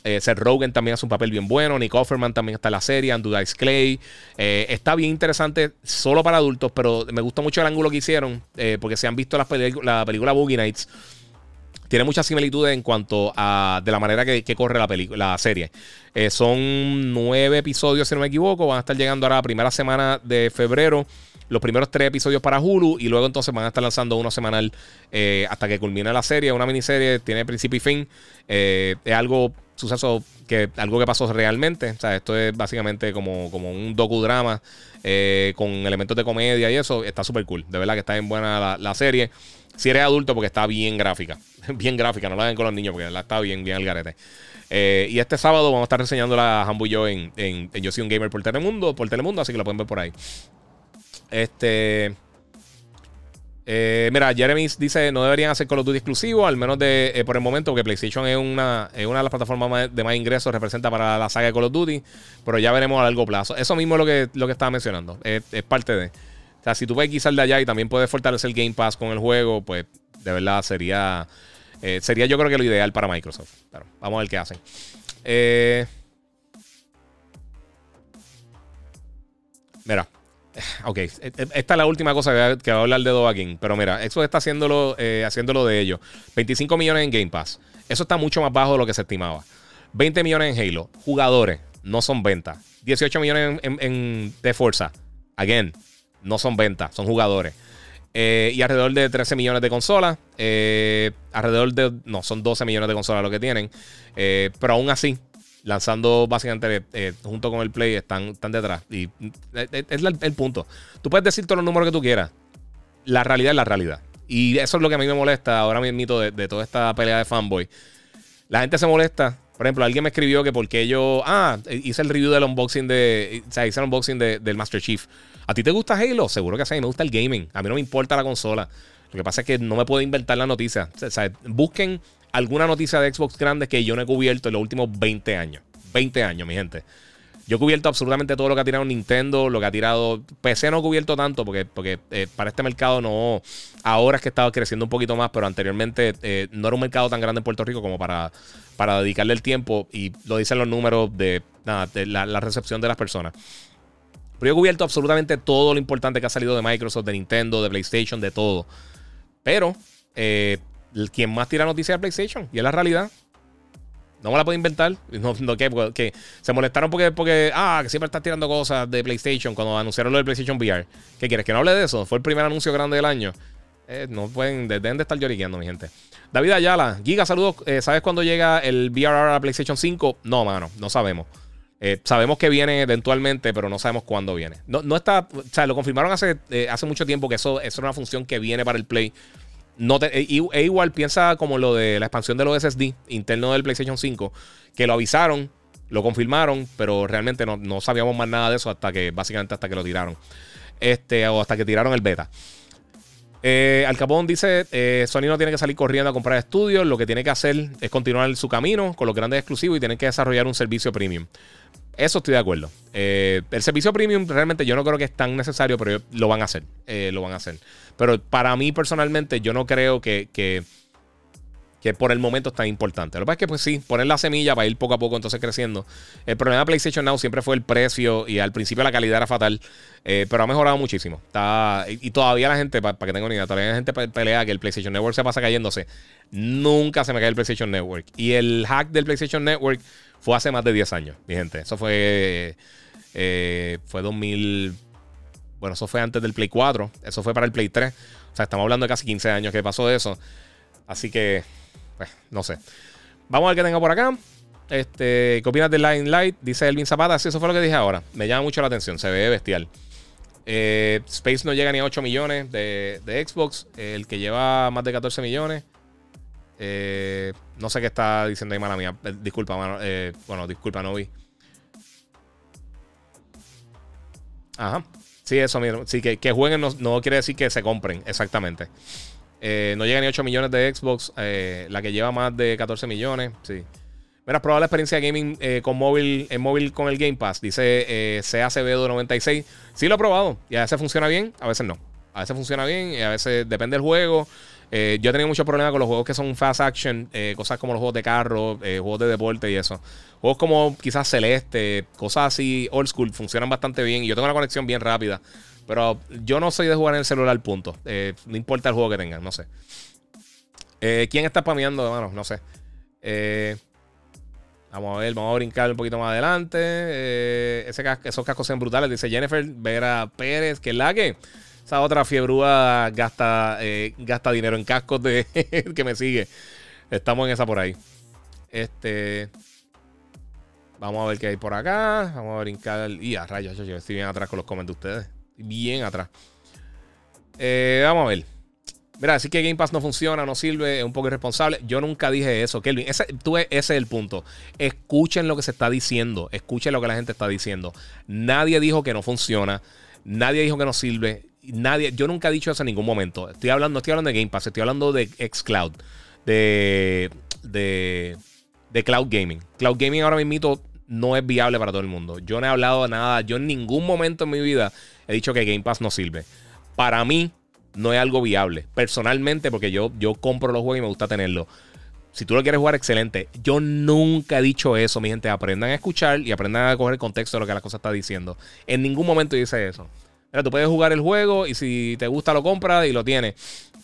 Eh, Seth Rogen también hace un papel bien bueno. Nick Offerman también está en la serie. Andrew Dice Clay. Eh, está bien interesante, solo para adultos, pero me gusta mucho el ángulo que hicieron, porque se han visto la película Boogie Nights tiene muchas similitudes en cuanto a de la manera que, corre la, la serie. Eh, son nueve episodios, si no me equivoco. Van a estar llegando ahora la primera semana de febrero. Los primeros tres episodios para Hulu. Y luego entonces van a estar lanzando uno semanal eh, hasta que culmine la serie. Una miniserie, tiene principio y fin. Eh, es algo, suceso que, algo que pasó realmente. O sea, esto es básicamente como, como un docudrama con elementos de comedia y eso. Está súper cool. De verdad que está bien buena la serie. Si eres adulto, porque está bien gráfica. bien gráfica, no la ven con los niños, porque la está bien, bien al garete. Eh, y este sábado vamos a estar reseñándola a Hambu en, en, Yo soy un gamer por Telemundo, por Telemundo, así que la pueden ver por ahí. Este. Eh, mira, Jeremy dice no deberían hacer Call of Duty exclusivo, al menos de eh, por el momento, porque PlayStation es una, una de las plataformas de más ingresos, representa para la saga de Call of Duty, pero ya veremos a largo plazo. Eso mismo es lo que, lo que estaba mencionando, es, es parte de. O sea, si tú puedes quizás de allá y también puedes fortalecer el Game Pass con el juego, pues de verdad sería, eh, sería yo creo que lo ideal para Microsoft. Vamos a ver qué hacen. Eh, mira, ok, esta es la última cosa que, va a hablar de Dovahkiin. Pero mira, eso está haciéndolo, eh, haciéndolo de ellos. 25 millones en Game Pass. Eso está mucho más bajo de lo que se estimaba. 20 millones en Halo. Jugadores, no son ventas. 18 millones en, de fuerza. Again, no son ventas, son jugadores. Eh, y alrededor de 13 millones de consolas. Eh, alrededor de. No, son 12 millones de consolas lo que tienen. Eh, pero aún así, lanzando básicamente junto con el Play, están, están detrás. Y es el, punto. Tú puedes decir todos los números que tú quieras. La realidad es la realidad. Y eso es lo que a mí me molesta ahora mismo de, de toda esta pelea de fanboy. La gente se molesta. Por ejemplo, alguien me escribió que porque yo. Ah, hice el review del unboxing de. O sea, hice el unboxing del Master Chief. ¿A ti te gusta Halo? Seguro que sí. Me gusta el gaming. A mí no me importa la consola. Lo que pasa es que no me puedo inventar la noticia. Busquen alguna noticia de Xbox grande que yo no he cubierto en los últimos 20 años. 20 años, mi gente. Yo he cubierto absolutamente todo lo que ha tirado Nintendo, lo que ha tirado. PC no he cubierto tanto porque, porque eh, para este mercado no. Ahora es que estaba creciendo un poquito más, pero anteriormente eh, no era un mercado tan grande en Puerto Rico como para, para dedicarle el tiempo. Y lo dicen los números de, la, recepción de las personas. Pero yo he cubierto absolutamente todo lo importante que ha salido de Microsoft, de Nintendo, de PlayStation, de todo. Pero eh, quien más tira noticias es PlayStation. Y es la realidad. No me la puedo inventar. No, no que, se molestaron porque, porque, ah, que siempre estás tirando cosas de PlayStation cuando anunciaron lo del PlayStation VR. ¿Qué quieres? ¿Que no hable de eso? Fue el primer anuncio grande del año. Eh, no pueden, deben de estar lloriqueando, mi gente. David Ayala, Giga, saludos. Eh, ¿Sabes cuándo llega el VR a PlayStation 5? No, mano, no sabemos. Eh, sabemos que viene eventualmente, pero no sabemos cuándo viene. No, no está, o sea, lo confirmaron hace, hace mucho tiempo que eso, eso era una función que viene para el Play. No e, e, igual piensa como lo de la expansión de los SSD interno del PlayStation 5, que lo avisaron, lo confirmaron, pero realmente no, sabíamos más nada de eso hasta que, básicamente hasta que lo tiraron. Este, o hasta que tiraron el beta. Eh, Al Capón dice: eh, Sony no tiene que salir corriendo a comprar estudios, lo que tiene que hacer es continuar su camino con los grandes exclusivos y tienen que desarrollar un servicio premium. Eso estoy de acuerdo. Eh, el servicio premium realmente yo no creo que es tan necesario, pero lo van a hacer. Eh, lo van a hacer. Pero para mí personalmente yo no creo que, que, por el momento es tan importante. Lo que pasa es que pues sí, poner la semilla para ir poco a poco entonces creciendo. El problema de PlayStation Now siempre fue el precio y al principio la calidad era fatal, eh, pero ha mejorado muchísimo. Está, y, todavía la gente, para, que tengan una idea, todavía la gente pelea que el PlayStation Network se pasa cayéndose. Nunca se me cae el PlayStation Network. Y el hack del PlayStation Network fue hace más de 10 años, mi gente. Eso fue. Eh, fue 2000. Bueno, eso fue antes del Play 4. Eso fue para el Play 3. O sea, estamos hablando de casi 15 años que pasó eso. Así que. Pues, no sé. Vamos a ver qué tengo por acá. Este, ¿Qué opinas de Line Light? Dice Elvin Zapata. Sí, eso fue lo que dije ahora. Me llama mucho la atención. Se ve bestial. Eh, Space no llega ni a 8 millones de Xbox. El que lleva más de 14 millones. Eh, no sé qué está diciendo ahí, mala mía. Eh, disculpa, mano. Eh, bueno, disculpa, no vi. Ajá. Sí, eso mismo. Sí, que, jueguen no, quiere decir que se compren, exactamente. no llega ni 8 millones de Xbox. la que lleva más de 14 millones. Sí. Mira, probable la experiencia de gaming con móvil, en móvil con el Game Pass. Dice CACB96. Sí, lo he probado. Y a veces funciona bien, a veces no. A veces funciona bien y a veces depende del juego. Eh, yo he tenido muchos problemas con los juegos que son fast action, eh, cosas como los juegos de carro, eh, juegos de deporte y eso. Juegos como quizás Celeste, cosas así old school, funcionan bastante bien y yo tengo una conexión bien rápida. Pero yo no soy de jugar en el celular, punto. no importa el juego que tengan, no sé. ¿Quién está spameando, hermano? No sé. vamos a ver, vamos a brincar un poquito más adelante. esos cascos son brutales, dice Jennifer Vera Pérez, que es la que. Esa otra fiebrúa gasta, eh, gasta dinero en cascos de que me sigue. Estamos en esa por ahí. Este. Vamos a ver qué hay por acá. Vamos a brincar. Y a rayos, yo, estoy bien atrás con los comentarios de ustedes. Bien atrás. Eh, vamos a ver. Mira, decir que Game Pass no funciona, no sirve, es un poco irresponsable. Yo nunca dije eso, Kelvin. Ese es el punto. Escuchen lo que se está diciendo. Escuchen lo que la gente está diciendo. Nadie dijo que no funciona. Nadie dijo que no sirve nadie, yo nunca he dicho eso en ningún momento. Estoy hablando, no estoy hablando de Game Pass, estoy hablando de Xcloud, de, de, de Cloud Gaming. Cloud Gaming ahora mismo no es viable para todo el mundo. Yo no he hablado de nada, yo en ningún momento en mi vida he dicho que Game Pass no sirve. Para mí no es algo viable, personalmente, porque yo, yo compro los juegos y me gusta tenerlos. Si tú lo quieres jugar, excelente. Yo nunca he dicho eso, mi gente. Aprendan a escuchar y aprendan a coger el contexto de lo que la cosa está diciendo. En ningún momento dice eso. Mira, tú puedes jugar el juego y si te gusta lo compras y lo tienes.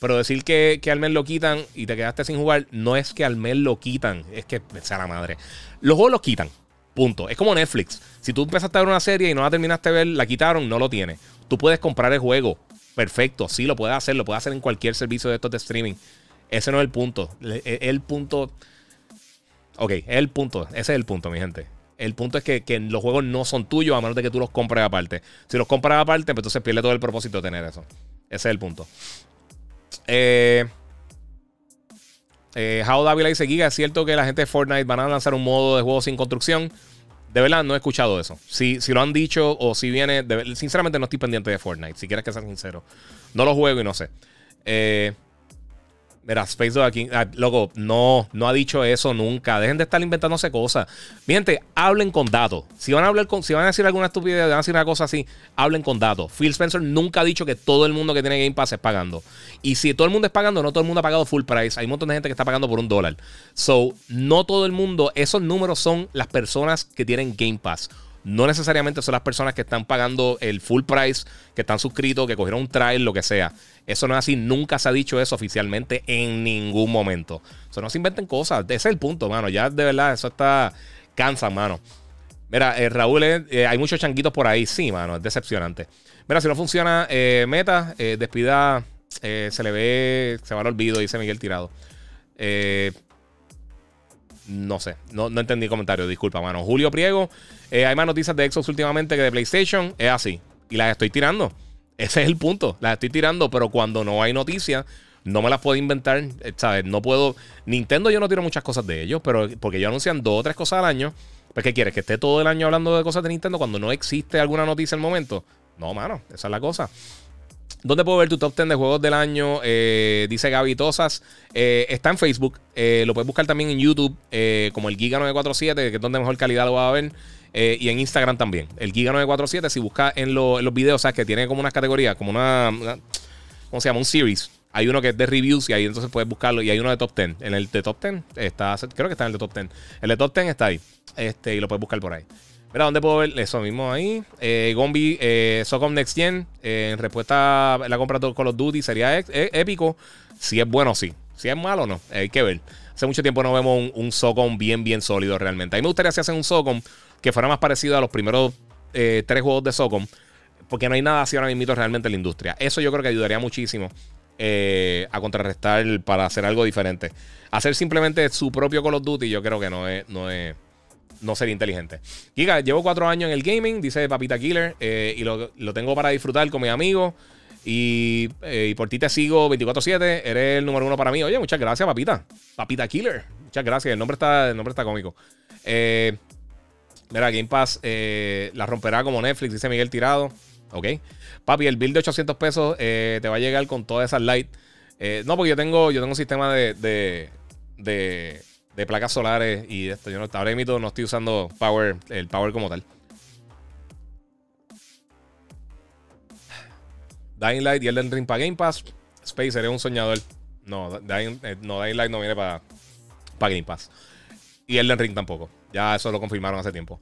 Pero decir que, que al mes lo quitan y te quedaste sin jugar, no es que al mes lo quitan, es que sea la madre. Los juegos los quitan. Punto. Es como Netflix. Si tú empezaste a ver una serie y no la terminaste de ver, la quitaron, no lo tienes. Tú puedes comprar el juego. Perfecto. Sí, lo puedes hacer. Lo puedes hacer en cualquier servicio de estos de streaming. Ese no es el punto. El, el punto Ok, el punto. Ese es el punto, mi gente. El punto es que, que, los juegos no son tuyos a menos de que tú los compres aparte. Si los compras aparte, pues entonces pierde todo el propósito de tener eso. Ese es el punto. Eh, eh, How Davila dice: Giga, ¿es cierto que la gente de Fortnite van a lanzar un modo de juego sin construcción? De verdad, no he escuchado eso. Si, si lo han dicho o si viene. sinceramente, no estoy pendiente de Fortnite. Si quieres que sea sincero. No lo juego y no sé. Eh. Mira, Space aquí, ah, loco, no, no ha dicho eso nunca. Dejen de estar inventándose cosas. Mi gente, hablen con datos. Si van a hablar con, si van a decir alguna estupidez, van a decir una cosa así, hablen con datos. Phil Spencer nunca ha dicho que todo el mundo que tiene Game Pass es pagando. Y si todo el mundo es pagando, no todo el mundo ha pagado full price. Hay un montón de gente que está pagando por un dólar. So, no todo el mundo, esos números son las personas que tienen Game Pass no necesariamente son las personas que están pagando el full price, que están suscritos, que cogieron un trial, lo que sea. Eso no es así, nunca se ha dicho eso oficialmente en ningún momento. Eso no se inventen cosas, ese es el punto, mano. Ya de verdad, eso está cansa, mano. Mira, eh, Raúl, eh, hay muchos changuitos por ahí, sí, mano, es decepcionante. Mira, si no funciona eh, Meta, despida, se le ve, se va al olvido, dice Miguel Tirado. No sé, no, no entendí el comentario, disculpa, mano. Julio Priego, hay más noticias de Xbox últimamente que de PlayStation, es así, y las estoy tirando. Ese es el punto. Las estoy tirando, pero cuando no hay noticias, no me las puedo inventar. Eh, ¿Sabes? No puedo. Nintendo, yo no tiro muchas cosas de ellos, pero porque ellos anuncian dos o tres cosas al año. Pues, ¿qué quieres? ¿Que esté todo el año hablando de cosas de Nintendo cuando no existe alguna noticia el momento? No, mano. Esa es la cosa. ¿Dónde puedo ver tu top 10 de juegos del año? Eh, dice Gaby Tosas. Eh, está en Facebook. lo puedes buscar también en YouTube como el Giga947, que es donde mejor calidad lo va a ver. Eh, y en Instagram también. El Giga947, si buscas en, los videos, sabes que tiene como unas categorías, como una, ¿Cómo se llama? Un series. Hay uno que es de reviews y ahí entonces puedes buscarlo. Y hay uno de top 10. En el de top 10 está. Creo que está en el de top 10. El de top 10 está ahí. Este, y lo puedes buscar por ahí. Mira, ¿dónde puedo ver eso mismo ahí? Eh, Gombi, eh, Socom Next Gen. Eh, en respuesta a la compra de Call of Duty, sería épico. Si es bueno, sí. Si es malo, no. Hay que ver. Hace mucho tiempo no vemos un, un Socom bien, bien sólido realmente. A mí me gustaría si hacen un Socom que fuera más parecido a los primeros eh, tres juegos de Socom, porque no hay nada así ahora mismo realmente en la industria. Eso yo creo que ayudaría muchísimo eh, a contrarrestar para hacer algo diferente. Hacer simplemente su propio Call of Duty, yo creo que no es, no es, no sería inteligente. Giga, llevo cuatro años en el gaming, dice Papita Killer, eh, y lo, tengo para disfrutar con mis amigos. Y, y por ti te sigo 24-7, eres el número uno para mí. Oye, muchas gracias, Papita. Papita Killer. Muchas gracias. El nombre está, el nombre está cómico. Eh, Mira, Game Pass eh, la romperá como Netflix, dice Miguel Tirado. Ok. Papi, el bill de 800 pesos eh, te va a llegar con todas esas light. Eh, no, porque yo tengo, yo tengo un sistema de, de, placas solares y esto. Yo no, ahora mismo no estoy usando power, el power como tal. Dying Light y Elden Ring para Game Pass. Space sería un soñador. No, Dying, no, Dying Light no viene para, para Game Pass. Y Elden Ring tampoco. Ya eso lo confirmaron hace tiempo.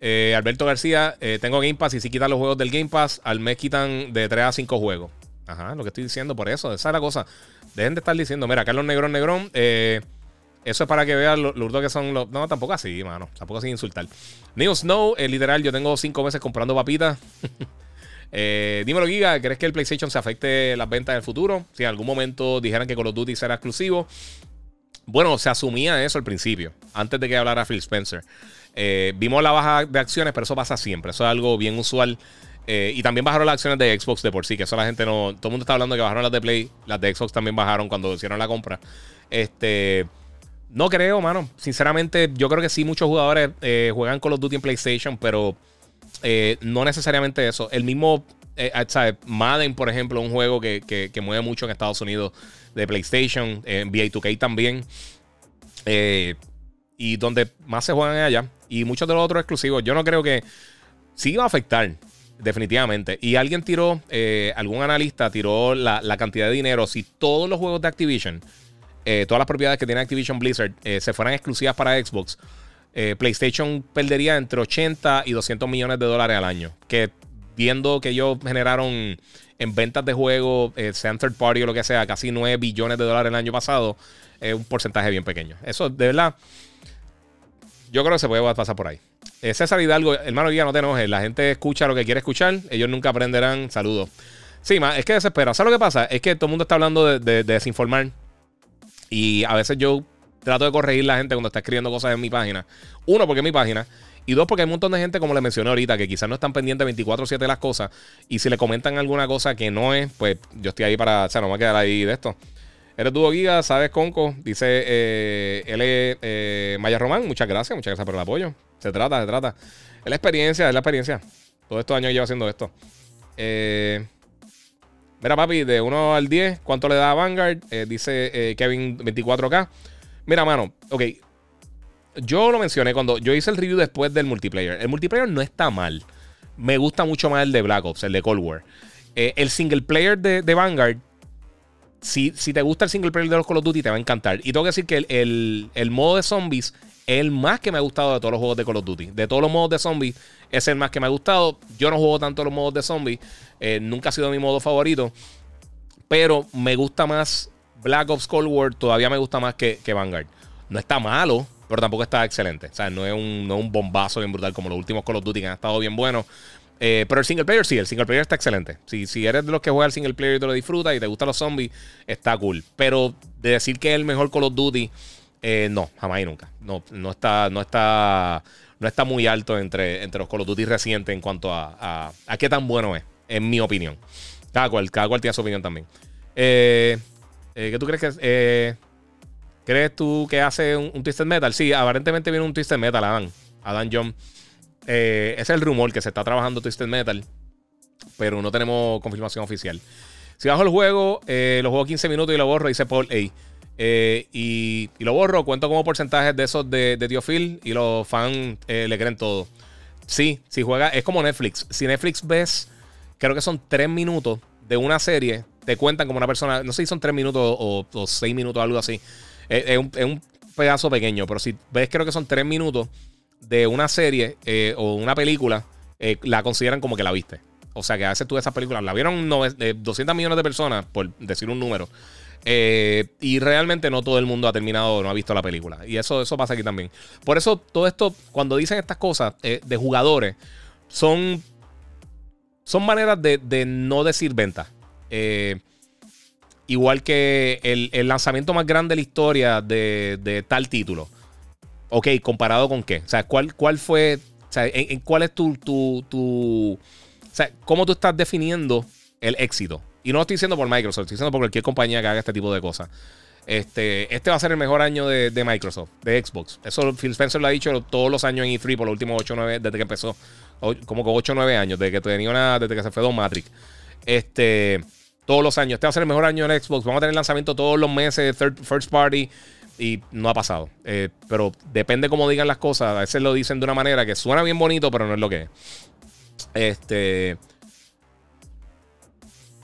Eh, Alberto García, eh, tengo Game Pass y si quitan los juegos del Game Pass, al mes quitan de 3 a 5 juegos. Ajá, lo que estoy diciendo por eso. Esa es la cosa. Dejen de estar diciendo, mira, Carlos Negrón Negrón, eh, eso es para que vean lo, lo que son los. No, tampoco así, mano. Tampoco así insultar. Neo Snow, literal, yo tengo 5 meses comprando papitas. dímelo, Giga, ¿crees que el PlayStation se afecte las ventas en el futuro? Si en algún momento dijeran que Call of Duty será exclusivo, bueno, se asumía eso al principio, antes de que hablara Phil Spencer. Eh, vimos la baja de acciones, pero eso pasa siempre. Eso es algo bien usual. Eh, y también bajaron las acciones de Xbox de por sí, que eso la gente no. Todo el mundo está hablando que bajaron las de Play. Las de Xbox también bajaron cuando hicieron la compra. Este. No creo, mano. Sinceramente, yo creo que sí, muchos jugadores eh, juegan Call of Duty en PlayStation, pero no necesariamente eso. El mismo. ¿sabes? Madden, por ejemplo, un juego que, que mueve mucho en Estados Unidos de PlayStation, en VA2K también. Eh, y donde más se juegan allá. Y muchos de los otros exclusivos. Yo no creo que sí va a afectar. Definitivamente. Y alguien tiró, eh, algún analista tiró la, cantidad de dinero. Si todos los juegos de Activision, eh, todas las propiedades que tiene Activision Blizzard, se fueran exclusivas para Xbox, PlayStation perdería entre 80 y 200 millones de dólares al año. Que viendo que ellos generaron en ventas de juegos, eh, sean third party o lo que sea, casi 9 billones de dólares el año pasado, es un porcentaje bien pequeño. Eso, de verdad, yo creo que se puede pasar por ahí. Eh, César Hidalgo, hermano guía, no te enojes. La gente escucha lo que quiere escuchar. Ellos nunca aprenderán. Saludos. Sí, es que desespera. ¿Sabes lo que pasa? Es que todo el mundo está hablando de, desinformar. Y a veces yo trato de corregir la gente cuando está escribiendo cosas en mi página. Uno, porque es mi página. Y dos, porque hay un montón de gente, como le mencioné ahorita, que quizás no están pendientes 24-7 de las cosas. Y si le comentan alguna cosa que no es, pues yo estoy ahí para. O sea, no me voy a quedar ahí de esto. Eres dúo Giga, sabes Conco. Dice eh, es eh, Maya Román. Muchas gracias, muchas gracias por el apoyo. Se trata, se trata. Es la experiencia, es la experiencia. Todos estos años llevo haciendo esto. Eh, mira, papi, de 1 al 10, ¿cuánto le da a Vanguard? Eh, dice eh, Kevin 24K. Mira, mano, ok. Yo lo mencioné cuando yo hice el review después del multiplayer. El multiplayer no está mal. Me gusta mucho más el de Black Ops, el de Cold War. el single player de, Vanguard si, si, te gusta el single player de los Call of Duty, te va a encantar. Y tengo que decir que el, el, modo de zombies el más que me ha gustado de todos los juegos de Call of Duty. De todos los modos de zombies, es el más que me ha gustado. Yo no juego tanto los modos de zombies. Eh, nunca ha sido mi modo favorito. Pero me gusta más Black Ops Cold War. Todavía me gusta más que, Vanguard. No está malo, pero tampoco está excelente. O sea, no es, un, no es un bombazo bien brutal como los últimos Call of Duty que han estado bien buenos. Eh, pero el single player sí, el single player está excelente. Si, si eres de los que juega el single player y te lo disfrutas y te gustan los zombies, está cool. Pero de decir que es el mejor Call of Duty eh, no, jamás y nunca. No, no, está, no, está, no está muy alto entre, entre los Call of Duty recientes en cuanto a, a, qué tan bueno es, en mi opinión. Cada cual, cada cual tiene su opinión también. Eh, eh, ¿Qué tú crees que ¿Crees tú que hace un, Twisted Metal? Sí, aparentemente viene un Twisted Metal, Adam. Adam John. es el rumor que se está trabajando Twisted Metal. Pero no tenemos confirmación oficial. Si bajo el juego, lo juego 15 minutos y lo borro, dice Paul A. Eh, y, lo borro, cuento como porcentajes de esos de, de Tío Phil y los fans eh, le creen todo. Sí, si juega, es como Netflix. Si Netflix ves, creo que son tres minutos de una serie, te cuentan como una persona, no sé si son tres minutos o, seis minutos, algo así. Es, un, pedazo pequeño, pero si ves, creo que son tres minutos de una serie eh, o una película, la consideran como que la viste. O sea que a veces tú esas películas la vieron 200 millones de personas, por decir un número. Eh, y realmente no todo el mundo ha terminado, no ha visto la película. Y eso, eso pasa aquí también. Por eso, todo esto, cuando dicen estas cosas eh, de jugadores, son, son maneras de, no decir venta. Eh, igual que el, lanzamiento más grande de la historia de, tal título. Ok, comparado con qué. O sea, ¿cuál, cuál fue? O sea, en, cuál es tu, tu, tu. O sea, ¿cómo tú estás definiendo el éxito? Y no estoy diciendo por Microsoft, estoy diciendo por cualquier compañía que haga este tipo de cosas. Este, este va a ser el mejor año de, Microsoft, de Xbox. Eso Phil Spencer lo ha dicho todos los años en E3 por los últimos 8 o 9, desde que empezó. como con 8 o 9 años, desde que tenía una, desde que se fue Don Matrix. Este, todos los años. Este va a ser el mejor año en Xbox. Vamos a tener lanzamiento todos los meses, first party. Y no ha pasado. Eh, pero depende cómo digan las cosas. A veces lo dicen de una manera que suena bien bonito, pero no es lo que es. Este.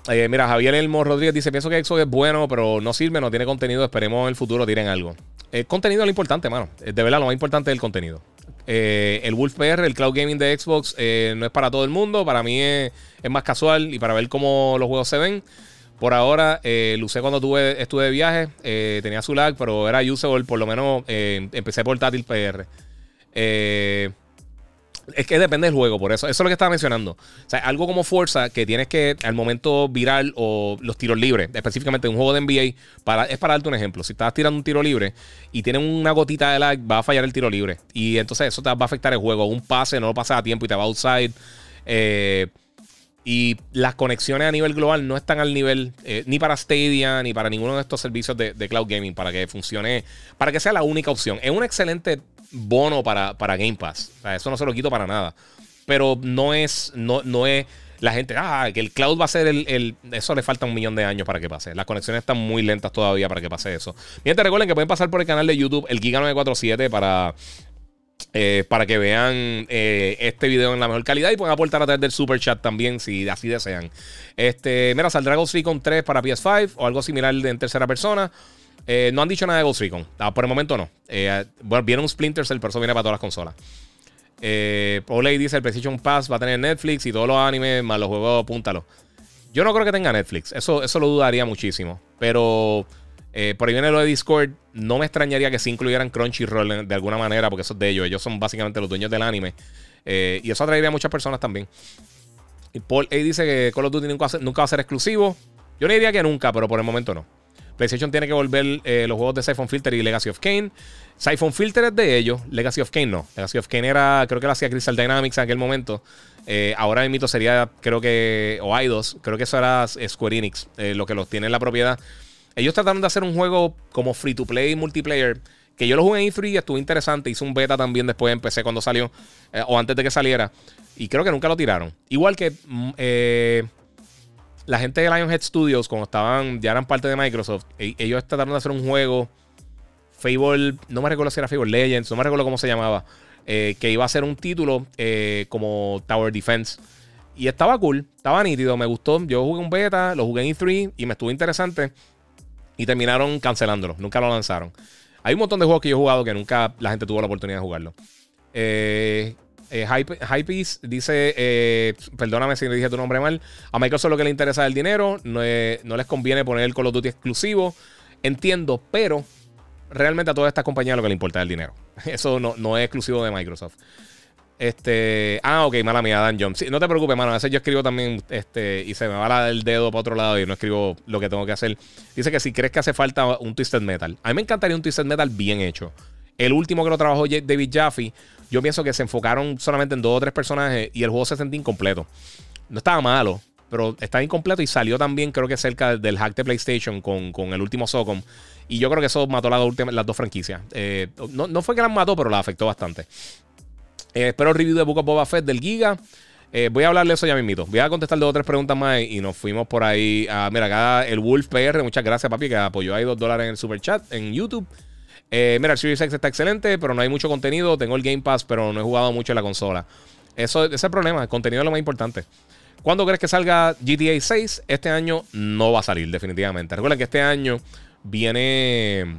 Eh, mira, Javier Elmo Rodríguez dice: Pienso que Xbox es bueno, pero no sirve, no tiene contenido. Esperemos en el futuro tiren algo. El contenido es lo importante, mano. De verdad, lo más importante es el contenido. Eh, el Wolf PR, el cloud gaming de Xbox, eh, no es para todo el mundo. Para mí es, más casual y para ver cómo los juegos se ven. Por ahora, eh, lo usé cuando tuve, estuve de viaje. tenía su lag, pero era usable. Por lo menos empecé portátil PR. Eh. Es que depende del juego, por eso. Eso es lo que estaba mencionando. O sea, algo como Forza que tienes que al momento viral o los tiros libres, específicamente un juego de NBA, es para darte un ejemplo. Si estás tirando un tiro libre y tienes una gotita de lag, va a fallar el tiro libre. Y entonces eso te va a afectar el juego. Un pase no lo pasas a tiempo y te va outside. Eh, y las conexiones a nivel global no están al nivel eh, ni para Stadia ni para ninguno de estos servicios de, de, cloud gaming para que funcione, para que sea la única opción. Es una excelente bono para, para Game Pass. eso no se lo quito para nada. Pero no es, no, no es la gente, ah, que el cloud va a ser el, Eso le falta un millón de años para que pase. Las conexiones están muy lentas todavía para que pase eso. Miren, recuerden que pueden pasar por el canal de YouTube, el Giga947, para, eh, para que vean eh, este video en la mejor calidad y pueden aportar a través del super chat también si así desean. Este, mira, saldrá Ghost Recon 3 para PS5 o algo similar en tercera persona. Eh, no han dicho nada de Ghost Recon. Ah, por el momento no. Bueno, viene un Splinter Cell, pero viene para todas las consolas. Eh, Olay dice: el PlayStation Pass va a tener Netflix y todos los animes más los juegos, apúntalo. Yo no creo que tenga Netflix. Eso, eso lo dudaría muchísimo. Pero eh, por ahí viene lo de Discord. No me extrañaría que se incluyeran Crunchyroll de alguna manera, porque eso es de ellos. Ellos son básicamente los dueños del anime. y eso atraería a muchas personas también. Y Paul A dice que Call of Duty nunca, va a ser exclusivo. Yo no diría que nunca, pero por el momento no. PlayStation tiene que volver los juegos de Siphon Filter y Legacy of Kane. Siphon Filter es de ellos, Legacy of Kane no. Legacy of Kane era, creo que lo hacía Crystal Dynamics en aquel momento. ahora el mito sería, creo que, o Eidos, creo que eso era Square Enix, lo que los tiene en la propiedad. Ellos trataron de hacer un juego como free to play multiplayer. Que yo lo jugué en E3 y estuvo interesante. Hice un beta también después empecé cuando salió. Eh, o antes de que saliera. Y creo que nunca lo tiraron. Igual que mm, eh, la gente de Lionhead Studios, cuando estaban, ya eran parte de Microsoft, e, ellos trataron de hacer un juego. Fable, no me recuerdo si era Fable Legends, no me recuerdo cómo se llamaba. Eh, que iba a ser un título como Tower Defense. Y estaba cool, estaba nítido, me gustó. Yo jugué un beta, lo jugué en E3 y me estuvo interesante. Y terminaron cancelándolo. Nunca lo lanzaron. Hay un montón de juegos que yo he jugado que nunca la gente tuvo la oportunidad de jugarlo. Eh, eh dice, eh, perdóname si le dije tu nombre mal, a Microsoft lo que le interesa es el dinero, no, no, les conviene poner el Call of Duty exclusivo, entiendo, pero realmente a todas estas compañías lo que le importa es el dinero. Eso no, no es exclusivo de Microsoft. Este. Ah, ok, mala mía, Dan John. no te preocupes, mano. A veces yo escribo también este, y se me va el dedo para otro lado y no escribo lo que tengo que hacer. Dice que si crees que hace falta un Twisted Metal. A mí me encantaría un Twisted Metal bien hecho. El último que lo trabajó David Jaffe, yo pienso que se enfocaron solamente en dos o tres personajes y el juego se sentía incompleto. No estaba malo, pero estaba incompleto y salió también, creo que cerca del hack de PlayStation con, el último Socom. Y yo creo que eso mató las, las dos franquicias. Eh, no, no, fue que las mató, pero las afectó bastante. Eh, espero el review de Book of Boba Fett del Giga. Eh, voy a hablarle eso ya mismito. Voy a contestar dos o tres preguntas más y nos fuimos por ahí. Mira, acá el Wolf PR, muchas gracias, papi, que apoyó ahí dos dólares en el super chat en YouTube. Eh, mira, el Series X está excelente, pero no hay mucho contenido. Tengo el Game Pass, pero no he jugado mucho en la consola. Eso, ese es el problema. El contenido es lo más importante. ¿Cuándo crees que salga GTA 6? Este año no va a salir, definitivamente. Recuerden que este año viene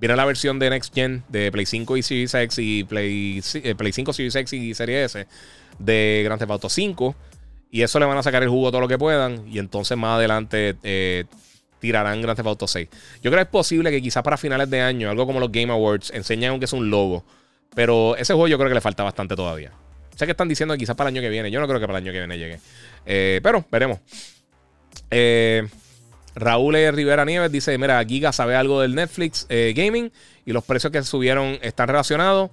Viene la versión de Next Gen de Play 5 y Series X y Play, eh, Play 5, Series X y Series S de Grand Theft Auto 5. Y eso le van a sacar el jugo todo lo que puedan. Y entonces más adelante eh, tirarán Grand Theft Auto 6. Yo creo que es posible que quizás para finales de año, algo como los Game Awards, enseñen aunque es un logo. Pero ese juego yo creo que le falta bastante todavía. Sé que están diciendo que quizás para el año que viene. Yo no creo que para el año que viene llegue. Eh, pero veremos. Eh, Raúl Rivera Nieves dice: Mira, Giga sabe algo del Netflix eh, Gaming y los precios que subieron están relacionados.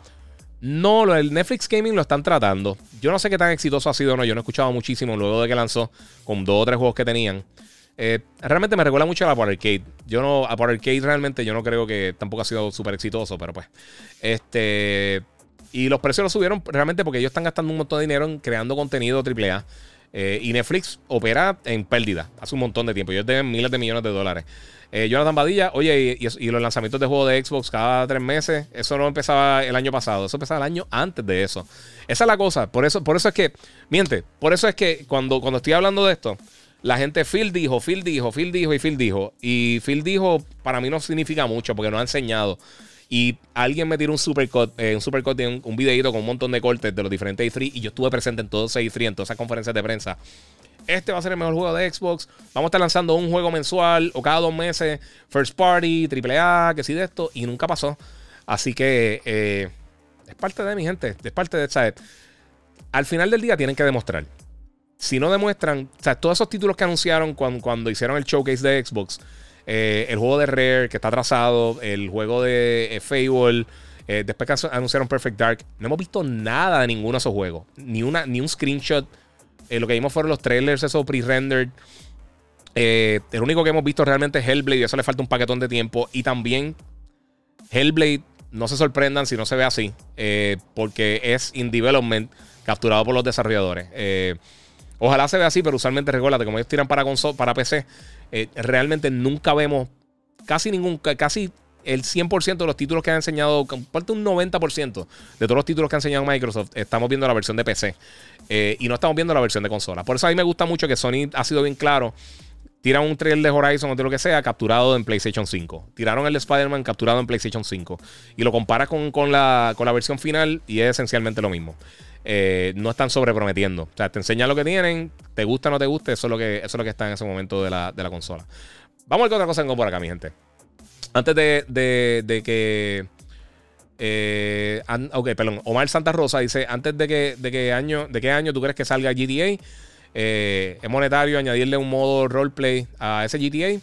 No, lo Netflix Gaming lo están tratando. Yo no sé qué tan exitoso ha sido o no. Yo no he escuchado muchísimo luego de que lanzó con dos o tres juegos que tenían. Eh, realmente me recuerda mucho a la Power Arcade. Yo no, a Power Arcade realmente yo no creo que tampoco ha sido súper exitoso, pero pues. Este. Y los precios los subieron realmente porque ellos están gastando un montón de dinero en creando contenido AAA. Eh, y Netflix opera en pérdida hace un montón de tiempo. Ellos deben miles de millones de dólares. Eh, Jonathan Badilla, oye, y, los lanzamientos de juegos de Xbox cada tres meses, eso no empezaba el año pasado, eso empezaba el año antes de eso. Esa es la cosa, por eso, por eso es que, miente, por eso es que cuando, cuando estoy hablando de esto, la gente Phil dijo, Phil dijo, Phil dijo y Phil dijo. Y Phil dijo, para mí no significa mucho porque no ha enseñado. Y alguien me tiró un supercut, eh, un supercut de un, videito con un montón de cortes de los diferentes E3 y yo estuve presente en todos esos E3, en todas esas conferencias de prensa. Este va a ser el mejor juego de Xbox. Vamos a estar lanzando un juego mensual o cada dos meses, First Party, AAA, que sí de esto, y nunca pasó. Así que eh, es parte de mi gente, es parte de, ¿sabes? Al final del día tienen que demostrar. Si no demuestran, o sea, todos esos títulos que anunciaron cuando, cuando hicieron el showcase de Xbox, eh, el juego de Rare que está atrasado, el juego de eh, Fable. Eh, después que anunciaron Perfect Dark, no hemos visto nada de ninguno de esos juegos. Ni, una, ni un screenshot. lo que vimos fueron los trailers, esos pre-rendered. el único que hemos visto realmente es Hellblade y eso le falta un paquetón de tiempo. Y también Hellblade, no se sorprendan si no se ve así, porque es in development, capturado por los desarrolladores. ojalá se vea así, pero usualmente recuerda como ellos tiran para, para PC, eh, realmente nunca vemos casi ningún, casi el 100% de los títulos que ha enseñado, parte un 90% de todos los títulos que ha enseñado Microsoft, estamos viendo la versión de PC eh, y no estamos viendo la versión de consola. Por eso a mí me gusta mucho que Sony ha sido bien claro. Tiran un trailer de Horizon o de lo que sea, capturado en PlayStation 5. Tiraron el de Spider-Man capturado en PlayStation 5. Y lo comparas con, con, la, con la versión final y es esencialmente lo mismo. Eh, no están sobreprometiendo. O sea, te enseñan lo que tienen, te gusta o no te gusta, eso es lo que, eso es lo que está en ese momento de la, consola. Vamos a ver qué otra cosa tengo por acá, mi gente. Antes de, de, que. Eh, ok, perdón. Omar Santa Rosa dice: Antes de que, de que año, de qué año tú crees que salga GTA, eh, es monetario añadirle un modo roleplay a ese GTA.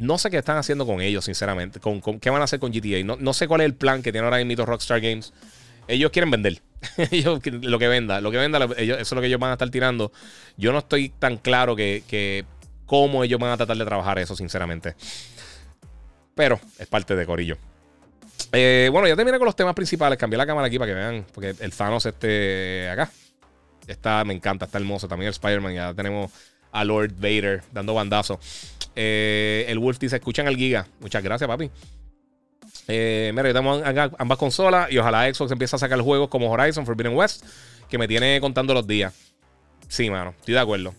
no sé qué están haciendo con ellos, sinceramente. Con, ¿Qué van a hacer con GTA? No, no sé cuál es el plan que tiene ahora mismo Rockstar Games. Ellos quieren vender. ellos, lo que venda. Lo que venda, eso es lo que ellos van a estar tirando. Yo no estoy tan claro que, cómo ellos van a tratar de trabajar eso, sinceramente. Pero es parte de Corillo. Eh, bueno, ya terminé con los temas principales. Cambié la cámara aquí para que vean. Porque el Thanos este acá. Está, me encanta, está hermoso. También el Spider-Man. Ya tenemos a Lord Vader dando bandazo. Eh, el Wolf dice: Escuchan al Giga. Muchas gracias, papi. Eh, mira, yo tengo ambas consolas y ojalá Xbox empiece a sacar juegos como Horizon Forbidden West, que me tiene contando los días. Sí, mano, estoy de acuerdo.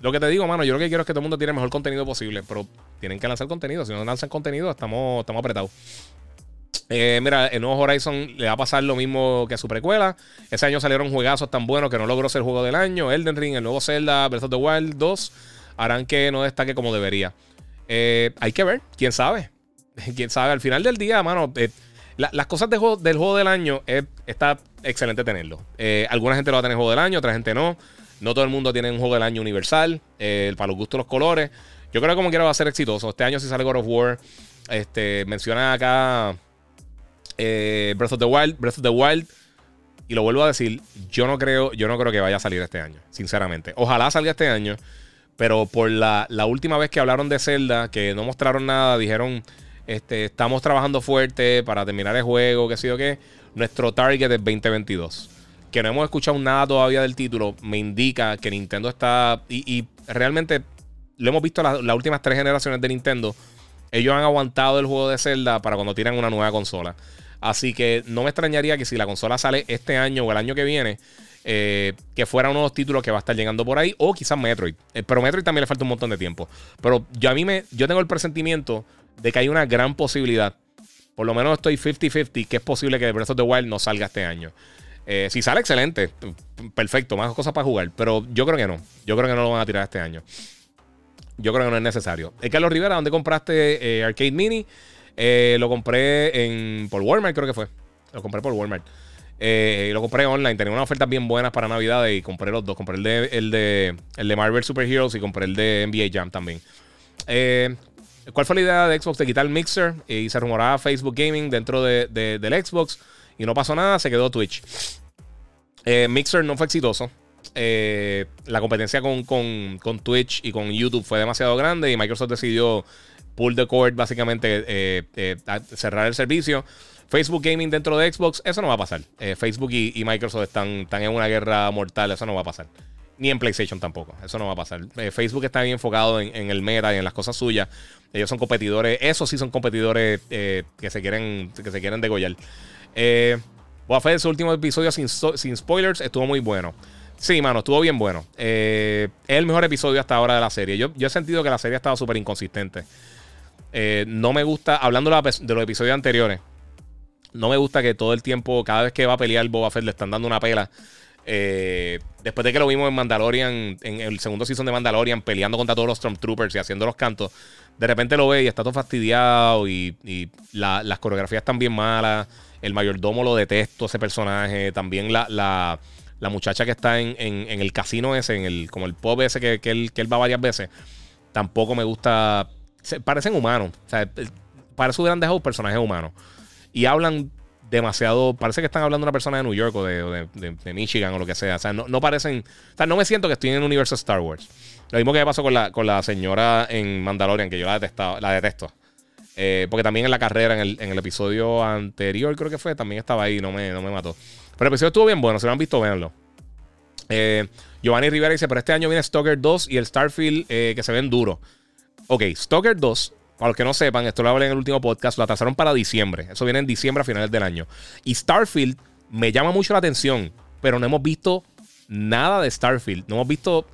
Lo que te digo, mano, yo lo que quiero es que todo el mundo tiene el mejor contenido posible, pero tienen que lanzar contenido. Si no lanzan contenido, estamos, estamos apretados. Eh, mira, el nuevo Horizon le va a pasar lo mismo que a su precuela. Ese año salieron juegazos tan buenos que no logró ser juego del año. Elden Ring, el nuevo Zelda, Breath of the Wild 2 harán que no destaque como debería. Eh, hay que ver, quién sabe. quién sabe, al final del día, mano, eh, las cosas del juego del año está excelente tenerlo. alguna gente lo va a tener juego del año, otra gente no. No todo el mundo tiene un juego del año universal, para los gustos los colores. Yo creo que como quiera va a ser exitoso. Este año si sale God of War, este, menciona acá eh, Breath of the Wild, Breath of the Wild. Y lo vuelvo a decir, yo no creo, yo no creo que vaya a salir este año, sinceramente. Ojalá salga este año, pero por la, última vez que hablaron de Zelda, que no mostraron nada, dijeron, este, estamos trabajando fuerte para terminar el juego, qué sé. Nuestro target es 2022. Que no hemos escuchado nada todavía del título, me indica que Nintendo está. Y, realmente lo hemos visto las últimas tres generaciones de Nintendo. Ellos han aguantado el juego de Zelda para cuando tiran una nueva consola. Así que no me extrañaría que si la consola sale este año o el año que viene, eh, que fuera uno de los títulos que va a estar llegando por ahí, o quizás Metroid. Eh, pero Metroid también le falta un montón de tiempo. Pero yo a mí me, yo tengo el presentimiento de que hay una gran posibilidad, por lo menos estoy 50-50, que es posible que Breath of the Wild no salga este año. Eh, si sale, excelente, perfecto, más cosas para jugar, pero yo creo que no. Yo creo que no lo van a tirar este año. Yo creo que no es necesario. Es Carlos Rivera, ¿dónde compraste Arcade Mini? Eh, lo compré en, por Walmart, creo que fue. Lo compré por Walmart. Eh, lo compré online. Tenía unas ofertas bien buenas para Navidad y compré los dos. Compré el de, el de, el de Marvel Super Heroes y compré el de NBA Jam también. Eh, ¿Cuál fue la idea de Xbox de quitar el Mixer? Y se rumoraba Facebook Gaming dentro de, del Xbox. Y no pasó nada, se quedó Twitch. Mixer no fue exitoso. la competencia con, con, con Twitch y con YouTube fue demasiado grande y Microsoft decidió pull the cord, básicamente eh, eh, cerrar el servicio. Facebook Gaming dentro de Xbox, eso no va a pasar. Eh, Facebook y, Microsoft están, están, en una guerra mortal, eso no va a pasar. Ni en PlayStation tampoco, eso no va a pasar. Facebook está bien enfocado en, el meta y en las cosas suyas. Ellos son competidores, esos sí son competidores que, se quieren, que se quieren degollar. a hacer su último episodio sin, sin spoilers, estuvo muy bueno. Sí, mano, estuvo bien bueno. es el mejor episodio hasta ahora de la serie. Yo, yo he sentido que la serie ha estado súper inconsistente. Eh, no me gusta, hablando de los episodios anteriores, no me gusta que todo el tiempo, cada vez que va a pelear Boba Fett, le están dando una pela. Eh, después de que lo vimos en Mandalorian, en el segundo season de Mandalorian, peleando contra todos los Stormtroopers y haciendo los cantos, de repente lo ve y está todo fastidiado y, las coreografías están bien malas. El mayordomo lo detesto, ese personaje. También la, muchacha que está en, el casino ese, en el, como el pop ese que, él, que él va varias veces, tampoco me gusta parecen humanos. O sea, dejado personajes humanos. Y hablan demasiado. Parece que están hablando de una persona de New York o de, Michigan o lo que sea. O sea, no, parecen. O sea, no me siento que estoy en el universo Star Wars. Lo mismo que me pasó con la, con la señora en Mandalorian, que yo la, la detesto. Eh, porque también en la carrera, en el, en el, episodio anterior, creo que fue, también estaba ahí, no me, no me mató. Pero el episodio estuvo bien bueno, si lo han visto, véanlo. Eh, Giovanni Rivera dice: Pero este año viene Stalker 2 y el Starfield eh, que se ven duros. Ok, Stalker 2, para los que no sepan, esto lo hablé en el último podcast, lo atrasaron para diciembre. Eso viene en diciembre a finales del año. Y Starfield me llama mucho la atención, pero no hemos visto nada de Starfield. No hemos visto, o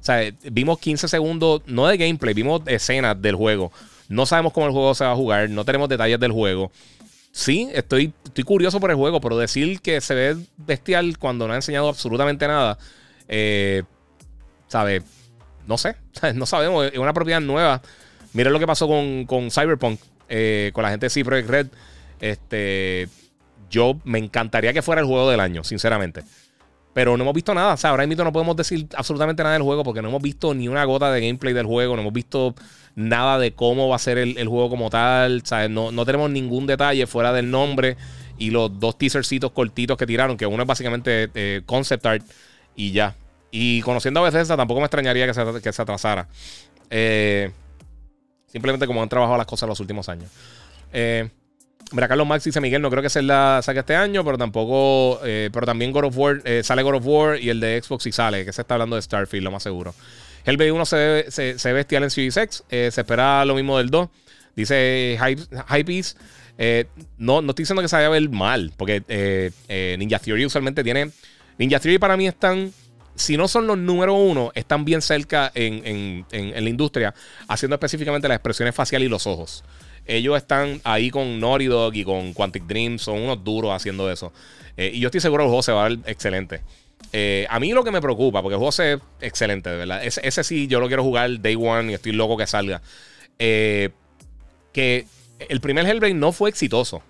sea, vimos 15 segundos, no de gameplay, vimos escenas del juego. No sabemos cómo el juego se va a jugar, no tenemos detalles del juego. Sí, estoy, estoy curioso por el juego, pero decir que se ve bestial cuando no ha enseñado absolutamente nada, eh, ¿sabes? no sé, no sabemos, es una propiedad nueva. Miren lo que pasó con, Cyberpunk, eh, con la gente de C Red. Este, yo me encantaría que fuera el juego del año, sinceramente. Pero no hemos visto nada. O sea, ahora mismo no podemos decir absolutamente nada del juego porque no hemos visto ni una gota de gameplay del juego. No hemos visto nada de cómo va a ser el, juego como tal. O no, no, tenemos ningún detalle fuera del nombre y los dos teasercitos cortitos que tiraron, que uno es básicamente eh, concept art y ya. Y conociendo a Bethesda tampoco me extrañaría que se, que se atrasara. Eh, simplemente como han trabajado las cosas los últimos años. Eh, Mira, Carlos Max dice Miguel, no creo que se la saque este año, pero tampoco, eh, pero también God of War, eh, sale God of War y el de Xbox sí sale, que se está hablando de Starfield, lo más seguro. El B1 se ve, se, se bestial en Series X, eh, se espera lo mismo del 2. Dice Hypebeast, no, no estoy diciendo que se vaya a ver mal, porque Ninja Theory usualmente tiene... Ninja Theory para mí están si no son los número uno, están bien cerca en, en, en, la industria, haciendo específicamente las expresiones faciales y los ojos. Ellos están ahí con Naughty Dog y con Quantic Dream. Son unos duros haciendo eso. Eh, y yo estoy seguro que el juego se va a ver excelente. Eh, a mí lo que me preocupa, porque el juego se excelente, de verdad. Ese, sí, yo lo quiero jugar day one y estoy loco que salga. Eh, que el primer Hellblade no fue exitoso.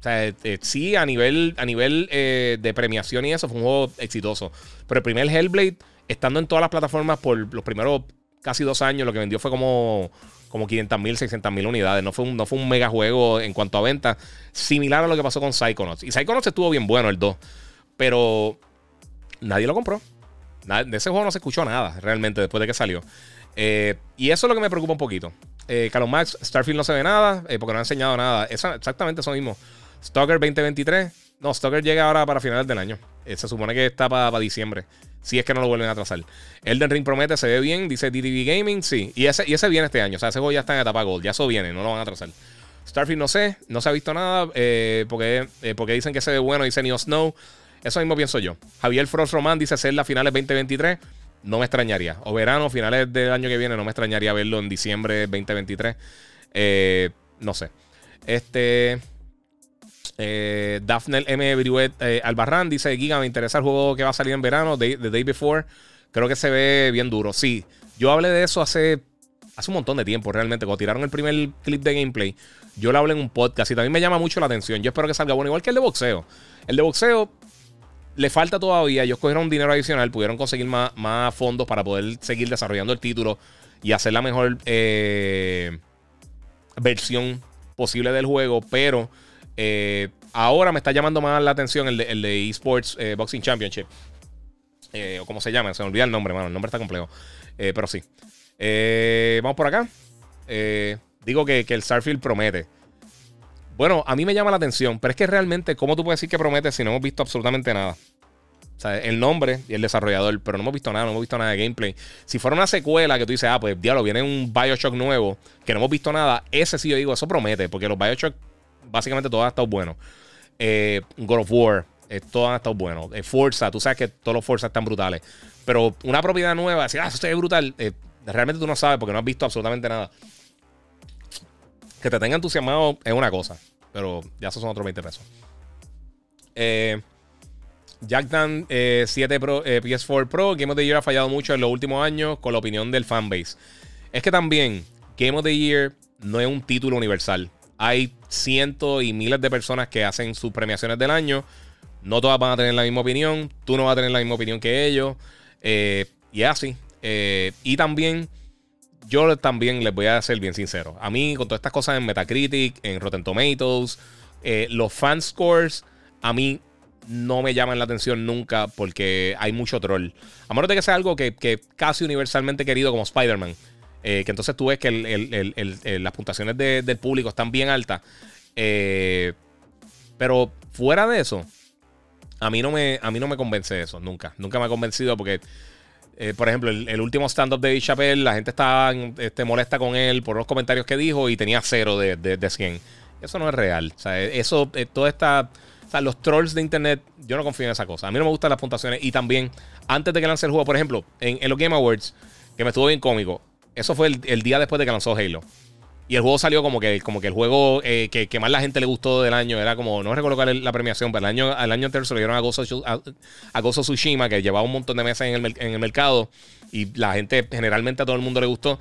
O sea, sí, a nivel, a nivel de premiación y eso, fue un juego exitoso. Pero el primer Hellblade, estando en todas las plataformas por los primeros casi dos años, lo que vendió fue como como 500 mil, 600 mil unidades. No fue, un, no fue un mega juego en cuanto a venta, similar a lo que pasó con Psychonauts. Y Psychonauts estuvo bien bueno, el 2, pero nadie lo compró. de ese juego no se escuchó nada realmente después de que salió. Eh, y eso es lo que me preocupa un poquito. Eh, Carlos Max, Starfield no se ve nada eh, porque no ha enseñado nada. exactamente eso mismo. Stalker 2023. No, Stalker llega ahora para finales del año. se supone que está para diciembre. Si es que no lo vuelven a atrasar. Elden Ring promete, se ve bien. Dice DDV Gaming, sí. Y ese, y ese viene este año. O sea, ese juego ya está en etapa Gold. Ya eso viene, no lo van a atrasar. Starfield no sé, no se ha visto nada. Eh, porque, eh, porque dicen que se ve bueno. Dice Neo Snow. Eso mismo pienso yo. Javier Frost Roman dice ser la finales 2023. No me extrañaría. O verano, finales del año que viene, no me extrañaría verlo en diciembre 2023. Eh, no sé. Este. Eh, Daphne M. Brihuet eh, Albarrán dice: Giga, me interesa el juego que va a salir en verano, The, Day Before. Creo que se ve bien duro. Sí, yo hablé de eso hace, hace un montón de tiempo, realmente. Cuando tiraron el primer clip de gameplay, yo lo hablé en un podcast y también me llama mucho la atención. Yo espero que salga bueno, igual que el de boxeo. El de boxeo le falta todavía. Ellos cogieron dinero adicional, pudieron conseguir más, más fondos para poder seguir desarrollando el título y hacer la mejor eh, versión posible del juego, pero eh, ahora me está llamando más la atención el de, Esports eh, Boxing Championship. Eh, o como se llama, se me olvida el nombre, mano. El nombre está complejo. pero sí. vamos por acá. digo que, el Starfield promete. Bueno, a mí me llama la atención, pero es que realmente, ¿cómo tú puedes decir que promete si no hemos visto absolutamente nada? O sea, el nombre y el desarrollador, pero no hemos visto nada, no hemos visto nada de gameplay. Si fuera una secuela que tú dices, ah, pues diablo, viene un Bioshock nuevo, que no hemos visto nada, ese sí yo digo, eso promete, porque los Bioshock básicamente todos han estado buenos. Eh, God of War, eh, han estado buenos. Eh, Forza, tú sabes que todos los Forza están brutales. Pero una propiedad nueva, decir, ah, eso es brutal, realmente tú no sabes porque no has visto absolutamente nada. Que te tenga entusiasmado es una cosa, pero ya esos son otros 20 pesos. Jack Dan 7 Pro, PS4 Pro, Game of the Year ha fallado mucho en los últimos años con la opinión del fanbase. Es que también Game of the Year no es un título universal hay cientos y miles de personas que hacen sus premiaciones del año. No todas van a tener la misma opinión. Tú no vas a tener la misma opinión que ellos. Eh, y así. Eh, y también, yo también les voy a ser bien sincero. A mí, con todas estas cosas en Metacritic, en Rotten Tomatoes, eh, los fan scores, a mí no me llaman la atención nunca porque hay mucho troll. A menos de que sea algo que, que casi universalmente querido como Spider-Man. Eh, que entonces tú ves que las puntuaciones del público están bien altas. Eh, pero fuera de eso, a mí no me, a mí no me convence eso, nunca. Nunca me ha convencido porque, eh, por ejemplo, el, último stand-up de Chappelle, la gente estaba este, molesta con él por los comentarios que dijo y tenía cero de, de, 100. Eso no es real. O sea, eso, toda esta... O sea, los trolls de internet, yo no confío en esa cosa. A mí no me gustan las puntuaciones. Y también, antes de que lance el juego, por ejemplo, en los Game Awards, que me estuvo bien cómico, eso fue el, día después de que lanzó Halo. Y el juego salió como que, como que el juego eh, que, más la gente le gustó del año era como, no recuerdo cuál la premiación, pero el año, al año anterior se lo dieron a Gozo, a, Gozo Tsushima, que llevaba un montón de mesas en el, en el mercado. Y la gente, generalmente a todo el mundo le gustó.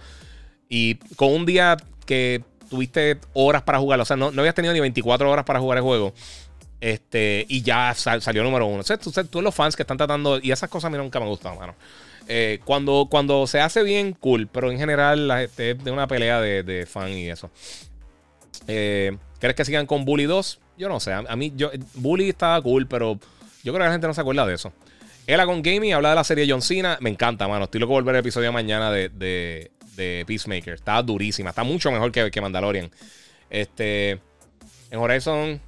Y con un día que tuviste horas para jugarlo, o sea, no, no habías tenido ni 24 horas para jugar el juego. Este, y ya salió número uno. O sea, tú, tú, los fans que están tratando, y esas cosas a mí nunca me gustan, mano. Eh, cuando, cuando se hace bien, cool, pero en general la gente es de una pelea de, de fan y eso. Eh, ¿Crees que sigan con Bully 2? Yo no sé. A, mí, yo, Bully estaba cool, pero yo creo que la gente no se acuerda de eso. Ella con Gaming habla de la serie John Cena. Me encanta, mano. Estoy loco por volver el episodio mañana de, de, de, Peacemaker. Está durísima. Está mucho mejor que, que Mandalorian. Este. En Horizon.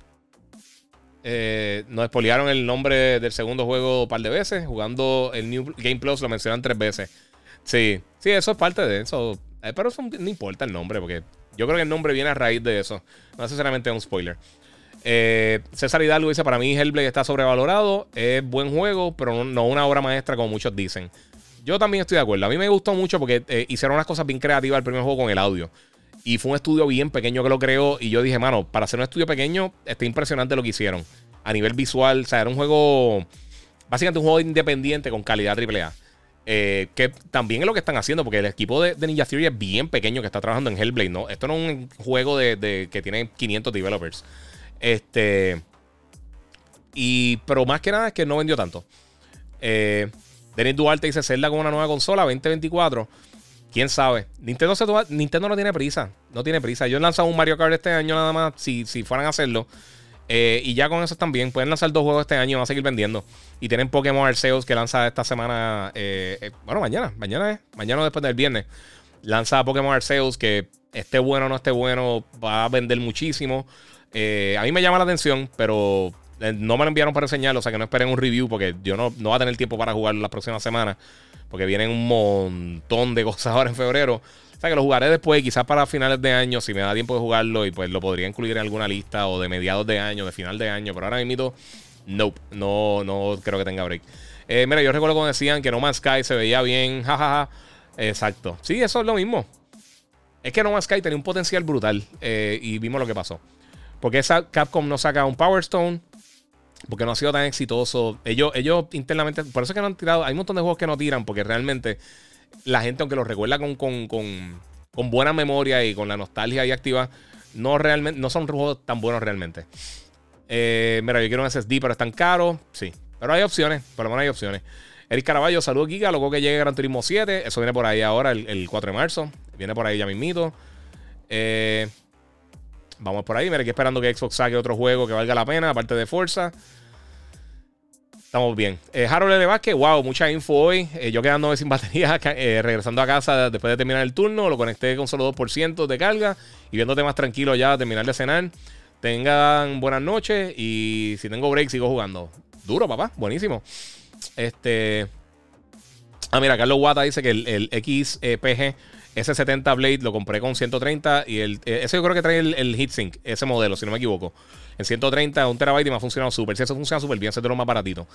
Eh, nos expoliaron el nombre del segundo juego un par de veces. Jugando el New Game Plus lo mencionan tres veces. Sí, sí, eso es parte de eso. Eh, pero eso no importa el nombre, porque yo creo que el nombre viene a raíz de eso. No necesariamente es un spoiler. Eh, César Hidalgo dice: Para mí, Hellblade está sobrevalorado. Es buen juego, pero no, una obra maestra como muchos dicen. Yo también estoy de acuerdo. A mí me gustó mucho porque eh, hicieron unas cosas bien creativas el primer juego con el audio. Y fue un estudio bien pequeño que lo creó. Y yo dije, mano, para hacer un estudio pequeño, está impresionante lo que hicieron. A nivel visual, o sea, era un juego. Básicamente un juego independiente con calidad AAA. Eh, que también es lo que están haciendo, porque el equipo de, Ninja Theory es bien pequeño que está trabajando en Hellblade, ¿no? Esto no es un juego de, que tiene 500 developers. Este. Y, pero más que nada es que no vendió tanto. Eh, Denis Duarte dice Zelda con una nueva consola 2024. Quién sabe. Nintendo, Nintendo no tiene prisa. No tiene prisa. Yo he lanzado un Mario Kart este año nada más. Si, si fueran a hacerlo. Eh, y ya con eso también. Pueden lanzar dos juegos este año y van a seguir vendiendo. Y tienen Pokémon Arceus que lanza esta semana. Eh, eh, bueno, mañana. Mañana es. Mañana después del viernes. Lanza Pokémon Arceus que esté bueno o no esté bueno. Va a vender muchísimo. a mí me llama la atención, pero no me lo enviaron para enseñarlo. O sea que no esperen un review porque yo no, no voy a tener tiempo para jugar las próximas semanas. Porque vienen un montón de cosas ahora en febrero. O sea que lo jugaré después, quizás para finales de año, si me da tiempo de jugarlo, y pues lo podría incluir en alguna lista o de mediados de año, de final de año. Pero ahora mismo, nope, no, no creo que tenga break. Eh, mira, yo recuerdo cuando decían que No Man's Sky se veía bien, jajaja. Exacto. Sí, eso es lo mismo. Es que No Man's Sky tenía un potencial brutal eh, y vimos lo que pasó. Porque esa Capcom no saca un Power Stone. Porque no ha sido tan exitoso. Ellos, ellos internamente. Por eso es que no han tirado. Hay un montón de juegos que no tiran. Porque realmente la gente, aunque lo recuerda con, con, buena memoria y con la nostalgia ahí activa, no, realmente, no son juegos tan buenos realmente. Eh, mira, yo quiero un SSD, pero es tan caro. Sí, pero hay opciones, por lo menos hay opciones. Eric Caraballo, saludos Giga, luego que llegue Gran Turismo 7. Eso viene por ahí ahora, el, 4 de marzo. Viene por ahí ya mismito. Eh, vamos por ahí. Mira, aquí esperando que Xbox saque otro juego que valga la pena, aparte de Forza. Estamos bien. Eh, Harold L. Vázquez, wow, mucha info hoy. Eh, yo quedándome sin batería, eh, regresando a casa después de terminar el turno. Lo conecté con solo 2% de carga y viéndote más tranquilo ya, terminar de cenar. Tengan buenas noches y si tengo break, sigo jugando. Duro, papá, buenísimo. Este. Ah, mira, Carlos Guata dice que el, el XPG S70 Blade lo compré con 130 y el, ese yo creo que trae el, el heatsink, ese modelo, si no me equivoco en 130, un terabyte y me ha funcionado súper. Si eso funciona súper bien, se te lo más baratito.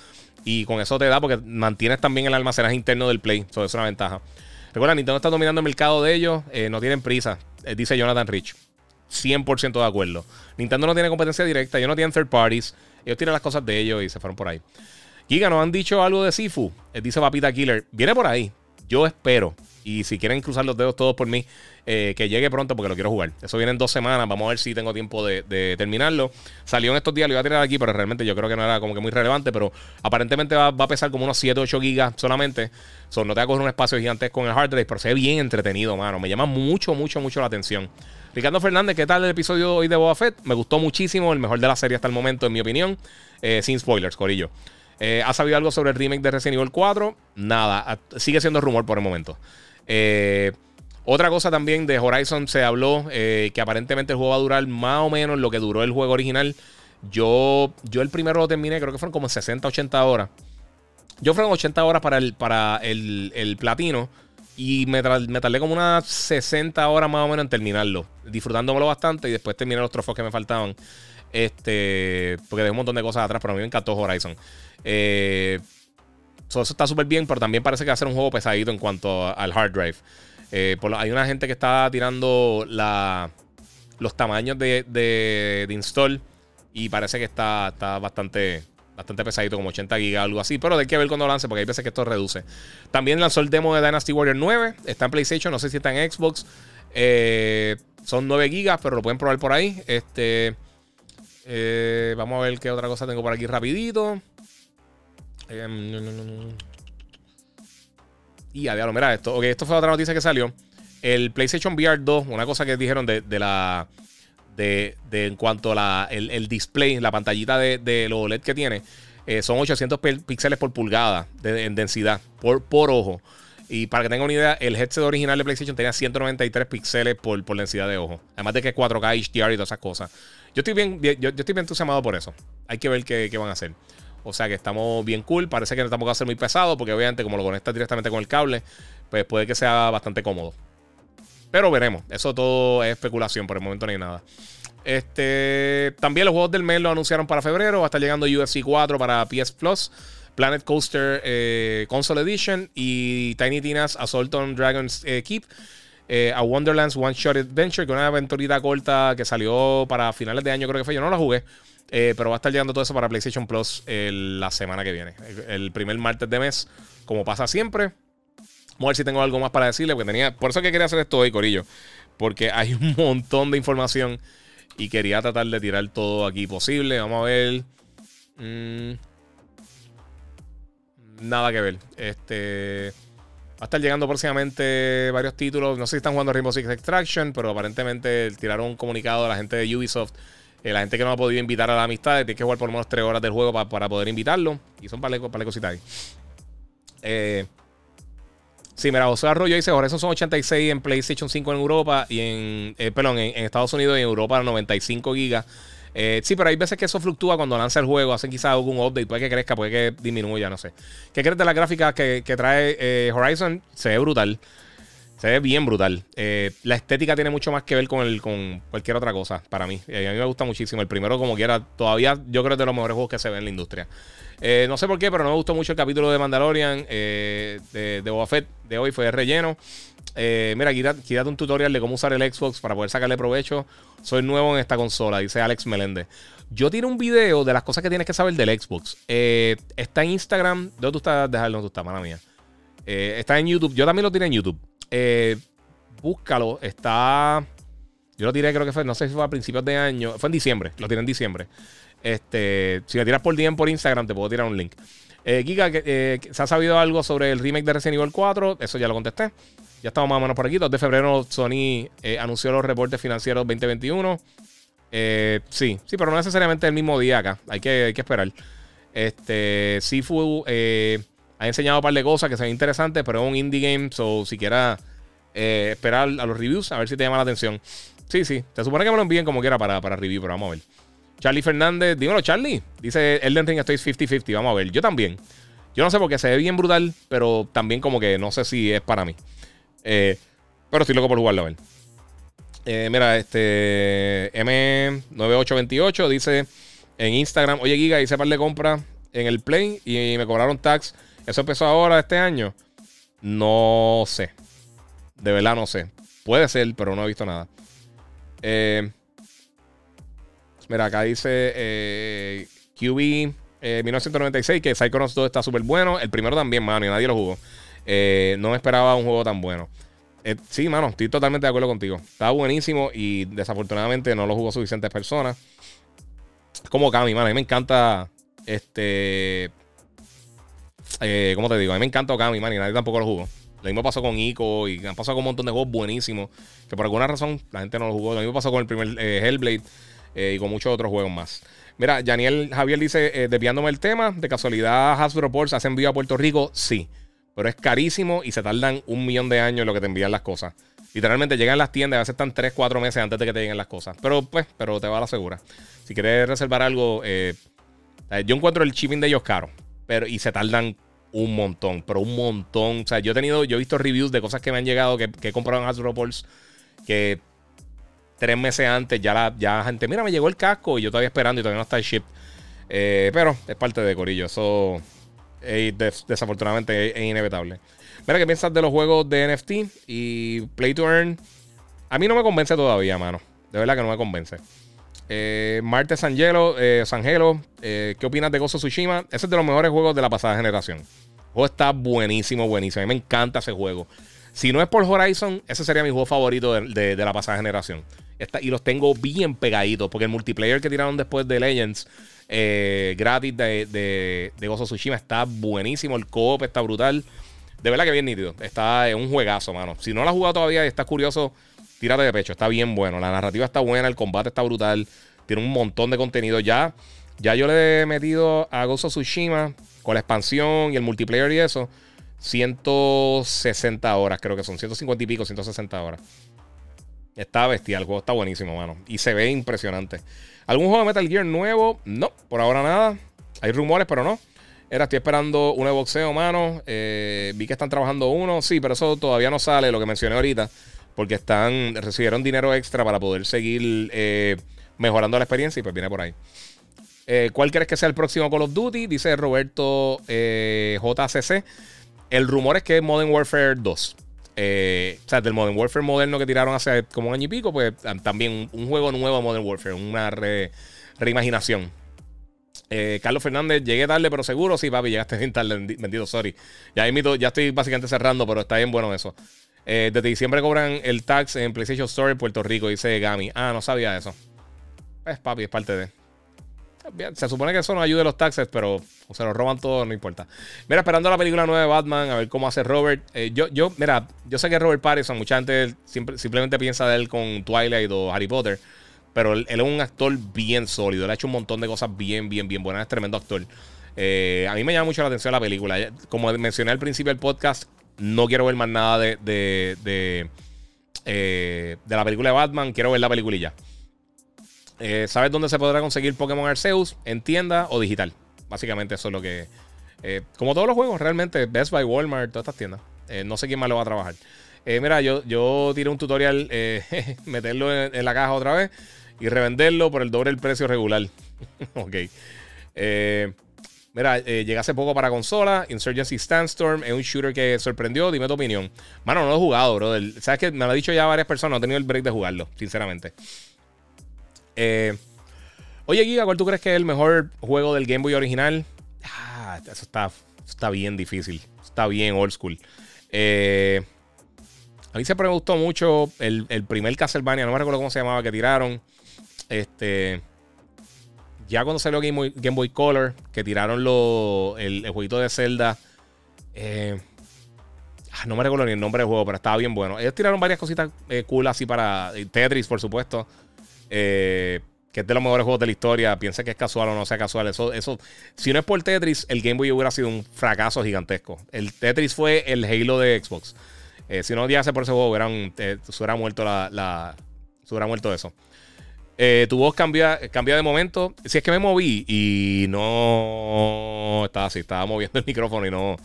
Y con eso te da porque mantienes también el almacenaje interno del Play. Eso es una ventaja. Recuerda, Nintendo está dominando el mercado de ellos. Eh, no tienen prisa, eh, dice Jonathan Rich. 100% de acuerdo. Nintendo no tiene competencia directa, ellos no tienen third parties. Ellos tiran las cosas de ellos y se fueron por ahí. Giga, ¿nos han dicho algo de Sifu? Eh, dice Papita Killer. Viene por ahí. Yo espero. Y si quieren cruzar los dedos todos por mí, eh, que llegue pronto porque lo quiero jugar. Eso viene en dos semanas. Vamos a ver si tengo tiempo de, terminarlo. Salió en estos días, lo iba a tirar aquí, pero realmente yo creo que no era como que muy relevante. Pero aparentemente va, a pesar como unos 7 8 gigas solamente. no te va a coger un espacio gigante con el hard drive, pero se ve bien entretenido, mano. Me llama mucho, mucho, mucho la atención. Ricardo Fernández, ¿qué tal el episodio hoy de Boba Fett? Me gustó muchísimo, el mejor de la serie hasta el momento, en mi opinión. Eh, sin spoilers, Corillo. Eh, ¿Ha sabido algo sobre el remake de Resident Evil 4? Nada, sigue siendo rumor por el momento. Eh, otra cosa también de Horizon se habló eh, que aparentemente el juego va a durar más o menos lo que duró el juego original. Yo, yo el primero lo terminé, creo que fueron como 60, 80 horas. Yo fueron 80 horas para el, para el, platino. Y me, me, tardé como unas 60 horas más o menos en terminarlo. Disfrutándomelo bastante y después terminé los trofeos que me faltaban. Este, porque dejé un montón de cosas atrás, pero a mí me encantó Horizon. Eh, eso está súper bien, pero también parece que va a ser un juego pesadito en cuanto al hard drive. Eh, hay una gente que está tirando los tamaños de, install y parece que está, bastante, pesadito, como 80 gigas, algo así. Pero hay que ver cuando lance, porque hay veces que esto reduce. También lanzó el demo de Dynasty Warrior 9. Está en PlayStation, no sé si está en Xbox. Eh, son 9 gigas, pero lo pueden probar por ahí. Este. Vamos a ver qué otra cosa tengo por aquí rapidito. Em, y a diablo, mira esto. Ok, esto fue otra noticia que salió. El PlayStation VR 2, una cosa que dijeron de, la. De, en cuanto a el, display, la pantallita de, de los OLED que tiene, eh, son 800 píxeles por pulgada en densidad, por, por ojo. Y para que tengan una idea, el headset original de PlayStation tenía 193 píxeles por, por densidad de ojo. Además de que es 4K HDR y todas esas cosas. Yo estoy bien, yo, estoy bien entusiasmado por eso. Hay que ver qué, van a hacer. O sea que estamos bien cool. Parece que tampoco va a ser muy pesado. Porque obviamente, como lo conectas directamente con el cable, pues puede que sea bastante cómodo. Pero veremos. Eso todo es especulación. Por el momento no hay nada. Este, también los juegos del mes lo anunciaron para febrero. Va a estar llegando UFC 4 para PS Plus. Planet Coaster eh, Console Edition y Tiny Tina's Assault on Dragons eh, Keep. Eh, a Wonderlands One Shot Adventure, que una aventurita corta que salió para finales de año, creo que fue. Yo no la jugué, pero va a estar llegando todo eso para PlayStation Plus la semana que viene, el, primer martes de mes, como pasa siempre. Vamos a ver si tengo algo más para decirle, porque tenía. Por eso que quería hacer esto hoy, Corillo, porque hay un montón de información y quería tratar de tirar todo aquí posible. Vamos a ver. Mm, nada que ver. Este. Va a estar llegando próximamente varios títulos. No sé si están jugando Rainbow Six Extraction, pero aparentemente tiraron un comunicado a la gente de Ubisoft. Eh, la gente que no ha podido invitar a la amistad, tiene que jugar por lo menos 3 horas del juego para, poder invitarlo. Y son para, para cositas ahí. Eh, sí, mira, José Arroyo dice: Horizon son 86 en PlayStation 5 en Europa y en. Eh, perdón, en, en, Estados Unidos y en Europa 95 gigas. Eh, sí, pero hay veces que eso fluctúa cuando lanza el juego, hacen quizás algún update, puede que crezca, puede que disminuya, no sé. ¿Qué crees de la gráfica que, trae eh, Horizon? Se ve brutal. Se ve bien brutal. Eh, la estética tiene mucho más que ver con, el, con cualquier otra cosa para mí. a mí me gusta muchísimo. El primero, como quiera, todavía yo creo que es de los mejores juegos que se ven en la industria. no sé por qué, pero no me gustó mucho el capítulo de Mandalorian de, de Boba Fett de hoy. Fue de relleno. Mira, quítate un tutorial de cómo usar el Xbox para poder sacarle provecho. Soy nuevo en esta consola, dice Alex Meléndez. Yo tiré un video de las cosas que tienes que saber del Xbox. Eh, está en Instagram. ¿Dónde tú estás? Déjalo, tú estás, mala mía. Eh, está en YouTube. Yo también lo tiré en YouTube. Eh, búscalo. Está. Yo lo tiré, creo que fue, no sé si fue a principios de año. Fue en diciembre. Lo tiré en diciembre. Este, si me tiras por DM por Instagram, te puedo tirar un link. Eh, Giga, ¿se ha sabido algo sobre el remake de Resident Evil 4? Eso ya lo contesté. Ya estamos más o menos por aquí. 2 de febrero Sony eh, anunció los reportes financieros 2021. Eh, sí, sí, pero no necesariamente el mismo día acá. Hay que, que esperar. Este, Sifu eh, ha enseñado un par de cosas que son interesantes, pero es un indie game. So, si quieras esperar a los reviews, a ver si te llama la atención. Sí, sí. Se supone que me lo envíen como quiera para, para review, pero vamos a ver. Charlie Fernández, dímelo, Charlie. Dice Elden Ring, estoy 50-50. Vamos a ver. Yo también. Yo no sé por qué se ve bien brutal, pero también como que no sé si es para mí. Eh, pero estoy loco por jugarlo a ver. Eh, mira, este M9828 dice en Instagram, oye Giga, hice par de compras en el Play y me cobraron tax. ¿Eso empezó ahora este año? No sé. De verdad no sé. Puede ser, pero no he visto nada. Eh, mira, acá dice QB 1996 que Psychonauts 2 está súper bueno. El primero también, mano, y nadie lo jugó. Eh, no me esperaba un juego tan bueno. Eh, sí, mano, estoy totalmente de acuerdo contigo. Estaba buenísimo y desafortunadamente no lo jugó suficientes personas. como Kami, mano. A mí me encanta. Este. Eh, ¿Cómo te digo? A mí me encanta Kami, man, y nadie tampoco lo jugó. Lo mismo pasó con Ico y han pasado con un montón de juegos buenísimos que por alguna razón la gente no lo jugó. Lo mismo pasó con el primer Hellblade y con muchos otros juegos más. Mira, Daniel Javier dice, desviándome el tema, de casualidad Hasbro Pulse hace envío a Puerto Rico. Sí. Pero es carísimo y se tardan un millón de años en lo que te envían las cosas. Literalmente llegan las tiendas, a veces están 3, 4 meses antes de que te lleguen las cosas. Pero pues, pero te va a la segura. Si quieres reservar algo, eh, eh, yo encuentro el shipping de ellos caro. Pero, y se tardan un montón, pero un montón. O sea, yo he tenido, yo he visto reviews de cosas que me han llegado que, que he comprado en Hasbro que tres meses antes ya la ya gente, mira, me llegó el casco y yo todavía esperando y todavía no está el ship. Eh, pero es parte de Corillo. Eso desafortunadamente es, inevitable. Mira, ¿qué piensas de los juegos de NFT y Play to Earn? A mí no me convence todavía, mano. De verdad que no me convence. Eh, Marte Sangelo, eh, Sangelo eh, ¿qué opinas de Gozo Tsushima? Ese es de los mejores juegos de la pasada generación. El juego está buenísimo, buenísimo. A mí me encanta ese juego. Si no es por Horizon, ese sería mi juego favorito de, la pasada generación. Y los tengo bien pegaditos. Porque el multiplayer que tiraron después de Legends, eh, gratis de, de, Gozo Tsushima, está buenísimo. El co-op está brutal. De verdad que bien nítido. Está en un juegazo, mano. Si no lo has jugado todavía y estás curioso, tírate de pecho. Está bien bueno. La narrativa está buena, el combate está brutal. Tiene un montón de contenido. Ya, ya yo le he metido a Gozo Tsushima con la expansión y el multiplayer y eso. 160 horas, creo que son 150 y pico, 160 horas. Está bestial, el juego está buenísimo, mano. Y se ve impresionante. ¿Algún juego de Metal Gear nuevo? No, por ahora nada. Hay rumores, pero no. Era, estoy esperando uno de boxeo, mano. Eh, vi que están trabajando uno. Sí, pero eso todavía no sale, lo que mencioné ahorita. Porque están, recibieron dinero extra para poder seguir eh, mejorando la experiencia y pues viene por ahí. Eh, ¿Cuál crees que sea el próximo Call of Duty? Dice Roberto JCC. El rumor es que es Modern Warfare 2. Eh, o sea, del Modern Warfare moderno que tiraron hace como un año y pico, pues también un, juego nuevo Modern Warfare, una reimaginación. Eh, Carlos Fernández, llegué tarde, pero seguro, sí, papi, llegaste bien tarde, vendido, sorry. Ya, ya estoy básicamente cerrando, pero está bien bueno eso. Eh, desde diciembre cobran el tax en PlayStation Store en Puerto Rico, dice Gami. Ah, no sabía eso. Es papi, es parte de. Se supone que eso no ayuda a los taxes, pero se los roban todo, no importa. Mira, esperando la película nueva de Batman, a ver cómo hace Robert. Eh, yo, yo, mira, yo sé que Robert Pattinson, mucha gente simplemente piensa de él con Twilight o Harry Potter, pero él, es un actor bien sólido. Él ha hecho un montón de cosas bien, bien, bien buenas. Es tremendo actor. Eh, a mí me llama mucho la atención la película. Como mencioné al principio del podcast, no quiero ver más nada de, de, de, eh, la película de Batman. Quiero ver la película y ya. Eh, ¿Sabes dónde se podrá conseguir Pokémon Arceus? En tienda o digital. Básicamente eso es lo que... Eh, como todos los juegos, realmente, Best Buy, Walmart, todas estas tiendas. Eh, no sé quién más lo va a trabajar. mira, yo, yo tiré un tutorial, meterlo en, la caja otra vez y revenderlo por el doble del precio regular. ok. mira, llegué hace poco para consola. Insurgency Standstorm es un shooter que sorprendió. Dime tu opinión. Mano, no lo he jugado, bro. Sabes que me lo han dicho ya varias personas. No he tenido el break de jugarlo, sinceramente. Eh, oye, Giga, ¿cuál tú crees que es el mejor juego del Game Boy original? Ah, eso está, está bien difícil. Está bien old school. Eh, a mí siempre me gustó mucho el, primer Castlevania, no me recuerdo cómo se llamaba, que tiraron. Este. Ya cuando salió Game Boy, Color, que tiraron el, jueguito de Zelda. Eh, ah, no me recuerdo ni el nombre del juego, pero estaba bien bueno. Ellos tiraron varias cositas cool así para Tetris, por supuesto. Eh, que es de los mejores juegos de la historia, piensa que es casual o no sea casual. Eso, eso, si no es por Tetris, el Game Boy hubiera sido un fracaso gigantesco. El Tetris fue el Halo de Xbox. Eh, si no hace por ese juego, hubieran, eh, se hubiera muerto la, hubiera muerto eso. tu voz cambia, cambia de momento. Si es que me moví y no estaba así, estaba moviendo el micrófono y no,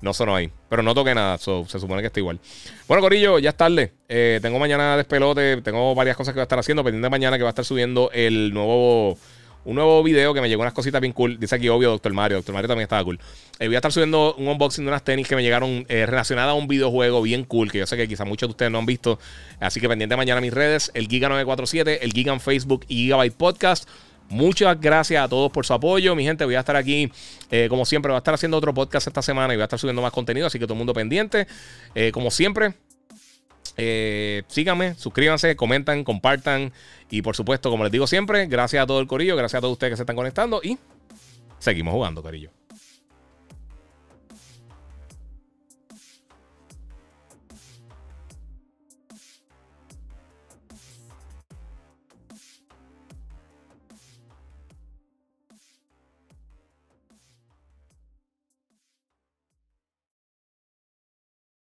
no sonó ahí. Pero no toqué nada, se supone que está igual. Bueno, Corillo, ya es tarde. Eh, tengo mañana despelote, tengo varias cosas que voy a estar haciendo. Pendiente de mañana que va a estar subiendo el nuevo. Un nuevo video que me llegó unas cositas bien cool. Dice aquí, obvio, Doctor Mario. Doctor Mario también estaba cool. Eh, voy a estar subiendo un unboxing de unas tenis que me llegaron eh, relacionadas a un videojuego bien cool. Que yo sé que quizás muchos de ustedes no han visto. Así que pendiente mañana mis redes: el Giga947, el Giga en Facebook y Gigabyte Podcast. Muchas gracias a todos por su apoyo. Mi gente, voy a estar aquí, eh, como siempre, voy a estar haciendo otro podcast esta semana y voy a estar subiendo más contenido, así que todo el mundo pendiente. Eh, como siempre, eh, síganme, suscríbanse, comentan, compartan. Y por supuesto, como les digo siempre, gracias a todo el corillo, gracias a todos ustedes que se están conectando y seguimos jugando, corillo.